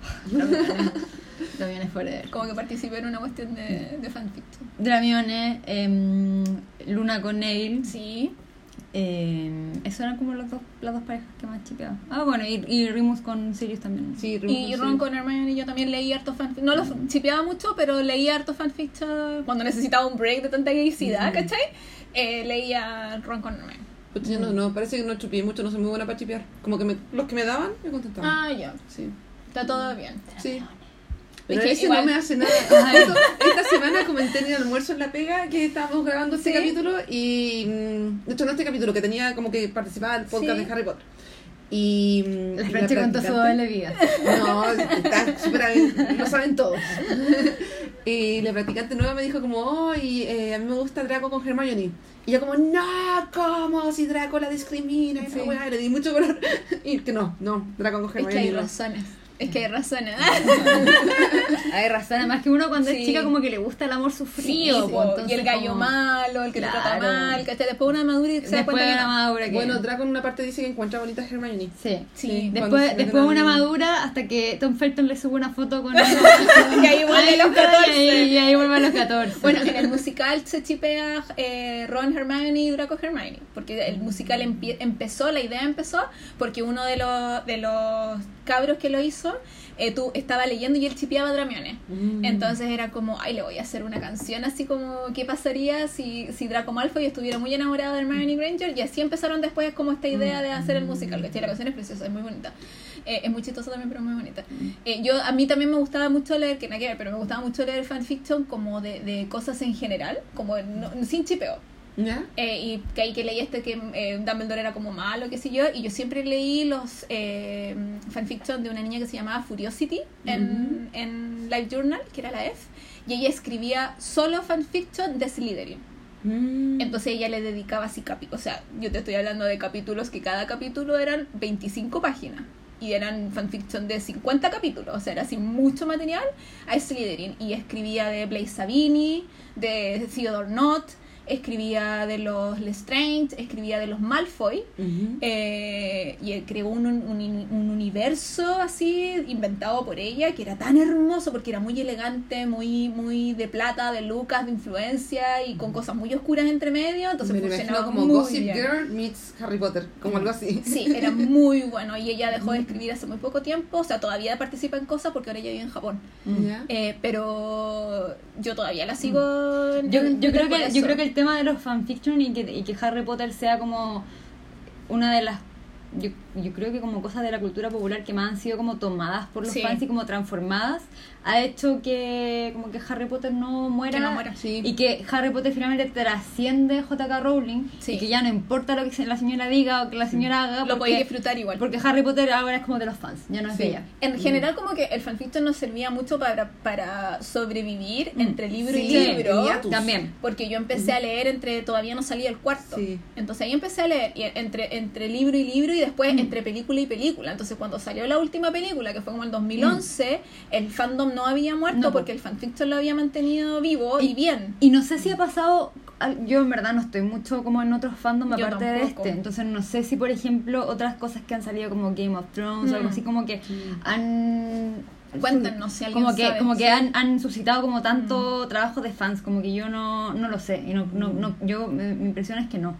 Dramione Forever Como que participé en una cuestión de, de fanfiction. Dramione em, Luna con Neville Sí. Eh, eran como las dos, las dos parejas que más chipeaba. Ah, bueno, y, y Rimus con Sirius también. Sí, Y. Ron con Hermione y yo también leí harto fanfiction. No los chipeaba mucho, pero leí harto fanfiction cuando necesitaba un break de tanta gaycidad. ¿cachai? Eh, leía Ron con Hermione. Pucha, yo no, no, parece que no chupié mucho, no soy muy buena para chipear. Como que me- los que me daban, me contestaban. Ah, ya. Sí. Está todo bien. Sí. Pero Es que ese igual- no me hace nada. Esta semana comenté en el almuerzo en la pega que estábamos grabando este Sí. capítulo y mm, de hecho no este capítulo que tenía como que participaba del podcast Sí. de Harry Potter. Y mm, La y Franchi contó su doble vida. No, está súper lo saben todos. <laughs> Y la practicante nueva me dijo como, oh, y, eh, a mí me gusta Draco con Hermione. Y yo como, no, ¿cómo? Si Draco la discrimina y Sí. esa weá", y le di mucho color. <laughs> Y que no, no, Draco con Es Hermione. que hay no. razones. Es que hay razones. <laughs> Hay razón, además que uno cuando Sí. es chica como que le gusta el amor sufrido. Sí, entonces y el gallo como- malo, el que te trata mal, ¿cachai? Después una madura y se da Después cuenta de una no. madura que... Bueno, Draco en una parte dice que encuentra bonita a Hermione. sí. Sí. Después, después una madura hasta que Tom Felton le sube una foto con <laughs> Y ahí vuelve los 14. Y ahí, y ahí vuelve a los 14. Bueno, en el musical se chipea eh, Ron Hermione y Draco Hermione, porque el musical empie- empezó, la idea empezó porque uno de los de los cabros que lo hizo, eh, tú estaba leyendo y él chipeaba Dramione. Mm. Entonces era como, ay, le voy a hacer una canción así como, ¿qué pasaría si, si Draco Malfoy estuviera muy enamorado de Hermione Granger? Y así empezaron después como esta idea de hacer el musical, que la canción es preciosa, es muy bonita. Eh, es muy chistosa también, pero es muy bonita. Eh, yo, a mí también me gustaba mucho leer, que nada que ver, pero me gustaba mucho leer fanfiction como de, de cosas en general, como no- sin chipeo. ¿Ya? eh, y que ahí que leí este que eh, Dumbledore era como malo, qué sé yo, y yo siempre leí los eh, fanfiction de una niña que se llamaba Furiosity en, en Live Journal, que era la F, y ella escribía solo fanfiction de Slytherin. Mm. Entonces ella le dedicaba así capítulos, o sea, yo te estoy hablando de capítulos que cada capítulo eran 25 páginas y eran fanfiction de 50 capítulos, o sea, era así mucho material a Slytherin y escribía de Blaise Sabini, de Theodore Nott, escribía de los Lestrange, escribía de los Malfoy eh, y creó un, un, un universo así inventado por ella que era tan hermoso porque era muy elegante, muy muy de plata, de lucas, de influencia y con cosas muy oscuras entre medio, entonces Me funcionaba como muy Gossip bien. Girl meets Harry Potter, como algo así. Sí, era <laughs> muy bueno y ella dejó de escribir hace muy poco tiempo, o sea, todavía participa en cosas porque ahora ella vive en Japón. Eh, pero yo todavía la sigo Yo, yo, creo que, yo creo que el tema de los fanfiction y que, y que Harry Potter sea como una de las yo, yo creo que como cosas de la cultura popular que más han sido como tomadas por los Sí. fans y como transformadas ha hecho que como que Harry Potter no muera, Que no muera. Sí. y que Harry Potter finalmente trasciende J.K. Rowling Sí. y que ya no importa lo que la señora diga o que la señora haga lo porque, podéis disfrutar igual. porque Harry Potter ahora es como de los fans ya no es Sí. de ella En general, como que el fanfiction nos servía mucho para, para sobrevivir Mm. entre libro Sí, y libro. también Porque yo empecé a leer entre. Todavía no salía el cuarto. Sí. Entonces ahí empecé a leer y entre, entre libro y libro y después Mm. entre película y película. Entonces cuando salió la última película, que fue como el 2011, el fandom no había muerto Mm. No, porque el fanfiction lo había mantenido vivo y, Y- bien. Y no sé si ha pasado, yo en verdad no estoy mucho como en otros fandom Yo aparte de este, entonces no sé si por ejemplo otras cosas que han salido como Game of Thrones o algo Mm. así como que han... Cuéntanos si alguien como que sabe, como que han, han suscitado como tanto trabajo de fans como que yo no, no lo sé y no, no, no yo mi impresión es que no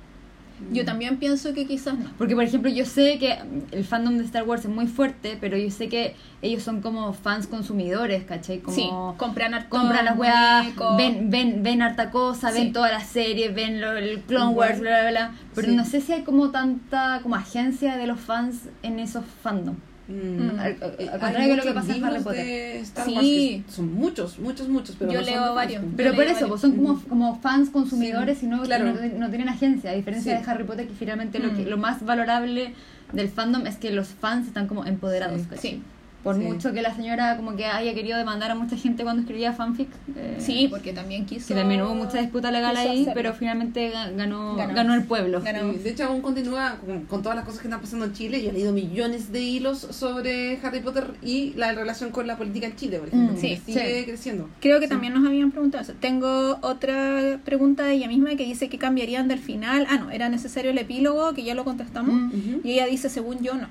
Yo también pienso que quizás no. porque por ejemplo yo sé que el fandom de Star Wars es muy fuerte pero yo sé que ellos son como fans consumidores ¿cachai? como sí, compran harto compran las weas, ven, ven, ven harta cosa, Sí. ven todas las series, ven lo- el Clone. Wars, bla, bla, bla. Pero Sí. no sé si hay como tanta como agencia de los fans en esos fandom. Mm. Al, al- al contrario de lo que muchos pasa en Harry Potter. de Star Sí. Wars que son muchos, muchos, muchos, pero Yo no son leo fans, varios. pues. Pero Yo por eso, varios. pues son como, Ujú. como fans consumidores Sí, y no, claro. no, no tienen agencia, a diferencia Sí. de Harry Potter que finalmente lo, que, Mm. lo más valorable del fandom es que los fans están como empoderados. Sí. Por Sí. mucho que la señora como que haya querido demandar a mucha gente cuando escribía fanfic. eh, Sí, porque también quiso. que también hubo mucha disputa legal ahí, hacerlo. pero finalmente ga- ganó, Ganó. ganó, el pueblo. Ganó. De hecho, aún continúa con, con todas las cosas que están pasando en Chile. Yo he leído millones de hilos sobre Harry Potter y la relación con la política en Chile, por ejemplo. Mm, sí, sigue sí. creciendo. Creo que Sí. también nos habían preguntado eso. Tengo otra pregunta de ella misma que dice que cambiarían del final. Ah, no, era necesario el epílogo, que ya lo contestamos. Mm. Y ella dice, según yo, no.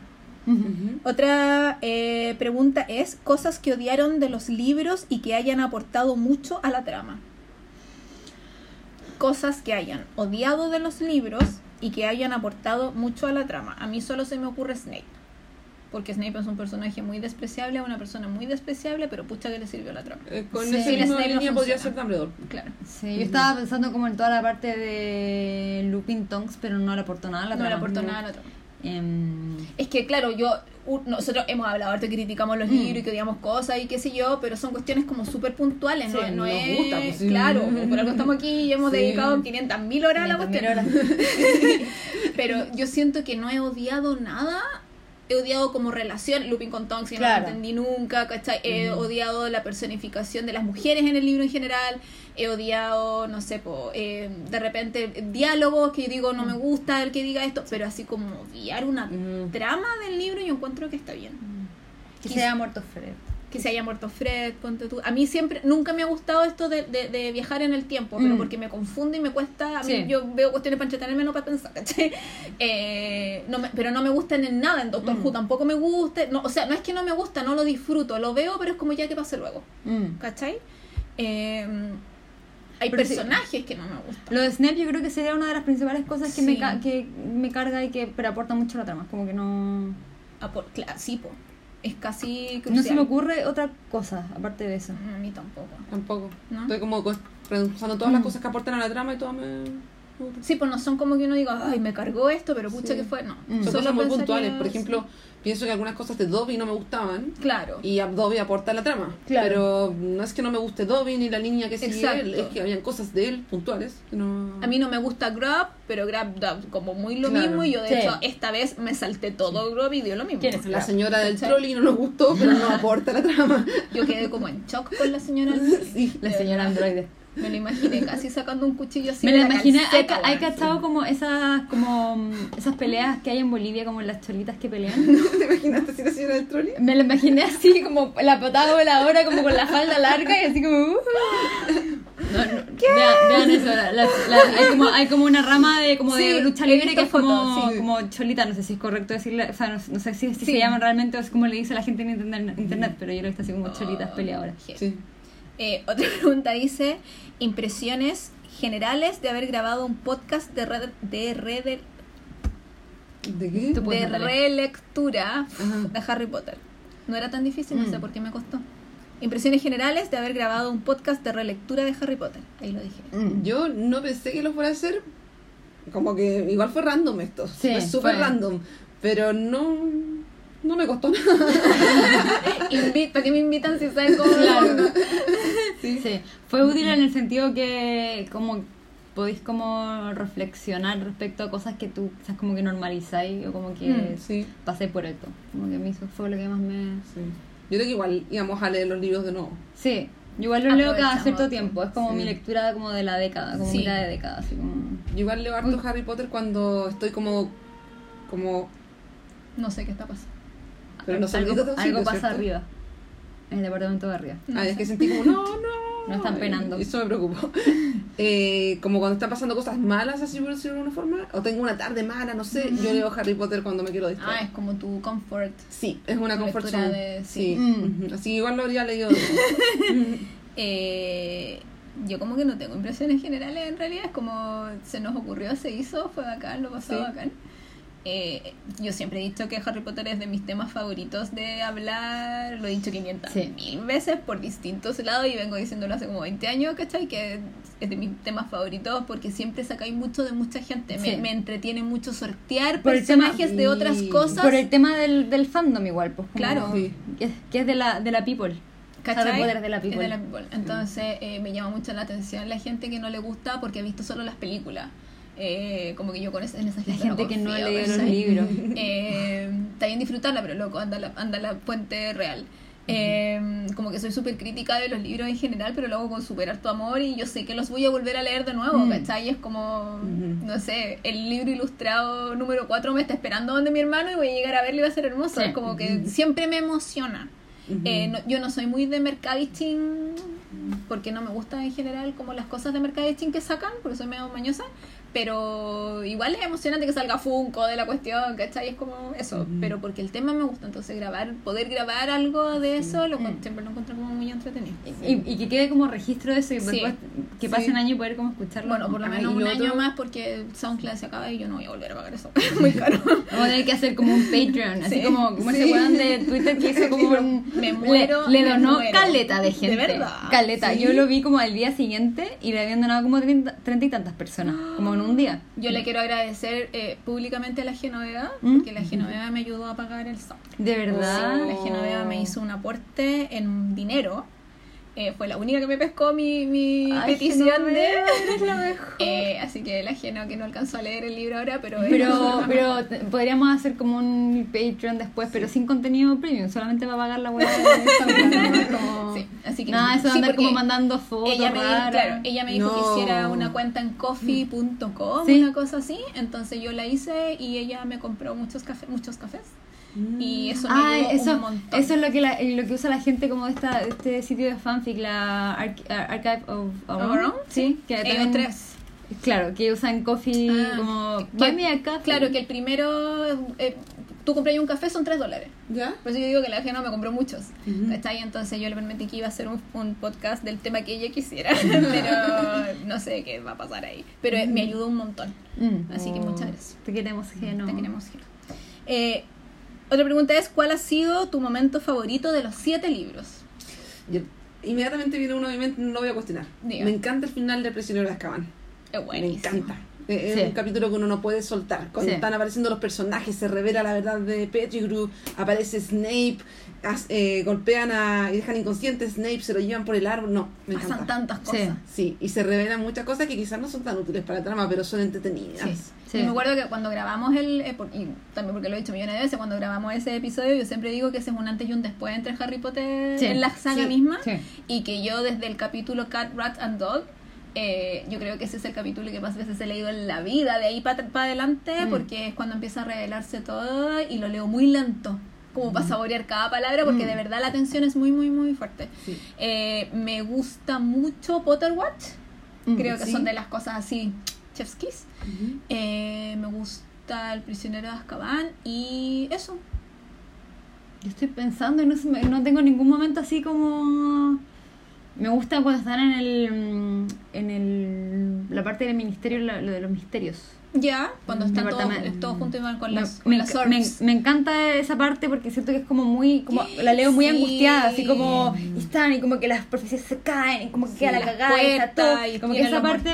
Otra eh, pregunta es, cosas que odiaron de los libros y que hayan aportado mucho a la trama. Cosas que hayan odiado de los libros y que hayan aportado mucho a la trama. A mí solo se me ocurre Snape. Porque Snape es un personaje muy despreciable, una persona muy despreciable, pero pucha que le sirvió a la trama. Eh, con Sí. esa Sin misma Snape no línea podría ser. Dumbledore. Claro. Sí, yo estaba pensando como en toda la parte de Lupin Tonks, pero no le aportó nada a la No le trama. aportó nada a la trama. Em, Es que, claro, yo nosotros hemos hablado, ahorita criticamos los Mm. libros y que odiamos cosas y qué sé yo, pero son cuestiones como súper puntuales, Sí, no, es... gusta, pues, sí. Claro, por algo estamos aquí y hemos Sí. dedicado 500.000 horas a la 500.000 cuestión. <laughs> Pero yo siento que no he odiado nada. He odiado como relación, Lupin con Tonks, que Claro. no lo entendí nunca, ¿cachai? He odiado la personificación de las mujeres en el libro en general. He odiado, no sé, po, eh, de repente diálogos que yo digo no me gusta el que diga esto, pero así como odiar una trama del libro yo encuentro que está bien. que Quis- se haya muerto Fred. Que se haya muerto Fred, ponte tú. A mí siempre, nunca me ha gustado esto de, de, de viajar en el tiempo, pero Mm. porque me confunde y me cuesta. A mí Sí. yo veo cuestiones para entretenerme, no para pensar, ¿cachai? Eh, no me- pero no me gustan en nada. En Doctor Mm. Who tampoco me gusta. No, o sea, no es que no me gusta, no lo disfruto. Lo veo, pero es como ya que pase luego, Mm. ¿cachai? Eh, hay Pero sí. personajes que no me gustan. Lo de Snape yo creo que sería una de las principales cosas que, Sí. me, que me carga y que pero aporta mucho a la trama. Como que no... Ah, por- cla- sí, po. Es casi No se me crucial. ocurre otra cosa aparte de eso. A mí tampoco. Tampoco. ¿No? Estoy como co- pensando todas las Mm. cosas que aportan a la trama y todas me... Sí, pues no son como que uno diga, ay, me cargó esto, pero pucha Sí. que fue, no. Mm. Son Solo cosas muy puntuales. Por ejemplo, pienso que algunas cosas de Dobby no me gustaban. Claro. Y Dobby aporta la trama. Claro. Pero no es que no me guste Dobby ni la niña que sigue Exacto. él, es que habían cosas de él puntuales que no... A mí no me gusta Grab, pero Grab da como muy lo Claro. mismo y yo de Sí. hecho esta vez me salté todo Grab y dio lo mismo. ¿Quién es La señora del ¿Cachai? trolley no nos gustó, pero no <laughs> aporta la trama. Yo quedé como en shock con la señora. <laughs> Sí. La señora androide. Me lo imaginé casi sacando un cuchillo así. Me la imaginé, hay, hay cachado como esas, como mm, esas peleas que hay en Bolivia, como las cholitas que pelean. <laughs> ¿Te imaginaste si la señora del? Me la imaginé así, como la patada voladora, como con la falda larga y así como... uh. No, no, Vean, vean eso, la- la- la- hay, como, hay como una rama de, como de lucha libre que es como, sí. como cholita, no sé si es correcto decirle, o sea, no, no sé si, si se llaman realmente o es como le dice la gente en internet, internet pero yo lo he visto así como cholitas Oh, peleadoras. heavy. Sí. Eh, otra <laughs> pregunta dice: impresiones generales de haber grabado un podcast de red, de, red, ¿De qué? Relectura Ajá. de Harry Potter. No era tan difícil, no Mm. sé por qué me costó. Impresiones generales de haber grabado un podcast de relectura de Harry Potter. Ahí lo dije. Mm. Yo no pensé que lo fuera a hacer. Como que igual fue random esto. Sí, fue súper random. Pero no. No me costó nada. <laughs> ¿Para qué me invitan si saben cómo Claro. Sí. Sí, fue útil en el sentido que como podéis como reflexionar respecto a cosas que tú quizás como que normalizáis o como que Mm, Sí. pasé por esto. Como que a mí eso fue lo que más me... sí. Yo creo que igual íbamos a leer los libros de nuevo. Sí, yo igual lo leo cada cierto tiempo, es como Sí. mi lectura como de la década, como Sí. mitad de década, así como... Yo igual leo harto Uy. Harry Potter cuando estoy como. Como. No sé qué está pasando. Pero no sé algo, algo pasa ¿cierto? arriba, en el departamento de arriba. No ah, es que sentí como, no, no. <laughs> No están penando. Eso me preocupó. <laughs> Eh, como cuando están pasando cosas malas, así por decirlo de alguna forma. O tengo una tarde mala, no sé. Yo leo Harry Potter cuando me quiero Ah, distraer. es como tu comfort. Sí, es una comfort lectura zone. de- sí. Mm. Así que igual lo habría leído. <laughs> Eh, yo como que no tengo impresiones generales en realidad, es como se nos ocurrió, se hizo, fue bacán, lo pasó Sí. bacán. Eh, yo siempre he dicho que Harry Potter es de mis temas favoritos de hablar, lo he dicho 500 Sí. mil veces por distintos lados y vengo diciéndolo hace como 20 años, ¿cachai? Que es de mis temas favoritos porque siempre sacáis mucho de mucha gente, me, Sí. me entretiene mucho sortear Por tema- personajes de otras cosas. Por el tema del, del fandom igual, pues. como- Claro. Sí. Que es, que es de la, de la people. ¿Cachai? Es de la people. de la people. Entonces eh, me llama mucho la atención la gente que no le gusta porque ha visto solo las películas. Eh, como que yo con esa, en esa La gente, no gente que no lee los libros. <laughs> Eh, está bien disfrutarla, pero loco, anda la, anda la fuente real. Eh, como que soy súper crítica de los libros en general, pero luego con super harto amor y yo sé que los voy a volver a leer de nuevo, Mm. ¿cachai? Es como, no sé, el libro ilustrado número 4 me está esperando donde mi hermano y voy a llegar a verlo y va a ser hermoso. Sí. Es como que siempre me emociona. Eh, no- yo no soy muy de mercadisting porque no me gusta en general como las cosas de mercadisting que sacan, porque soy medio mañosa. Pero igual es emocionante que salga Funko de la cuestión, ¿cachai? Es como eso. Pero porque el tema me gusta, entonces grabar, poder grabar algo de eso, lo, Mm. siempre lo encuentro como muy entretenido. Y, y que quede como registro de eso y Sí. después que Sí. pase un año y poder como escucharlo. Bueno, por lo menos un año otro- más porque SoundCloud se acaba y yo no voy a volver a pagar eso. <laughs> muy caro. Vamos a tener que hacer como un Patreon, así Sí. como, como ese Sí. weón de Twitter que hizo como <laughs> un... Me muero, Le, le donó muero. caleta de gente. De verdad. Caleta. Sí. Yo lo vi como al día siguiente y le habían donado como treinta treinta y tantas personas, como en un día. Yo le quiero agradecer eh, públicamente a la Genoveva, ¿Mm? porque la Genoveva me ayudó a pagar el sound. De verdad. Sí, la Genoveva me hizo un aporte en dinero. Eh, fue la única que me pescó mi, mi Ay, petición de... Genoveva, <laughs> eres la mejor. Eh, así que la Geno que no alcanzó a leer el libro ahora, pero... Pero, pero podríamos hacer como un Patreon después, pero sin contenido premium, solamente va a pagar la de. <laughs> Como- Sí, así que... Nada, eso de sí, andar como mandando fotos Ella me, raras. claro, ella me dijo No. que hiciera una cuenta en coffee.com, Sí. una cosa así. Entonces yo la hice y ella me compró muchos, cafés muchos cafés. Y eso me Ah, eso, un montón. eso es lo que, la- lo que usa la gente como esta, este sitio de fanfic, la Ar- Archive of Our Own. Sí, que Ellos también- tres. Claro, que usan coffee Ah, como... que- Buy me a coffee. Claro, que el primero... eh, tú compras un café, son 3 dólares. ¿Ya? Por eso yo digo que la Geno me compró muchos. Ujú. ¿Cachai? Entonces yo le permití que iba a hacer un, un podcast del tema que ella quisiera. <laughs> pero no sé qué va a pasar ahí. Pero eh, me ayudó un montón. Mm. Así que Oh. muchas gracias. Te queremos, Geno. Te queremos, Geno. Eh, otra pregunta es, ¿cuál ha sido tu momento favorito de los siete libros? Yo- inmediatamente viene uno a mi mente, no lo voy a cuestionar. Me encanta el final de Prisionero de Azkaban. Es Me buenísimo. encanta. Eh, Es Sí. un capítulo que uno no puede soltar. Cuando Sí. están apareciendo los personajes, se revela la verdad de Pettigrew, aparece Snape, as- eh, golpean a, y dejan inconsciente a Snape, se lo llevan por el árbol. No, me Pasan encanta. tantas cosas. Sí, y se revelan muchas cosas que quizás no son tan útiles para la trama, pero son entretenidas. Sí. Sí. Y me acuerdo que cuando grabamos el, eh, por- y también porque lo he dicho millones de veces, cuando grabamos ese episodio, yo siempre digo que ese es un antes y un después entre Harry Potter Sí. en la saga Sí. misma, Sí. y que yo desde el capítulo Cat, Rat and Dog, eh, yo creo que ese es el capítulo que más veces he leído en la vida, de ahí para adelante, Mm. porque es cuando empieza a revelarse todo y lo leo muy lento, como para saborear cada palabra, porque Mm. de verdad la tensión es muy, muy, muy fuerte. Sí. Eh, me gusta mucho Potterwatch, Mm, creo que sí. son de las cosas así, chef's kiss. Eh, me gusta El prisionero de Azkaban y eso. Yo estoy pensando y no, no tengo ningún momento así como... Me gusta cuando están en el... mm, En el la parte del ministerio, lo, lo de los misterios. Ya, cuando están todos, todos juntos y van con las, me con las enca- me- encanta esa parte porque siento que es como muy... como La leo muy Sí. angustiada, así como... Y están y como que las profecías se caen y como que Sí, queda la cagada y está todo. y Como que esa parte...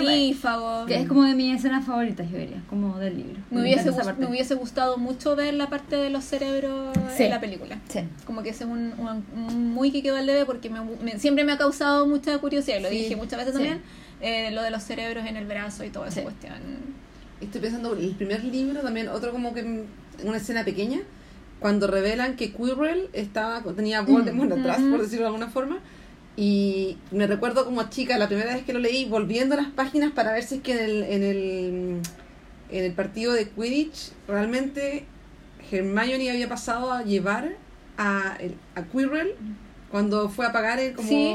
Que es como de mis escenas favoritas, yo diría, como del libro. me, hubiese, esa parte. me hubiese gustado mucho ver la parte de los cerebros Sí. en la película. Sí. Como que ese es un, un- un muy que quedó al debe porque siempre me ha causado mucha curiosidad. Lo dije muchas veces también. eh, lo de los cerebros en el brazo y toda esa cuestión. Estoy pensando, el primer libro también, otro como que mm, una escena pequeña, cuando revelan que Quirrell estaba, tenía Voldemort Mm. atrás, por decirlo de alguna forma, y me recuerdo como chica, la primera vez que lo leí, volviendo a las páginas para ver si es que en el, en el, en el partido de Quidditch realmente Hermione había pasado a llevar a, el- a Quirrell cuando fue a pagar el, como Sí.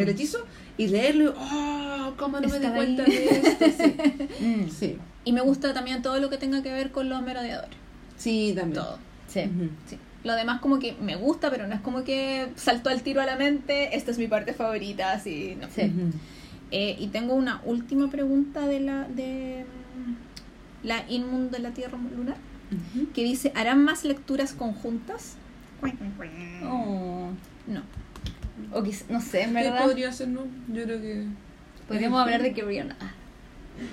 el Mm. hechizo y leerlo, y, oh, cómo no me di cuenta de esto. Sí, <laughs> Mm, sí, Y me gusta también todo lo que tenga que ver con los merodeadores. sí, también. Todo. sí. Sí. Lo demás como que me gusta, pero no es como que saltó al tiro a la mente, esta es mi parte favorita, así, no. Sí. Eh, y tengo una última pregunta de la de mm, la Inmund de la Tierra Lunar, que dice, ¿harán más lecturas conjuntas? Oh. No. O quiz- no sé, en ¿Qué verdad. podría ser, no? Yo creo que. Podríamos hablar de Carrion. Ah,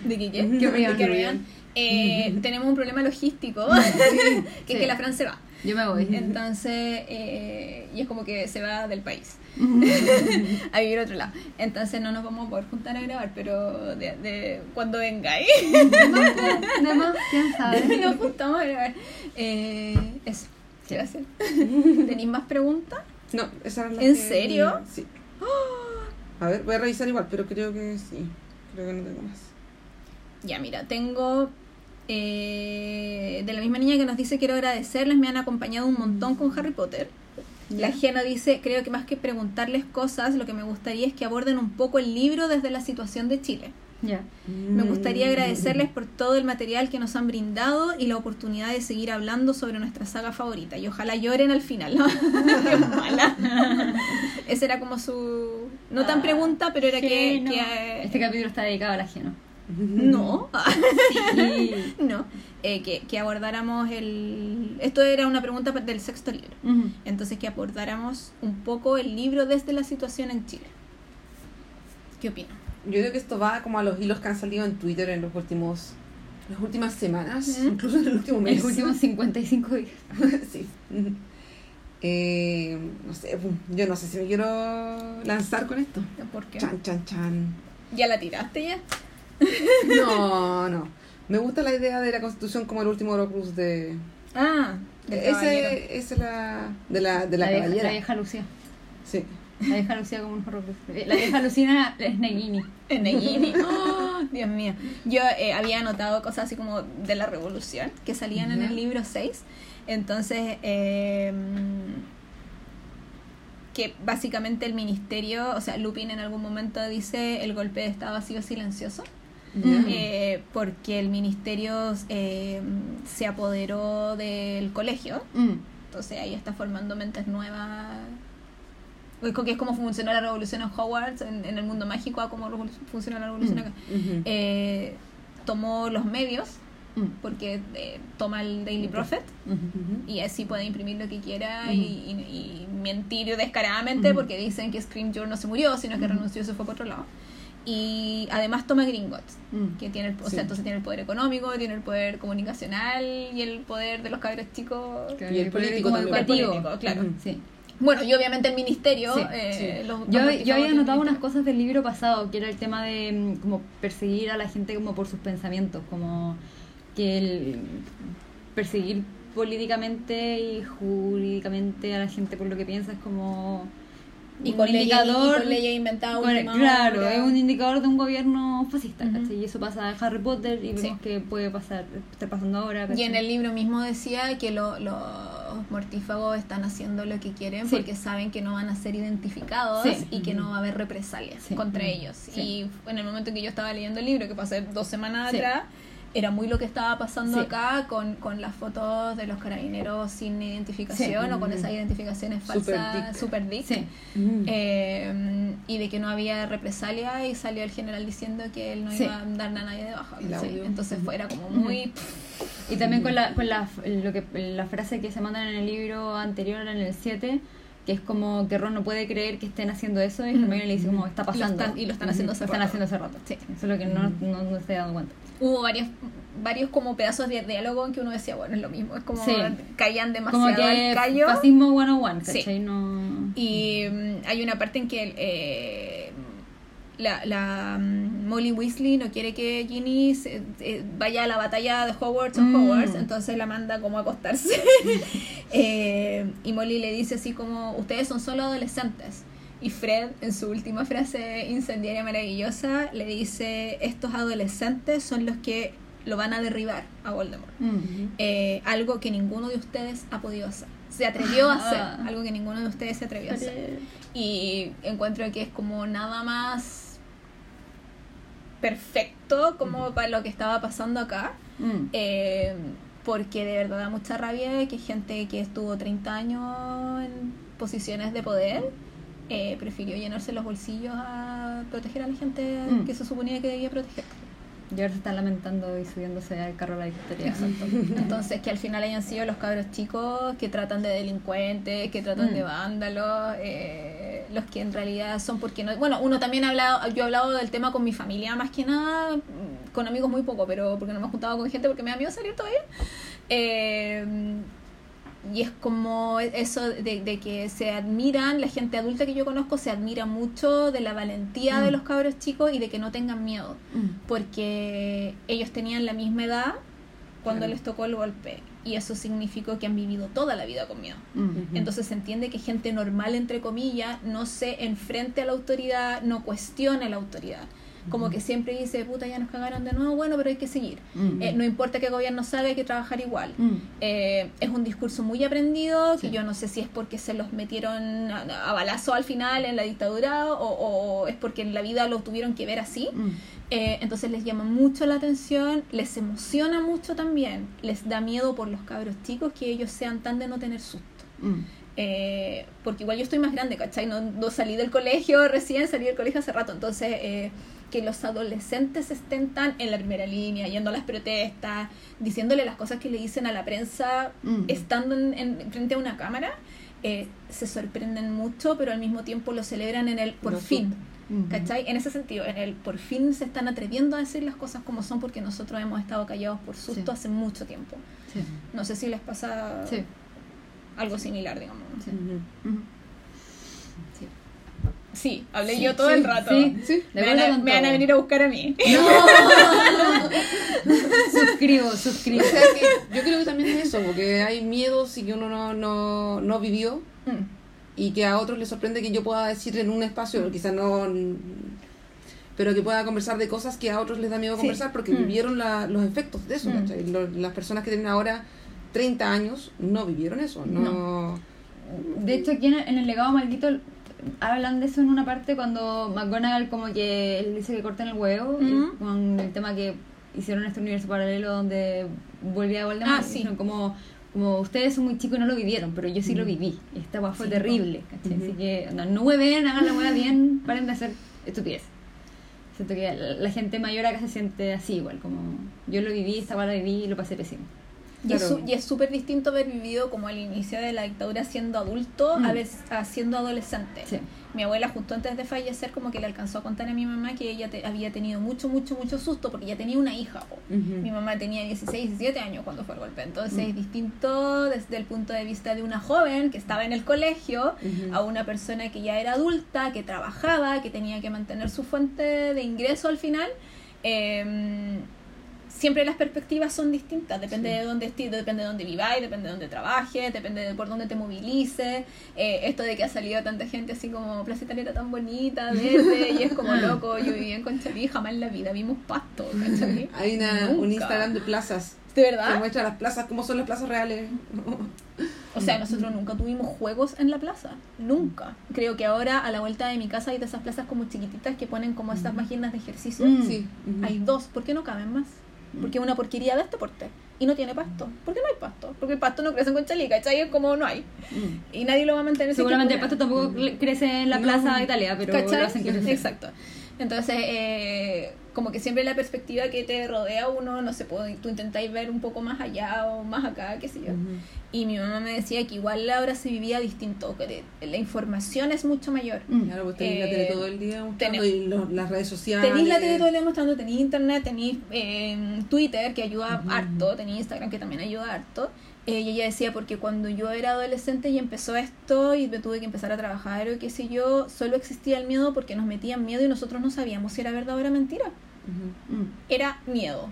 ¿De qué qué? Ujú. ¿De Carry On. qué Carry On? Eh, tenemos un problema logístico, <laughs> que es Sí. que la Fran se va. Yo me voy. Entonces, eh, y es como que se va del país. <laughs> a vivir a otro lado. Entonces no nos vamos a poder juntar a grabar, pero de, de cuando vengáis Además, quién sabe. <laughs> nos juntamos a grabar. Eh, eso, gracias. ¿Tenéis más preguntas? No, esa era la ¿En que- serio? Sí. A ver, voy a revisar igual, pero creo que sí. Creo que no tengo más. Ya, mira, tengo eh, de la misma niña que nos dice quiero agradecerles, me han acompañado un montón con Harry Potter. La Gena dice, creo que más que preguntarles cosas, lo que me gustaría es que aborden un poco el libro desde la situación de Chile. Ya. Me gustaría Mm. agradecerles por todo el material que nos han brindado y la oportunidad de seguir hablando sobre nuestra saga favorita. Y ojalá lloren al final, ¿no? <laughs> Qué mala. Esa era como su... No tan Ah, pregunta, pero era que, eh, Este capítulo está dedicado a la Geno. No, Sí. <laughs> no. Eh, que, que abordáramos el... Esto era una pregunta del sexto libro. Entonces que abordáramos un poco el libro desde la situación en Chile. ¿Qué opinan? Yo creo que esto va como a los hilos que han salido en Twitter en los últimos. las últimas semanas, incluso en el último mes. Los últimos 55 días. <laughs> sí. Eh, no sé, yo no sé si me quiero lanzar con esto. ¿Por qué? Chan, chan, chan. ¿Ya la tiraste ya? No, no. Me gusta la idea de la constitución como el último Horocrux de. Ah. Ese, esa es la. de la, de la, La vieja, caballera. la vieja Lucía. Sí. La vieja Lucía como un horrocrux. La vieja Lucina es Nagini. En Nagini. <laughs> ¡Oh! Dios mío. Yo eh, había anotado cosas así como de la revolución que salían en el libro 6. Entonces, eh, que básicamente el ministerio, o sea, Lupin en algún momento dice el golpe de Estado ha sido silencioso. Eh, porque el ministerio eh, se apoderó del colegio. Mm. Entonces ahí está formando mentes nuevas. Que es como funcionó la revolución en Hogwarts, en, en el mundo mágico, a cómo funciona la revolución Mm. acá. Eh, tomó los medios. Porque eh, toma el Daily Prophet, Ujú. Ujú. y así puede imprimir lo que quiera y, y- y mentir descaradamente porque dicen que Scream Joe no se murió, sino que renunció y se fue por otro lado. y además toma Gringotts, Mm. que tiene el, o Sí. sea, entonces tiene el poder económico, tiene el poder comunicacional y el poder de los cabros chicos. Y el político educativo. El político, claro. Sí. Bueno, y obviamente el ministerio. Sí, eh, sí. los- Yo, los yo había mortifados del notado unas cosas del libro pasado, que era el tema de mm, como perseguir a la gente como por sus pensamientos, como que el perseguir políticamente y jurídicamente a la gente por lo que piensa es como Y un con leyes, y indicador con con- última claro, hora. es un indicador de un gobierno fascista. Y eso pasa en Harry Potter y vemos Sí. que puede pasar, estar pasando ahora. Y en el libro mismo decía que lo- los mortífagos están haciendo lo que quieren Sí. porque saben que no van a ser identificados Sí. y que no va a haber represalias contra ellos. Y en el momento en que yo estaba leyendo el libro, que pasé dos semanas atrás, era muy lo que estaba pasando Sí. acá con, con las fotos de los carabineros sin identificación Sí. o con esas identificaciones Super falsas, dick. super dick. Sí. Mm. Eh, y de que no había represalia y salió el general diciendo que él no Sí. iba a dar a nadie de baja. Entonces fue, era como muy... Y también con la, con la, lo que, la frase que se mandan en el libro anterior, en el 7, que es como que Ron no puede creer que estén haciendo eso y Mm. Hermione le dice como está lo pasando. están- y lo están haciendo hace Lo están rato. haciendo hace rato. Sí. Eso es lo que no, no, no se he dado cuenta. Hubo varios varios como pedazos de diálogo en que uno decía bueno es lo mismo es como Sí. caían demasiado Como que al callo fascismo 101, Sí. No... y mm, hay una parte en que eh, la, la mm, Molly Weasley no quiere que Ginny se- eh, vaya a la batalla de Hogwarts o Mm. Hogwarts entonces la manda como a acostarse <laughs> Eh, y Molly le dice así como ustedes son solo adolescentes y Fred, en su última frase incendiaria maravillosa, le dice, estos adolescentes son los que lo van a derribar a Voldemort. Mm. Eh, algo que ninguno de ustedes ha podido hacer. Se atrevió a hacer, Ah. algo que ninguno de ustedes se atrevió a hacer. Y encuentro que es como nada más perfecto como para lo que estaba pasando acá. Mm. Eh, porque de verdad da mucha rabia que gente que estuvo 30 años en posiciones de poder eh, prefirió llenarse los bolsillos a proteger a la gente Mm. que se suponía que debía proteger. Y ahora se está lamentando y subiéndose al carro de la. Exacto. Entonces, que al final hayan sido los cabros chicos que tratan de delincuentes, que tratan Mm. de vándalos, eh, los que en realidad son porque no. Bueno, uno también ha hablado, yo he hablado del tema con mi familia más que nada, con amigos muy poco, pero porque no me he juntado con gente porque me da miedo salir todavía. Eh, y es como eso de, de que se admiran, la gente adulta que yo conozco se admira mucho de la valentía de Mm. los cabros chicos y de que no tengan miedo Mm. porque ellos tenían la misma edad cuando Claro. les tocó el golpe y eso significó que han vivido toda la vida con miedo. Mm. Entonces se entiende que gente normal, entre comillas, no se enfrente a la autoridad, no cuestione la autoridad. Como que siempre dice, puta, ya nos cagaron de nuevo, bueno, pero hay que seguir. Eh, no importa qué gobierno salga, hay que trabajar igual. Eh, es un discurso muy aprendido, que Sí. yo no sé si es porque se los metieron a, a balazo al final en la dictadura o, o es porque en la vida lo tuvieron que ver así. Eh, entonces les llama mucho la atención, les emociona mucho también, les da miedo por los cabros chicos que ellos sean tan de no tener susto. Mm. Eh, porque igual yo estoy más grande, ¿cachai? No, no salí del colegio recién, salí del colegio hace rato, entonces eh, que los adolescentes estén tan en la primera línea, yendo a las protestas, diciéndole las cosas que le dicen a la prensa, Mm. estando en, en- frente a una cámara, eh, se sorprenden mucho, pero al mismo tiempo lo celebran en el por fin. Mm. ¿Cachai? En ese sentido, en el por fin se están atreviendo a decir las cosas como son porque nosotros hemos estado callados por susto Sí. hace mucho tiempo. Sí. No sé si les pasa Sí. algo similar, digamos. Mm. Sí, hablé Sí, yo todo sí, el rato. sí. Sí. De Me, van a, con me van a todo. venir a buscar a mí. <laughs> <laughs> suscribo, suscribo. O sea que yo creo que también es eso, porque hay miedos y que uno no, no, no vivió Mm, y que a otros les sorprende que yo pueda decir en un espacio, quizás no, pero que pueda conversar de cosas que a otros les da miedo Sí. conversar porque Mm. vivieron la- los efectos de eso. Mm. las personas que tienen ahora 30 años no vivieron eso. No. De hecho, aquí en el, en el legado maldito hablan de eso en una parte cuando McGonagall como que él dice que cortan el huevo Ujú. con el tema que hicieron este universo paralelo donde volvía a Voldemort. Ah, sí. como como ustedes son muy chicos y no lo vivieron, pero yo sí lo viví. Y esta weá fue Sí, terrible. ¿cachai? Así que no, no hueven, hagan la hueá bien, <laughs> paren de hacer estupidez. Siento que la, la gente mayor acá se siente así igual, como yo lo viví, esta weá la viví y lo pasé pésimo. Y es Claro. su- y es súper distinto haber vivido como al inicio de la dictadura siendo adulto Mm. a, ver, a siendo adolescente. Sí. Mi abuela justo antes de fallecer como que le alcanzó a contar a mi mamá que ella te- había tenido mucho, mucho, mucho susto porque ya tenía una hija. Mi mamá tenía 16, 17 años cuando fue el golpe. Entonces Mm. es distinto desde el punto de vista de una joven que estaba en el colegio a una persona que ya era adulta, que trabajaba, que tenía que mantener su fuente de ingreso al final. Eh, siempre las perspectivas son distintas, depende Sí. de dónde estés, depende de dónde viváis, depende de dónde trabajes, depende de por dónde te movilices. Eh, esto de que ha salido tanta gente así como Plaza Italia tan bonita, verde, y es como <laughs> loco, yo vivía en Conchalí, jamás en la vida vimos pasto, ¿cachai? <laughs> Hay una, un. Instagram de plazas ¿De que verdad? muestra las plazas, cómo son las plazas reales. O sea, nosotros nunca tuvimos juegos en la plaza. Nunca. Creo que ahora a la vuelta de mi casa hay de esas plazas como chiquititas que ponen como estas máquinas de ejercicio. Mm. Sí. Hay dos. ¿Por qué no caben más? Porque es una porquería de este porte. Y no tiene pasto. ¿Por qué no hay pasto? Porque el pasto no crece en Conchalí, ¿cachai? Es como no hay. Mm. Y nadie lo va a mantener. Seguramente el pasto tampoco cre- crece en la No. plaza de Italia, pero ¿Cachai? lo hacen crecer. Exacto. Entonces, eh, como que siempre la perspectiva que te rodea uno, no sé, puede- tú intentáis ver un poco más allá o más acá, qué sé yo. Y mi mamá me decía que igual ahora se vivía distinto, que la información es mucho mayor. Mm. Claro, pues tenéis la Eh, tele todo el día mostrando y lo- las redes sociales. Tenéis la tele todo el día mostrando, tenéis internet, tenéis eh, Twitter que ayuda harto, tenéis Instagram que también ayuda harto. Eh, y ella decía, porque cuando yo era adolescente y empezó esto y me tuve que empezar a trabajar o qué sé yo, solo existía el miedo porque nos metían miedo y nosotros no sabíamos si era verdad o era mentira. Mm. Era miedo.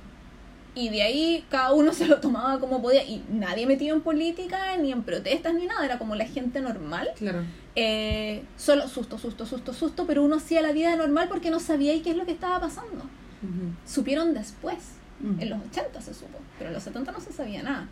Y de ahí cada uno <laughs> se lo tomaba como podía. Y nadie metido en política, ni en protestas, ni nada. Era como la gente normal. Claro. Eh, solo susto, susto, susto, susto. Pero uno hacía la vida normal porque no sabía qué es lo que estaba pasando. Supieron después. Mm. En los 80 se supo, pero en los 70 no se sabía nada.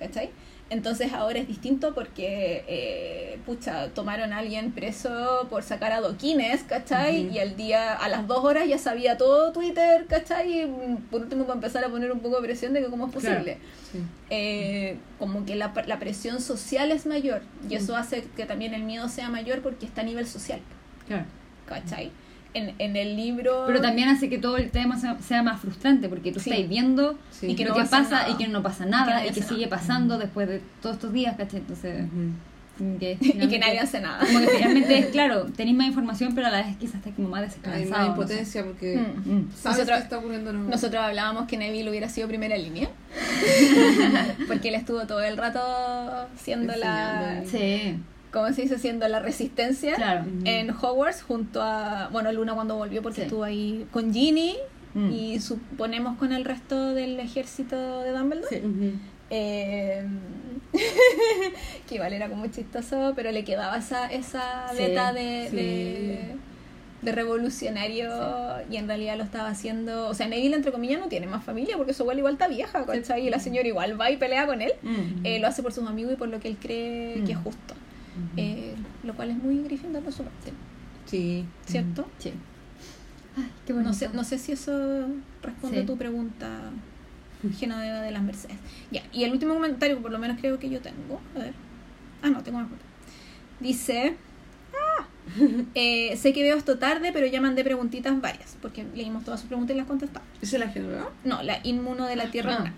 ¿Cachai? Entonces ahora es distinto porque, eh, pucha, tomaron a alguien preso por sacar adoquines, ¿cachai? Y al día, a las dos horas ya sabía todo Twitter, ¿cachai? Y mm, por último para empezar a poner un poco de presión de que cómo es Claro. posible. Sí. Eh, como que la, la presión social es mayor y eso hace que también el miedo sea mayor porque está a nivel social, Claro. ¿cachai? En, en el libro... Pero también hace que todo el tema sea, sea más frustrante porque tú Sí. estás viendo Sí. Y que lo que pasa nada. y que no pasa Y que nada y que sigue nada. pasando después de todos estos días, ¿cachai? Entonces, que <laughs> y que finalmente- nadie hace nada. Como que finalmente es <laughs> claro, tenéis más información, pero a la vez quizás estás como más Hay desesperanzado. más no sé. impotencia porque Mm. Mm. sabes Nosotros- qué está ocurriendo. No. Nosotros hablábamos que Neville hubiera sido primera línea. <laughs> Porque él estuvo todo el rato siendo la. Sí, ¿Cómo se dice? Siendo la resistencia claro. En Hogwarts junto a. Bueno, Luna cuando volvió porque Sí. estuvo ahí con Ginny Mm. y suponemos con el resto del ejército de Dumbledore. Sí. Eh, <laughs> que igual era como chistoso, pero le quedaba esa, esa Sí, beta de, sí. de, de revolucionario y en realidad lo estaba haciendo. O sea, Neville, entre comillas, no tiene más familia porque su abuela igual está vieja, ¿cachai? Y la señora igual va y pelea con él. Mm. Eh, lo hace por sus amigos y por lo que él cree que es Mm. Eh, lo cual es muy Gryffindor por su parte, Sí. ¿cierto? Sí. Ay, qué. No sé, no sé si eso responde Sí. a tu pregunta, Genoveva de las Mercedes. Ya, y el último comentario, por lo menos creo que yo tengo, a ver. Ah, no, tengo más foto. Dice, ah, <laughs> eh, sé que veo esto tarde, pero ya mandé preguntitas varias, porque leímos todas sus preguntas y las contestamos. ¿Esa es la Genoveva? No, la inmuno de la Tierra Ah.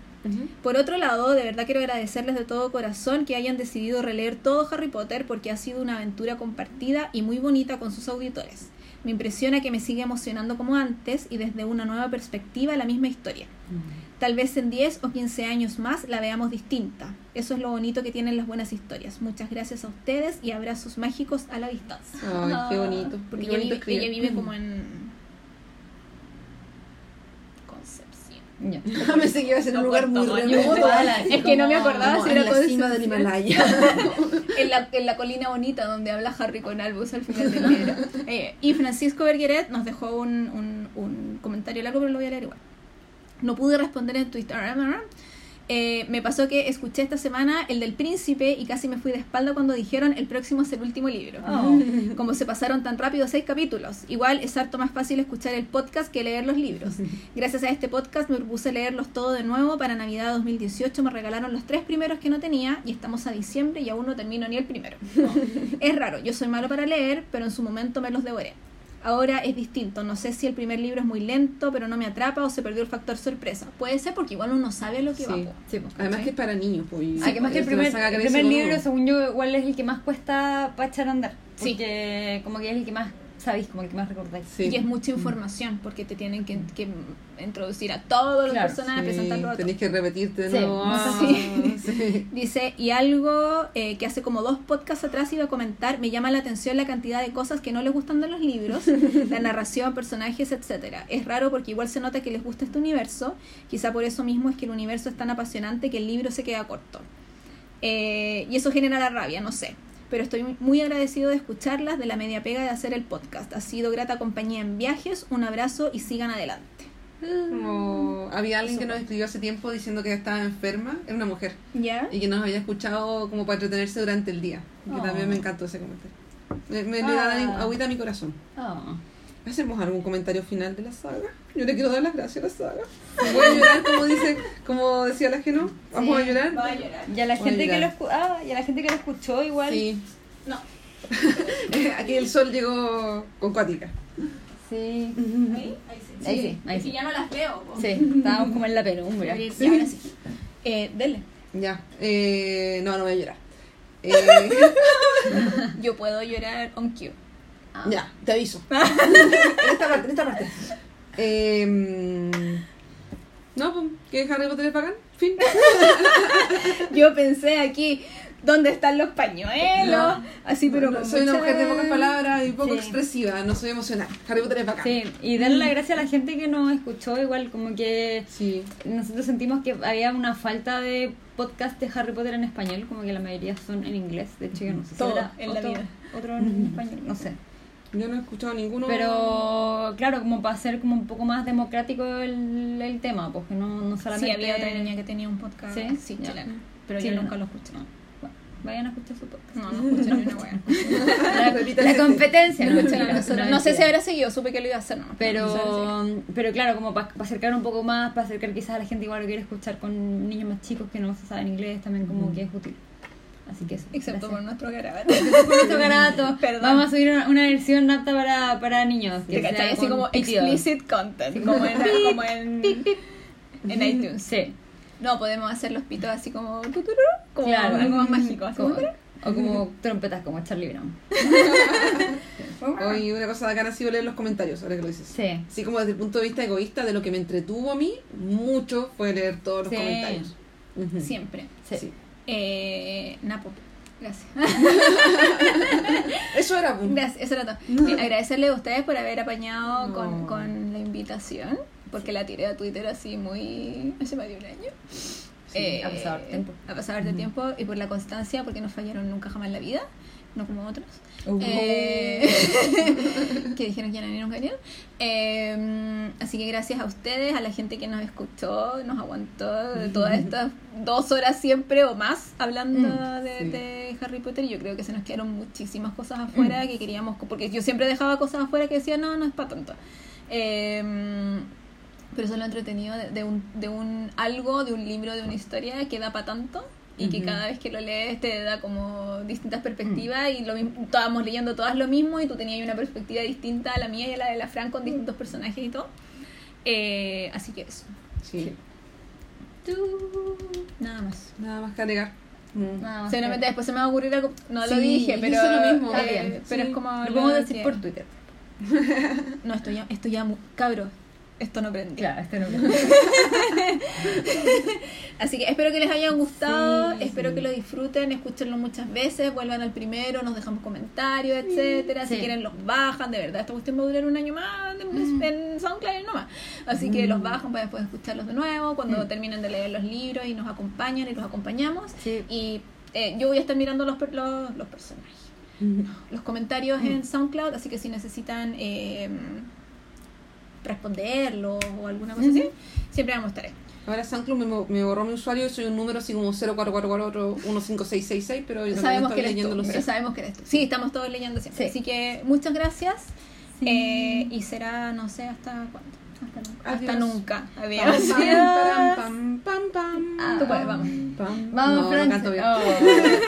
Por otro lado, de verdad quiero agradecerles de todo corazón que hayan decidido releer todo Harry Potter porque ha sido una aventura compartida y muy bonita con sus auditores. Me impresiona que me sigue emocionando como antes y desde una nueva perspectiva la misma historia. Tal vez en 10 o 15 años más la veamos distinta. Eso es lo bonito que tienen las buenas historias. Muchas gracias a ustedes y abrazos mágicos a la distancia. Ay, qué bonito. Porque Qué ella bonito vive, escribir. ella vive como en Ya. <laughs> Pensé que iba a ser un lugar muy Puerto remoto. Es que no me acordaba Como si en era la cima del. Himalaya. <laughs> en la, en la colina bonita donde habla Harry con Albus al final del libro. Eh, y Francisco Bergueret nos dejó un, un, un comentario largo, pero lo voy a leer igual. No pude responder en Twitter. Eh, me pasó que escuché esta semana el del príncipe y casi me fui de espalda cuando dijeron el próximo es el último libro. Oh. <laughs> Como se pasaron tan rápido seis capítulos. Igual es harto más fácil escuchar el podcast que leer los libros. <laughs> Gracias a este podcast me propuse leerlos todo de nuevo. Para Navidad 2018 me regalaron los tres primeros que no tenía y estamos a diciembre y aún no termino ni el primero. <laughs> Es raro, yo soy malo para leer, pero en su momento me los devoré. Ahora es distinto. No sé si el primer libro es muy lento, pero no me atrapa o se perdió el factor sorpresa. Puede ser porque igual uno sabe lo que Sí. va. Sí, pues. Además que es para niños, pues. Además que el primer, el libro, según yo, igual es el que más cuesta para echar a andar. Sí. Porque como que es el que más sabéis, como el que más recordáis. Sí. Y es mucha información porque te tienen que, que introducir a todos los personajes, Sí, presentarlos a. Tenés que repetirte Sí, no <laughs> Ah. Dice, y algo eh, que hace como dos podcasts atrás iba a comentar, me llama la atención la cantidad de cosas que no les gustan de los libros, <laughs> la narración, personajes, etcétera. Es raro porque igual se nota que les gusta este universo, quizá por eso mismo es que el universo es tan apasionante que el libro se queda corto. Eh, y eso genera la rabia, no sé. Pero estoy muy- agradecido de escucharlas, de la media pega de hacer el podcast. Ha sido grata compañía en viajes, un abrazo y sigan adelante. Como- había alguien que nos escribió hace tiempo diciendo que estaba enferma, era una mujer, ¿Ya? y que nos había escuchado como para entretenerse durante el día. Que Oh. también me encantó ese comentario. Me, me le Ah. da agüita a mi corazón. Oh. ¿Hacemos algún comentario final de la saga? Yo le quiero dar las gracias a la saga. Voy a llorar como dice, como decía la Geno. Vamos Sí, a llorar. Voy a llorar. Y a la Voy gente que lo ah, y a la gente que lo escuchó igual. Sí. No. <laughs> Aquí el sol llegó con cuática. Sí. Ahí, ahí sí. Ahí sí, ahí sí. ya no las veo. po. Sí, estábamos como en la penumbra. Abrir- ya, ahora sí. Eh, dele. Ya. Eh, no, no voy a llorar. <laughs> Eh, Yo puedo llorar on cue. Ah. ya, te aviso. <laughs> en esta parte, en esta parte. Eh, no, pues, que Harry Potter es bacán. Fin. <laughs> Yo pensé aquí, ¿dónde están los pañuelos? No. Así, pero No, soy una mujer de pocas palabras y poco Sí. expresiva, no soy emocional. Harry Potter es bacán. Sí, y darle las gracias a la gente que nos escuchó, igual como que Sí. nosotros sentimos que había una falta de podcast de Harry Potter en español, como que la mayoría son en inglés, de hecho yo no sé si Todo habrá en la otro, vida. otro en <laughs> español, no sé. Yo no he escuchado ninguno. Pero claro, como para hacer como un poco más democrático el, el tema, porque no, no Sí, solamente... había otra niña que tenía un podcast. ¿Sí? Sí. Pero Sí, yo no. nunca lo escuché. No. Bueno, vayan a escuchar su podcast. No, no escuché ni una wea. La, la competencia, No, no, no, no sé si habrá seguido, supe que lo iba a hacer, no. no Pero, pero claro, como para acercar un poco más, para acercar quizás a la gente igual que quiere escuchar con niños más chicos que no se saben inglés, también como que es útil. Así que eso. Excepto por nuestro garabato. <laughs> Excepto por nuestro garato. <laughs> Perdón. Vamos a subir una, una versión apta para, para niños. ¿Te sea cachai? Así como pitido. explicit content. Como en, como en, en iTunes. Sí, No, podemos hacer los pitos así como. Como claro. algo más mágico. Así Como- o como trompetas como Charlie Brown. Hoy una cosa bacana ha sido leer los comentarios, ahora que lo dices. Sí. Así como desde el punto de vista egoísta, de lo que me entretuvo a mí, mucho fue leer todos los Sí. comentarios. Siempre. Sí. Sí. Eh, Napo. Gracias. <laughs> Eso era. Gracias, eso era todo. Eh, agradecerle a ustedes por haber apañado No. con, con la invitación, porque la tiré a Twitter así muy... hace más de un año. Eh, ha pasado harto tiempo. Ha pasado harto Ujú. tiempo y por la constancia, porque no fallaron nunca jamás en la vida, no como otros. Uh. Eh, <laughs> que dijeron que eran y nunca vinieron. Eh, así que gracias a ustedes, a la gente que nos escuchó, nos aguantó de todas <laughs> estas dos horas siempre o más hablando Mm, de, sí. de Harry Potter. Y yo creo que se nos quedaron muchísimas cosas afuera que queríamos, porque yo siempre dejaba cosas afuera que decía, no, no es para tanto. Eh, pero eso es lo entretenido de, de un, de un algo, de un libro, de una historia que da para tanto y que cada vez que lo lees te da como distintas perspectivas y lo mismo, estábamos leyendo todas lo mismo y tú tenías una perspectiva distinta a la mía y a la de la Fran con distintos personajes y todo. Eh, así que eso. Sí. Nada más. Nada más que agregar. Mm. Nada más Seguramente que- después se me va a ocurrir algo, no Sí, lo dije, pero, hice lo mismo. eh, Está bien, pero sí. es como Lo podemos decir que- por Twitter. <laughs> No, esto ya, esto ya, mu- cabro, esto no prende. Claro, este no. <laughs> Así que espero que les hayan gustado, Sí, espero sí. que lo disfruten, escúchenlo muchas veces, vuelvan al primero, nos dejamos comentarios, etcétera. Si quieren los bajan, de verdad, esta cuestión va a durar un año más en, en SoundCloud y no más. Así que los bajan para después escucharlos de nuevo, cuando Mm. terminen de leer los libros y nos acompañan y los acompañamos. Y eh, yo voy a estar mirando los, los, los personajes, los comentarios en SoundCloud, así que si necesitan eh, responderlo o alguna cosa así, siempre vamos a estar ahí. Ahora SoundCloud me, me borró mi usuario y soy un número así como 0444415666, pero yo sabemos que eres tú, leyendo pero sabemos que eres tú. Sí, estamos todos leyendo siempre. Sí. Así que muchas gracias. Sí. Eh, y será, no sé, hasta cuándo. Hasta nunca. Hasta Adiós. nunca. Pam, Adiós. pam, param, pam, pam, pam. Tú puedes, vamos. Pam. Vamos, no, no Francis. canto bien. Oh. <laughs>